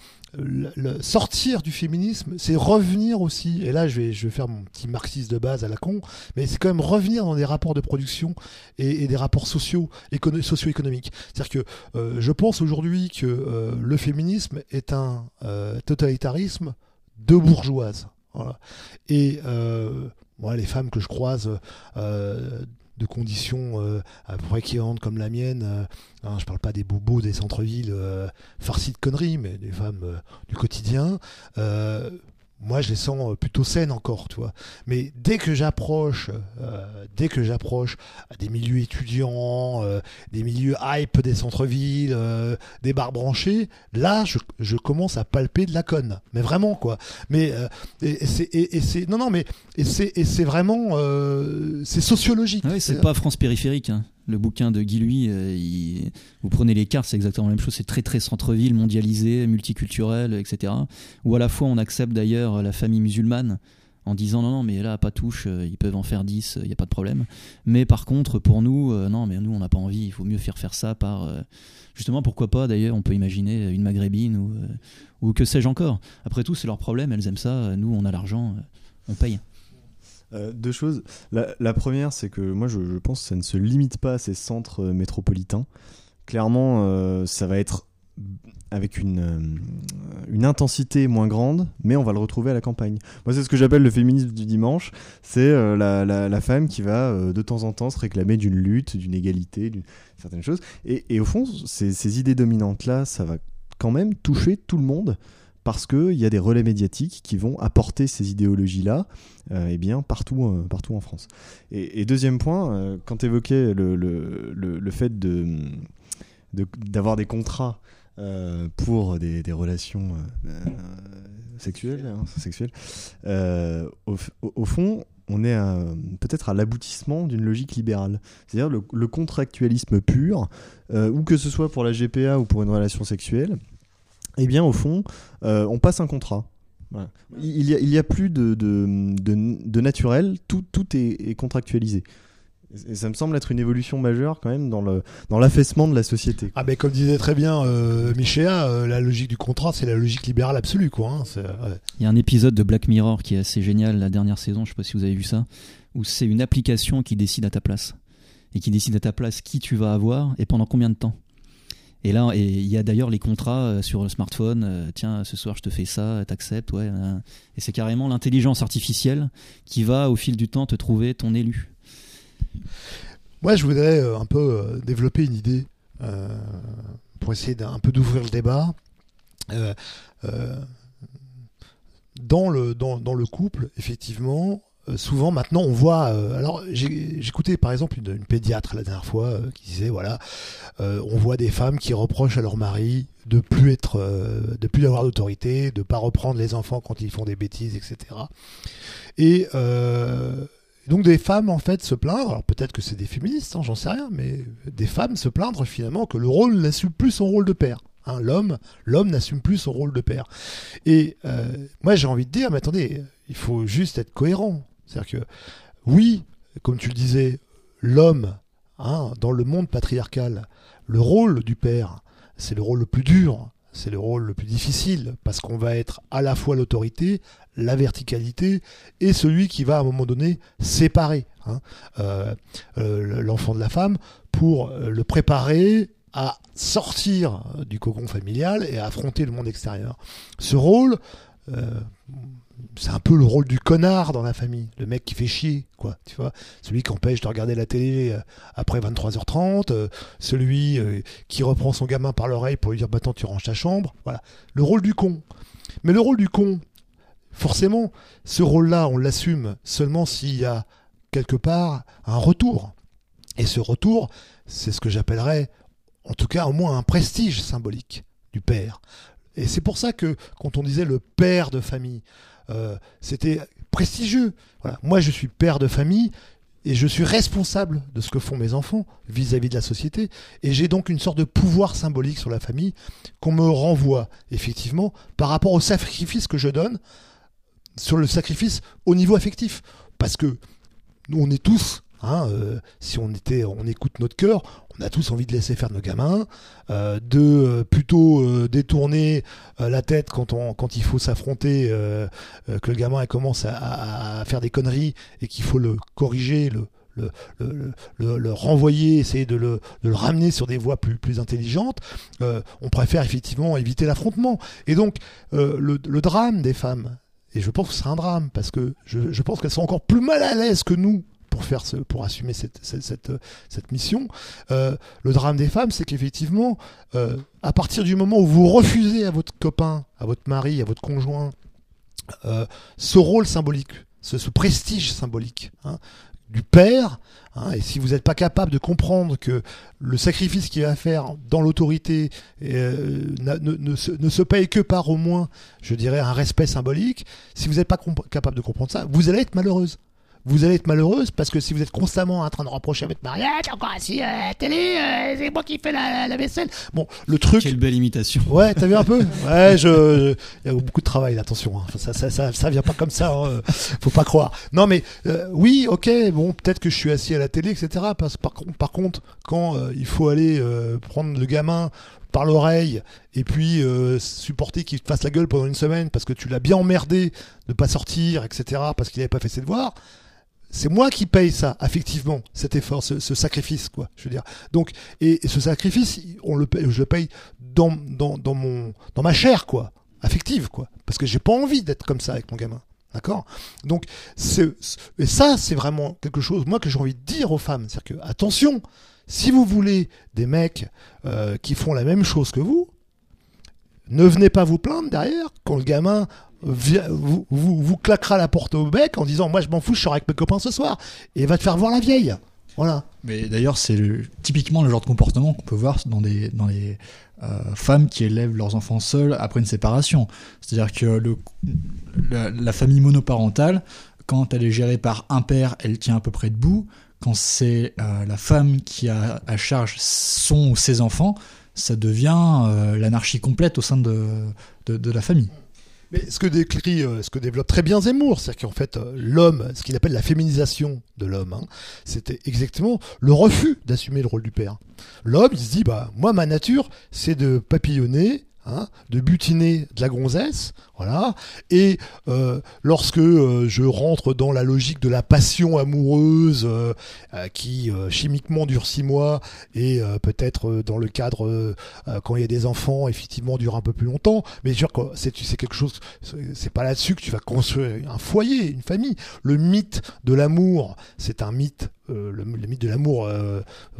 sortir du féminisme c'est revenir aussi et là je vais je vais faire mon petit marxiste de base à la con c'est quand même revenir dans des rapports de production et, des rapports sociaux écono- socio-économiques c'est-à-dire que euh, je pense aujourd'hui que euh, le féminisme est un euh, totalitarisme de bourgeoise. Et moi, les femmes que je croise de conditions euh, comme la mienne, euh, hein, je parle pas des bobos des centres-villes euh, farcis de conneries, mais des femmes du quotidien. Moi, je les sens euh, plutôt saines encore, tu vois. Mais dès que j'approche, euh, dès que j'approche des milieux étudiants, euh, des milieux hype des centres-villes, euh, des bars branchés, là, je, je commence à palper de la conne. Mais vraiment, quoi. Mais euh, et, et c'est et, et c'est non non mais et c'est et c'est vraiment euh, c'est sociologique. Ouais, c'est pas France périphérique. hein. Le bouquin de Guy Louis, euh, vous prenez les cartes, c'est exactement la même chose. C'est très très centre-ville, mondialisé, multiculturel, etc. Où à la fois on accepte d'ailleurs la famille musulmane en disant non non mais là pas touche, euh, ils peuvent en faire 10, il n'y a pas de problème. Mais par contre pour nous, euh, non mais nous on n'a pas envie, il faut mieux faire faire ça par justement pourquoi pas d'ailleurs on peut imaginer une maghrébine ou ou que sais-je encore. Après tout c'est leur problème, elles aiment ça, nous on a l'argent, on paye. Euh, deux choses. La, première, c'est que moi, je, pense que ça ne se limite pas à ces centres euh, métropolitains. Clairement, euh, ça va être avec une, intensité moins grande, mais on va le retrouver à la campagne. Moi, c'est ce que j'appelle le féminisme du dimanche. C'est la, femme qui va de temps en temps se réclamer d'une lutte, d'une égalité, d'une certaine chose. Et, au fond, ces idées dominantes-là, ça va quand même toucher tout le monde parce qu'il y a des relais médiatiques qui vont apporter ces idéologies-là euh, eh bien, partout, euh, partout en France. Et, deuxième point, euh, quand tu évoquais le, le, le, fait d'avoir des contrats euh, pour des, relations sexuelles, hein, sexuelles au, fond, on est peut-être à l'aboutissement d'une logique libérale. C'est-à-dire le, contractualisme pur, ou que ce soit pour la GPA ou pour une relation sexuelle, eh bien, au fond, euh, on passe un contrat. Voilà. Il y a, il y a plus de, de, de- de naturel, tout, tout est, est contractualisé. Et ça me semble être une évolution majeure quand même dans le dans l'affaissement de la société. Ah mais comme disait très bien euh, Michéa, euh, la logique du contrat, c'est la logique libérale absolue, quoi. hein. Ouais. Il y a un épisode de Black Mirror qui est assez génial, la dernière saison, je sais pas si vous avez vu ça, où c'est une application qui décide à ta place. Et qui décide à ta place qui tu vas avoir et pendant combien de temps? Et là, il y a d'ailleurs les contrats euh, sur le smartphone. euh, tiens, ce soir je te fais ça, t'acceptes, ouais. euh. et c'est carrément l'intelligence artificielle qui va au fil du temps te trouver ton élu. Moi, je voudrais un peu développer une idée pour essayer d'un un peu d'ouvrir le débat. Dans, le, dans, dans le couple, effectivement, souvent maintenant on voit. euh, alors j'écoutais par exemple une, pédiatre la dernière fois euh, qui disait voilà, euh, on voit des femmes qui reprochent à leur mari de plus être, euh, de plus avoir d'autorité, de pas reprendre les enfants quand ils font des bêtises, etc. Et euh, donc des femmes en fait se plaindre, alors peut-être que c'est des féministes, hein, j'en sais rien, mais des femmes se plaindre finalement que le rôle n'assume plus son rôle de père. Hein, l'homme, l'homme n'assume plus son rôle de père. Et euh, moi j'ai envie de dire, mais attendez, il faut juste être cohérent. C'est-à-dire que oui, comme tu le disais, l'homme, hein, dans le monde patriarcal, le rôle du père, c'est le rôle le plus dur, c'est le rôle le plus difficile, parce qu'on va être à la fois l'autorité, la verticalité, et celui qui va à un moment donné séparer hein, euh, euh, l'enfant de la femme pour le préparer à sortir du cocon familial et à affronter le monde extérieur. Ce rôle, euh, c'est un peu le rôle du connard dans la famille, le mec qui fait chier, quoi, tu vois, celui qui empêche de regarder la télé euh, après 23h30, euh, celui euh, qui reprend son gamin par l'oreille pour lui dire maintenant tu ranges ta chambre, voilà, le rôle du con. Mais le rôle du con, forcément, ce rôle-là, on l'assume seulement s'il y a quelque part un retour. Et ce retour, c'est ce que j'appellerais, en tout cas au moins un prestige symbolique du père. Et c'est pour ça que quand on disait le père de famille, euh, c'était prestigieux. Moi, je suis père de famille et je suis responsable de ce que font mes enfants vis-à-vis de la société. Et j'ai donc une sorte de pouvoir symbolique sur la famille qu'on me renvoie, effectivement, par rapport au sacrifice que je donne, sur le sacrifice au niveau affectif. Parce que nous, on est tous Hein, euh, si on était, on écoute notre cœur, on a tous envie de laisser faire nos gamins, euh, de euh, plutôt détourner la tête quand, il faut s'affronter, que le gamin commence à, faire des conneries et qu'il faut le corriger, le, renvoyer, essayer de le, ramener sur des voies plus, intelligentes. On préfère effectivement éviter l'affrontement. Et donc, le, drame des femmes, et je pense que c'est un drame, parce que je, je pense qu'elles sont encore plus mal à l'aise que nous pour faire pour assumer cette, cette, cette, mission. Euh, le drame des femmes, c'est qu'effectivement, euh, à partir du moment où vous refusez à votre copain, à votre mari, à votre conjoint, euh, ce rôle symbolique, ce, prestige symbolique hein, du père, hein, et si vous n'êtes pas capable de comprendre que le sacrifice qu'il va faire dans l'autorité ne, ne se, ne se paye que par au moins, je dirais, un respect symbolique, si vous n'êtes pas capable de comprendre ça, vous allez être malheureuse vous allez être malheureuse parce que si vous êtes constamment en train de reprocher à votre mari, ah, t'es encore assis à la télé, euh, c'est moi qui fais la, la vaisselle. Bon, le truc. Quelle belle imitation. Ouais, t'as vu un peu [LAUGHS] Ouais, je, il y a beaucoup de travail, là, attention. hein. Ça, ça, ça, ça vient pas comme ça. hein. Faut pas croire. Non, mais euh, oui, ok. Bon, peut-être que je suis assis à la télé, etc. Parce, par, par contre, quand euh, il faut aller euh, prendre le gamin par l'oreille et puis euh, supporter qu'il te fasse la gueule pendant une semaine parce que tu l'as bien emmerdé de pas sortir, etc. Parce qu'il avait pas fait ses devoirs. C'est moi qui paye ça, affectivement, cet effort, ce, ce sacrifice, quoi. Je veux dire. Donc, et, ce sacrifice, on le je le paye dans, dans, dans mon, dans ma chair, quoi, affective, quoi. Parce que j'ai pas envie d'être comme ça avec mon gamin. D'accord? Donc, c'est, c'est- et ça, c'est vraiment quelque chose, moi, que j'ai envie de dire aux femmes. C'est-à-dire que, attention, si vous voulez des mecs euh, qui font la même chose que vous, ne venez pas vous plaindre derrière quand le gamin vient- vous, vous, claquera la porte au bec en disant Moi, je m'en fous, je serai avec mes copains ce soir. Et va te faire voir la vieille. Voilà. Mais d'ailleurs, c'est typiquement le genre de comportement qu'on peut voir dans, dans les euh, femmes qui élèvent leurs enfants seuls après une séparation. C'est-à-dire que le, la, la famille monoparentale, quand elle est gérée par un père, elle tient à peu près debout. Quand c'est euh, la femme qui a à charge son ou ses enfants, ça devient euh, l'anarchie complète au sein de, de, la famille. Mais ce que décrit, euh, ce que développe très bien Zemmour, c'est qu'en fait, euh, l'homme, ce qu'il appelle la féminisation de l'homme, hein, c'était exactement le refus d'assumer le rôle du père. L'homme, il se dit, bah, moi, ma nature, c'est de papillonner, hein, de butiner de la gonzesse, voilà. Et euh, lorsque euh, je rentre dans la logique de la passion amoureuse euh, euh, qui euh, chimiquement dure six mois et euh, peut-être dans le cadre quand il y a des enfants effectivement dure un peu plus longtemps, mais dire que c'est quelque chose, c'est pas là-dessus que tu vas construire un foyer, une famille. Le mythe de l'amour, c'est un mythe, le, le mythe de l'amour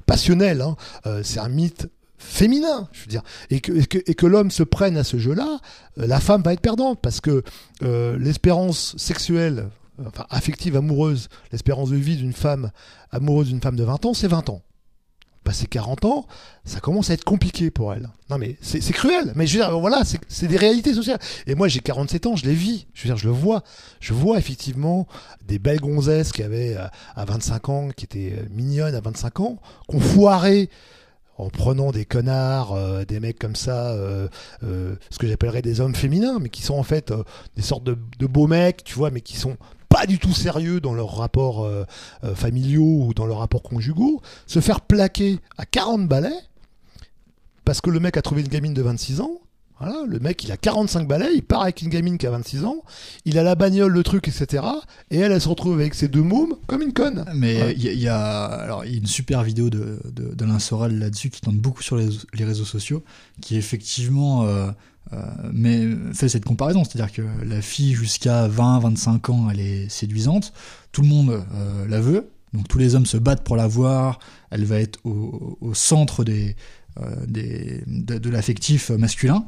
passionnel, hein, c'est un mythe féminin, je veux dire, et que, l'homme se prenne à ce jeu-là, euh, la femme va être perdante parce que euh, l'espérance sexuelle, euh, enfin affective, amoureuse, l'espérance de vie d'une femme amoureuse d'une femme de 20 ans, c'est 20 ans. Passé 40 ans, ça commence à être compliqué pour elle. Non mais c'est cruel, mais je veux dire, voilà, c'est- des réalités sociales. Et moi j'ai 47 ans, je les vis, je veux dire, je le vois. Je vois effectivement des belles gonzesses qui avaient à 25 ans, qui étaient mignonnes à 25 ans, qu'on foiré en prenant des connards, euh, des mecs comme ça, euh, euh, ce que j'appellerais des hommes féminins, mais qui sont en fait des sortes de, beaux mecs, tu vois, mais qui sont pas du tout sérieux dans leurs rapports familiaux ou dans leurs rapports conjugaux, se faire plaquer à 40 balais parce que le mec a trouvé une gamine de 26 ans, Voilà, le mec, il a 45 balais, il part avec une gamine qui a 26 ans, il a la bagnole, le truc, etc. Et elle, elle se retrouve avec ses deux mômes comme une conne. Mais Ouais. il y, a- il y a alors il y a une super vidéo de de, d'Alain Soral là-dessus qui tourne beaucoup sur les, les réseaux sociaux, qui effectivement euh, euh, mais fait cette comparaison, c'est-à-dire que la fille jusqu'à 20-25 ans, elle est séduisante, tout le monde euh, la veut, donc tous les hommes se battent pour la voir, elle va être au, au centre des, des de, de l'affectif masculin.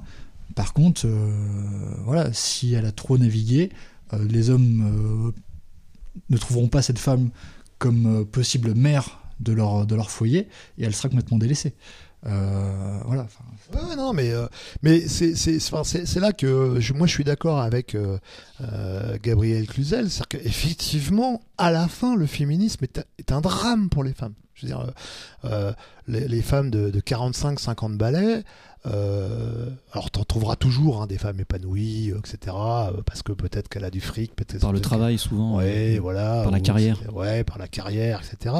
Par contre, euh, voilà, si elle a trop navigué, euh, les hommes euh, ne trouveront pas cette femme comme possible mère de leur, foyer et elle sera complètement délaissée. Voilà. non, mais, mais c'est, là que je, moi je suis d'accord avec euh, Gabriel Cluzel. C'est-à-dire qu'effectivement, [LAUGHS] à la fin, le féminisme est, un- drame pour les femmes. Je veux les femmes de, de 45-50 balais, euh, alors t'en trouveras toujours hein, des femmes épanouies, euh, etc. euh, parce que peut-être qu'elle a du fric, peut-être Par le travail, souvent. Ouais, euh, voilà. par la ou- carrière. Ouais, par la carrière, etc.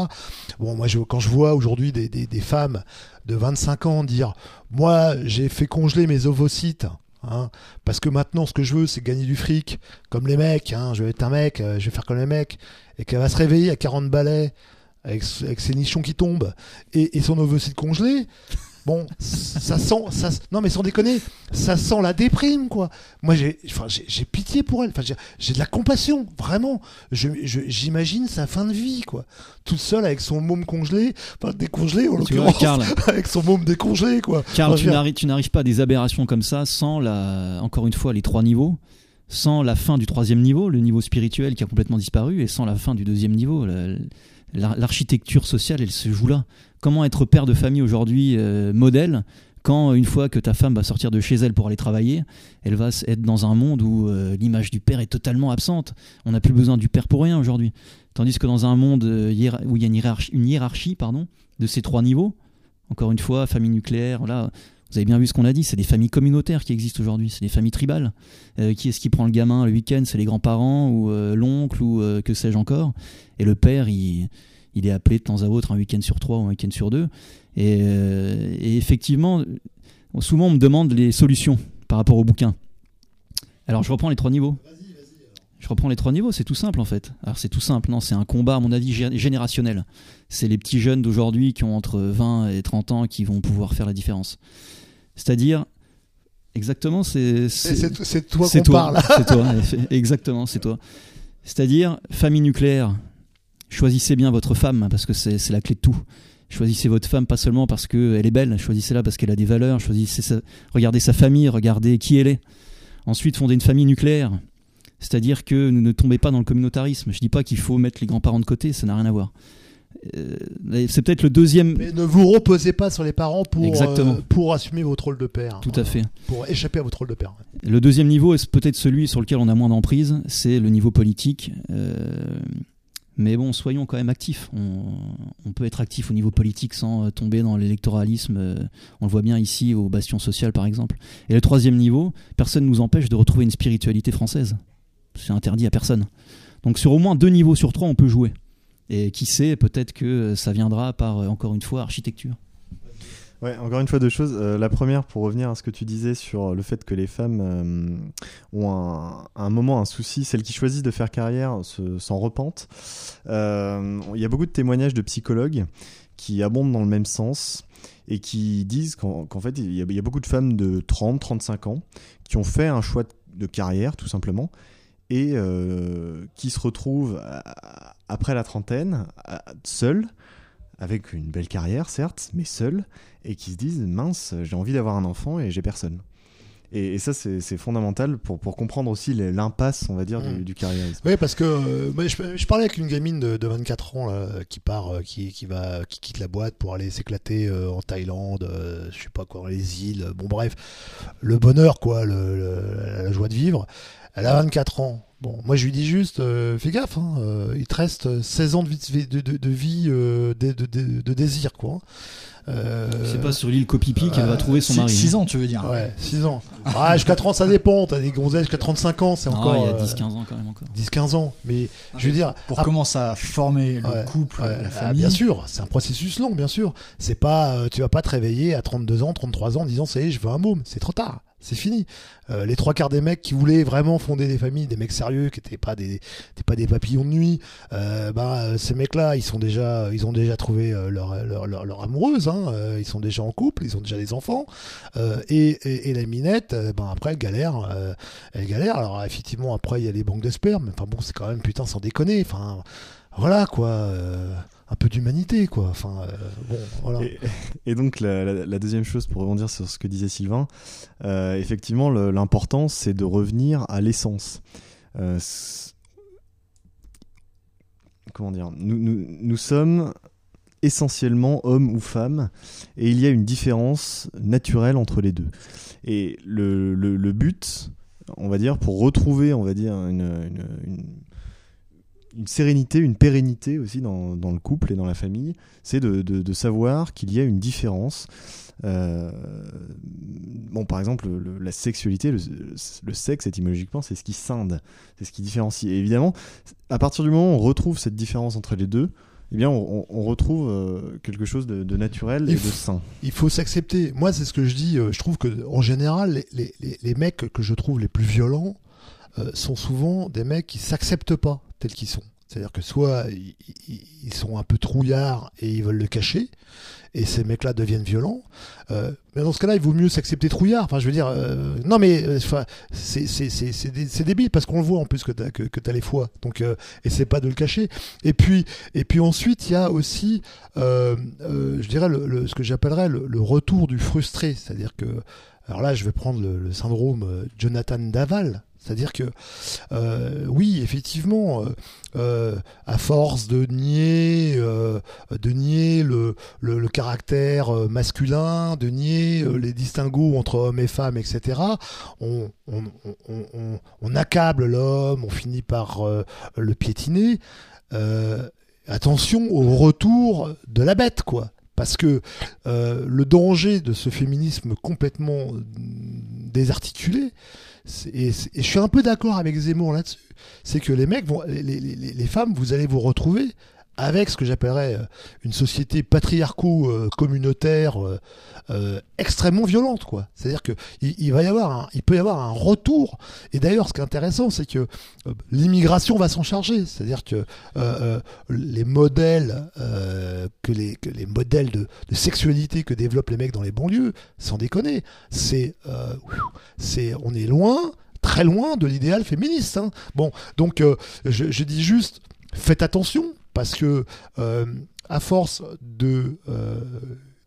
Bon, moi, je, quand je vois aujourd'hui des, des, des femmes de 25 ans dire Moi, j'ai fait congeler mes ovocytes. Hein, parce que maintenant, ce que je veux, c'est gagner du fric, comme les mecs. Hein, je vais être un mec, euh, je vais faire comme les mecs. Et qu'elle va se réveiller à 40 balais avec, avec ses nichons qui tombent et, et son ovocyte congelé. Bon, ça sent, ça, non mais sans déconner, ça sent la déprime quoi. Moi j'ai, enfin, j'ai, j'ai pitié pour elle, enfin, j'ai, de la compassion, vraiment. Je, je- j'imagine sa fin de vie quoi, toute seule avec son môme congelé, enfin décongelé en l'occurrence, [LAUGHS] avec son môme décongelé quoi. Karl, Enfin, je tu n'arrives, tu n'arrives pas à des aberrations comme ça sans la, encore une fois, les trois niveaux, sans la fin du troisième niveau, le niveau spirituel qui a complètement disparu, et sans la fin du deuxième niveau. La- L'architecture sociale, elle se joue là. Comment être père de famille aujourd'hui euh, modèle quand une fois que ta femme va sortir de chez elle pour aller travailler, elle va être dans un monde où euh, l'image du père est totalement absente. On n'a plus besoin du père pour rien aujourd'hui. Tandis que dans un monde euh, où il y a une hiérarchie, pardon, de ces trois niveaux, encore une fois, famille nucléaire, voilà, vous avez bien vu ce qu'on a dit, c'est des familles communautaires qui existent aujourd'hui, c'est des familles tribales. Euh, qui est-ce qui prend le gamin le week-end? C'est les grands-parents ou euh, l'oncle ou euh, que sais-je encore? Et le père, il, est appelé de temps à autre un week-end sur trois ou un week-end sur deux. Et, effectivement, souvent on me demande les solutions par rapport au bouquin. Alors je reprends les trois niveaux. Je reprends les trois niveaux, c'est tout simple en fait. Alors c'est tout simple, non, c'est un combat à mon avis gé- générationnel. C'est les petits jeunes d'aujourd'hui qui ont entre 20 et 30 ans qui vont pouvoir faire la différence. C'est-à-dire, exactement, c'est... C'est, toi qu'on parle. c'est toi, exactement, c'est toi. C'est-à-dire, famille nucléaire, choisissez bien votre femme, parce que c'est la clé de tout. Choisissez votre femme pas seulement parce qu'elle est belle, choisissez-la parce qu'elle a des valeurs, choisissez sa- regardez sa famille, regardez qui elle est. Ensuite, fondez une famille nucléaire. C'est-à-dire que ne ne tombez pas dans le communautarisme. Je dis pas qu'il faut mettre les grands-parents de côté, ça n'a rien à voir. Euh, c'est peut-être le deuxième. Mais ne vous reposez pas sur les parents pour, Exactement. euh, pour assumer votre rôle de père. Tout à fait. Pour échapper à votre rôle de père. Le deuxième niveau est peut-être celui sur lequel on a moins d'emprise, c'est le niveau politique. Euh, mais bon, soyons quand même actifs. On, on peut être actif au niveau politique sans tomber dans l'électoralisme. on le voit bien ici au Bastion Social, par exemple. Et le troisième niveau, personne ne nous empêche de retrouver une spiritualité française. C'est interdit à personne. Donc sur au moins deux niveaux sur trois, on peut jouer. Et qui sait, peut-être que euh, ça viendra par, euh, encore une fois, architecture. Ouais, encore une fois deux choses. Euh, la première, pour revenir à ce que tu disais sur le fait que les femmes ont un, moment un souci, celles qui choisissent de faire carrière se- s'en repentent. Il y a beaucoup de témoignages de psychologues qui abondent dans le même sens et qui disent qu'en fait, il y, a, beaucoup de femmes de 30, 35 ans qui ont fait un choix de- carrière, tout simplement, et qui se retrouvent après la trentaine, à- seules, avec une belle carrière, certes, mais seules, et qui se disent mince, j'ai envie d'avoir un enfant et j'ai personne. Et, et ça, c'est fondamental pour, pour comprendre aussi l'impasse, on va dire, Mm. du, du carriérisme. Oui, parce que euh, je, je parlais avec une gamine de, de 24 ans là, qui part, euh, qui, qui va, qui quitte la boîte pour aller s'éclater euh, en Thaïlande, euh, je sais pas quoi, dans les îles. Bon, bref, le bonheur, quoi, le, le- la joie de vivre. Elle a 24 ans. Bon, moi, je lui dis juste, euh, fais gaffe, hein, euh, il te reste 16 ans de vie, de, de- de vie euh, de, désir, quoi. Euh, C'est pas sur l'île Copipi qu'elle va trouver son six- mari. hein. six ans, tu veux dire Ouais, 6 ans. Ah, jusqu'à 30, ça dépend. T'as des gonzesses jusqu'à 35 ans, c'est Non, encore. il y a euh, 10-15 ans quand même encore. 10-15 ans. Mais je veux dire, Pour ah, commencer à former le Ouais, couple, ouais, la ah, famille. bien sûr, c'est un processus long, bien sûr. C'est pas, tu vas pas te réveiller à 32 ans, 33 ans en disant, ça y est, je veux un môme. C'est trop tard. C'est fini. Euh, les trois quarts des mecs qui voulaient vraiment fonder des familles, des mecs sérieux, qui n'étaient pas des, pas des papillons de nuit, euh, bah, ces mecs-là, ils sont déjà, ils ont déjà trouvé euh, leur, leur, amoureuse, hein, ils sont déjà en couple, ils ont déjà des enfants, et, la minette, ben après elle galère, elle galère. Alors effectivement, après il y a les banques de sperme, enfin bon, c'est quand même putain sans déconner. Voilà quoi un peu d'humanité, quoi. Enfin, euh, bon, voilà. Et, donc, la, deuxième chose, pour rebondir sur ce que disait Sylvain, euh, effectivement, l'important, c'est de revenir à l'essence. Euh, comment dire nous, nous, nous, sommes essentiellement hommes ou femmes, et il y a une différence naturelle entre les deux. Et le, le, but, on va dire, pour retrouver, on va dire, une, une une sérénité, une pérennité aussi dans, dans, le couple et dans la famille, c'est de, de, savoir qu'il y a une différence. Euh, bon, par exemple, la sexualité, le, sexe, étymologiquement, c'est ce qui scinde, c'est ce qui différencie. Et évidemment, à partir du moment où on retrouve cette différence entre les deux, eh bien, on, on retrouve euh, quelque chose de, de naturel et de sain. Il faut s'accepter. Moi, c'est ce que je dis. Euh, je trouve que, en général, les, les, les mecs que je trouve les plus violents, sont souvent des mecs qui s'acceptent pas qu'ils sont. C'est-à-dire que soit ils sont un peu trouillards et ils veulent le cacher, et ces mecs-là deviennent violents. Euh, mais dans ce cas-là, il vaut mieux s'accepter trouillard. Enfin, je veux dire, euh, non, mais euh, enfin, c'est débile parce qu'on le voit en plus que tu que, que as les foies. Donc, essaie pas de le cacher. Et puis, et puis ensuite, il y a aussi, je dirais, le, ce que j'appellerais le, retour du frustré. C'est-à-dire que, alors là, je vais prendre le syndrome Jonathan Daval c'est-à-dire que, euh, oui, effectivement, euh, euh, à force de nier, le, caractère masculin, de nier les distinguos entre hommes et femmes, etc., on, accable l'homme, on finit par le piétiner. attention au retour de la bête, quoi. Parce que le danger de ce féminisme complètement désarticulé, et, je suis un peu d'accord avec Zemmour là-dessus. C'est que les mecs vont, les, les, les, femmes, vous allez vous retrouver avec ce que j'appellerais euh, une société patriarco-communautaire euh, euh, extrêmement violente. C'est-à-dire que il, peut y avoir un retour. Et d'ailleurs, ce qui est intéressant, c'est que l'immigration va s'en charger. C'est-à-dire que les modèles que les modèles de, sexualité que développent les mecs dans les banlieues, sans déconner, c'est on est loin très loin de l'idéal féministe. Hein. Bon, donc je, dis juste, faites attention, parce que euh, à force euh,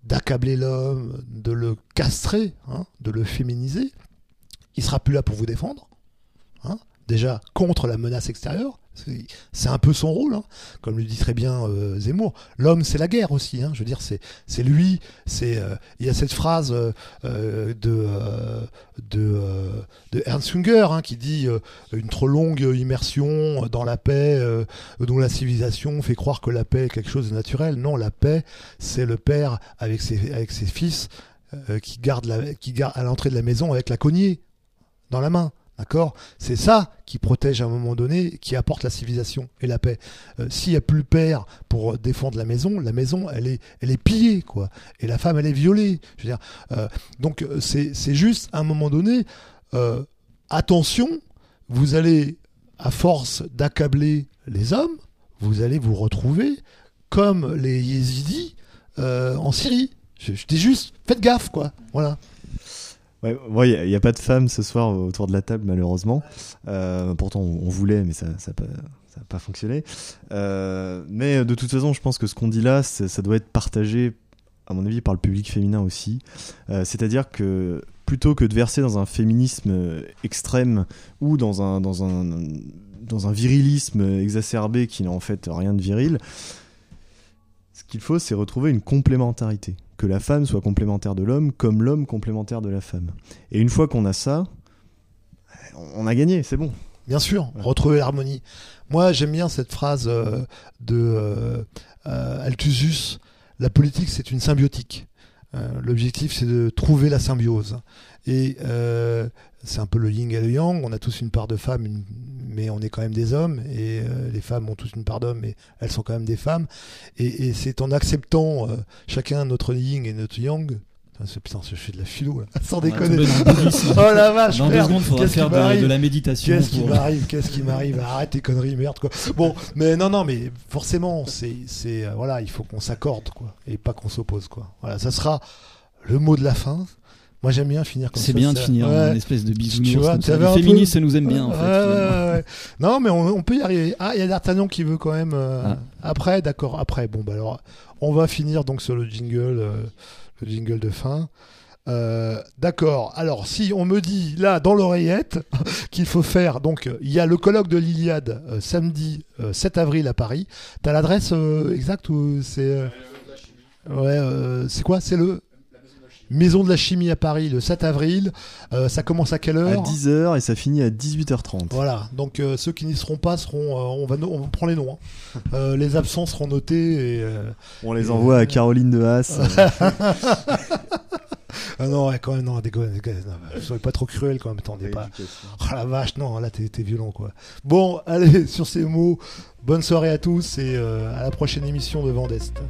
d'accabler l'homme, de le castrer, hein, de le féminiser, il sera plus là pour vous défendre. Déjà contre la menace extérieure, c'est un peu son rôle, hein. comme le dit très bien euh, Zemmour. L'homme, c'est la guerre aussi. Hein. Je veux dire, c'est lui. Euh, il y a cette phrase euh, de Ernst Junger hein, qui dit une trop longue immersion dans la paix, dont la civilisation fait croire que la paix est quelque chose de naturel. Non, la paix, c'est le père avec ses fils qui garde à l'entrée de la maison avec la cognée dans la main. D'accord? C'est ça qui protège à un moment donné, qui apporte la civilisation et la paix. Euh, s'il n'y a plus le père pour défendre la maison, la maison, elle est, elle est pillée, quoi. Et la femme, elle est violée. Je veux dire, euh, donc, euh, c'est juste, à un moment donné, attention, vous allez, à force d'accabler les hommes, vous allez vous retrouver comme les yézidis en Syrie. Je, je dis juste, faites gaffe, quoi. Voilà. Ouais, il n'y a, pas de femmes ce soir autour de la table, malheureusement. Euh, pourtant, on, voulait, mais ça n'a ça pas, fonctionné. Euh, mais de toute façon, je pense que ce qu'on dit là, ça doit être partagé, à mon avis, par le public féminin aussi. Euh, c'est-à-dire que plutôt que de verser dans un féminisme extrême ou dans un, dans un, dans un virilisme exacerbé qui n'a en fait rien de viril, ce qu'il faut, c'est retrouver une complémentarité que la femme soit complémentaire de l'homme comme l'homme complémentaire de la femme. Et une fois qu'on a ça, on a gagné, c'est bon. Bien sûr, retrouver l'harmonie. Moi, j'aime bien cette phrase euh, de euh, euh, la politique, c'est une symbiotique. L'objectif, c'est de trouver la symbiose. Et c'est un peu le yin et le yang. On a tous une part de femme, mais on est quand même des hommes. Et euh, les femmes ont tous une part d'hommes, mais elles sont quand même des femmes. Et, c'est en acceptant euh, chacun notre yin et notre yang, Putain, je fais de la philo là. [LAUGHS] Sans déconner. Oh la vache, Dans deux secondes, faudra Qu'est-ce faire qui de, m'arrive de la méditation. Qu'est-ce qui m'arrive Qu'est-ce qui m'arrive Arrête tes conneries, merde quoi. Bon, mais non, non, mais forcément, c'est, euh, voilà, il faut qu'on s'accorde quoi, et pas qu'on s'oppose quoi. Voilà, ça sera le mot de la fin. Moi, j'aime bien finir comme ça. C'est bien de finir ouais. en espèce de bisounours. Tu vois, Les un peu- féministes nous aiment bien en fait. Ouais, ouais. Non, mais on, on peut y arriver. Ah, il y a D'Artagnan qui veut quand même. euh, Ah. Après, d'accord, après. Bon, bah alors, on va finir donc sur le jingle, euh, le jingle de fin. Euh, d'accord. Alors, si on me dit là dans l'oreillette [LAUGHS] qu'il faut faire, donc il y a le colloque de l'Iliade euh, samedi euh, 7 avril à Paris. T'as l'adresse euh, exacte ou c'est euh, Ouais, euh, c'est quoi? C'est le Maison de la chimie à Paris le 7 avril. Euh, ça commence à quelle À heure 10h et ça finit à 18h30. voilà, donc euh, ceux qui n'y seront pas seront, euh, on va, no- on prend les noms. hein. Les absents seront notés et On les envoie à Caroline de Haas. [LAUGHS] ah non, ouais, quand même non, déconne, déconne, non, bah, soyez pas trop cruel quand même, attendez pas. Oh la vache, non, là t'es violent quoi. Bon, allez, [LAUGHS] sur ces mots, bonne soirée à tous et euh, à la prochaine émission de Vendeste.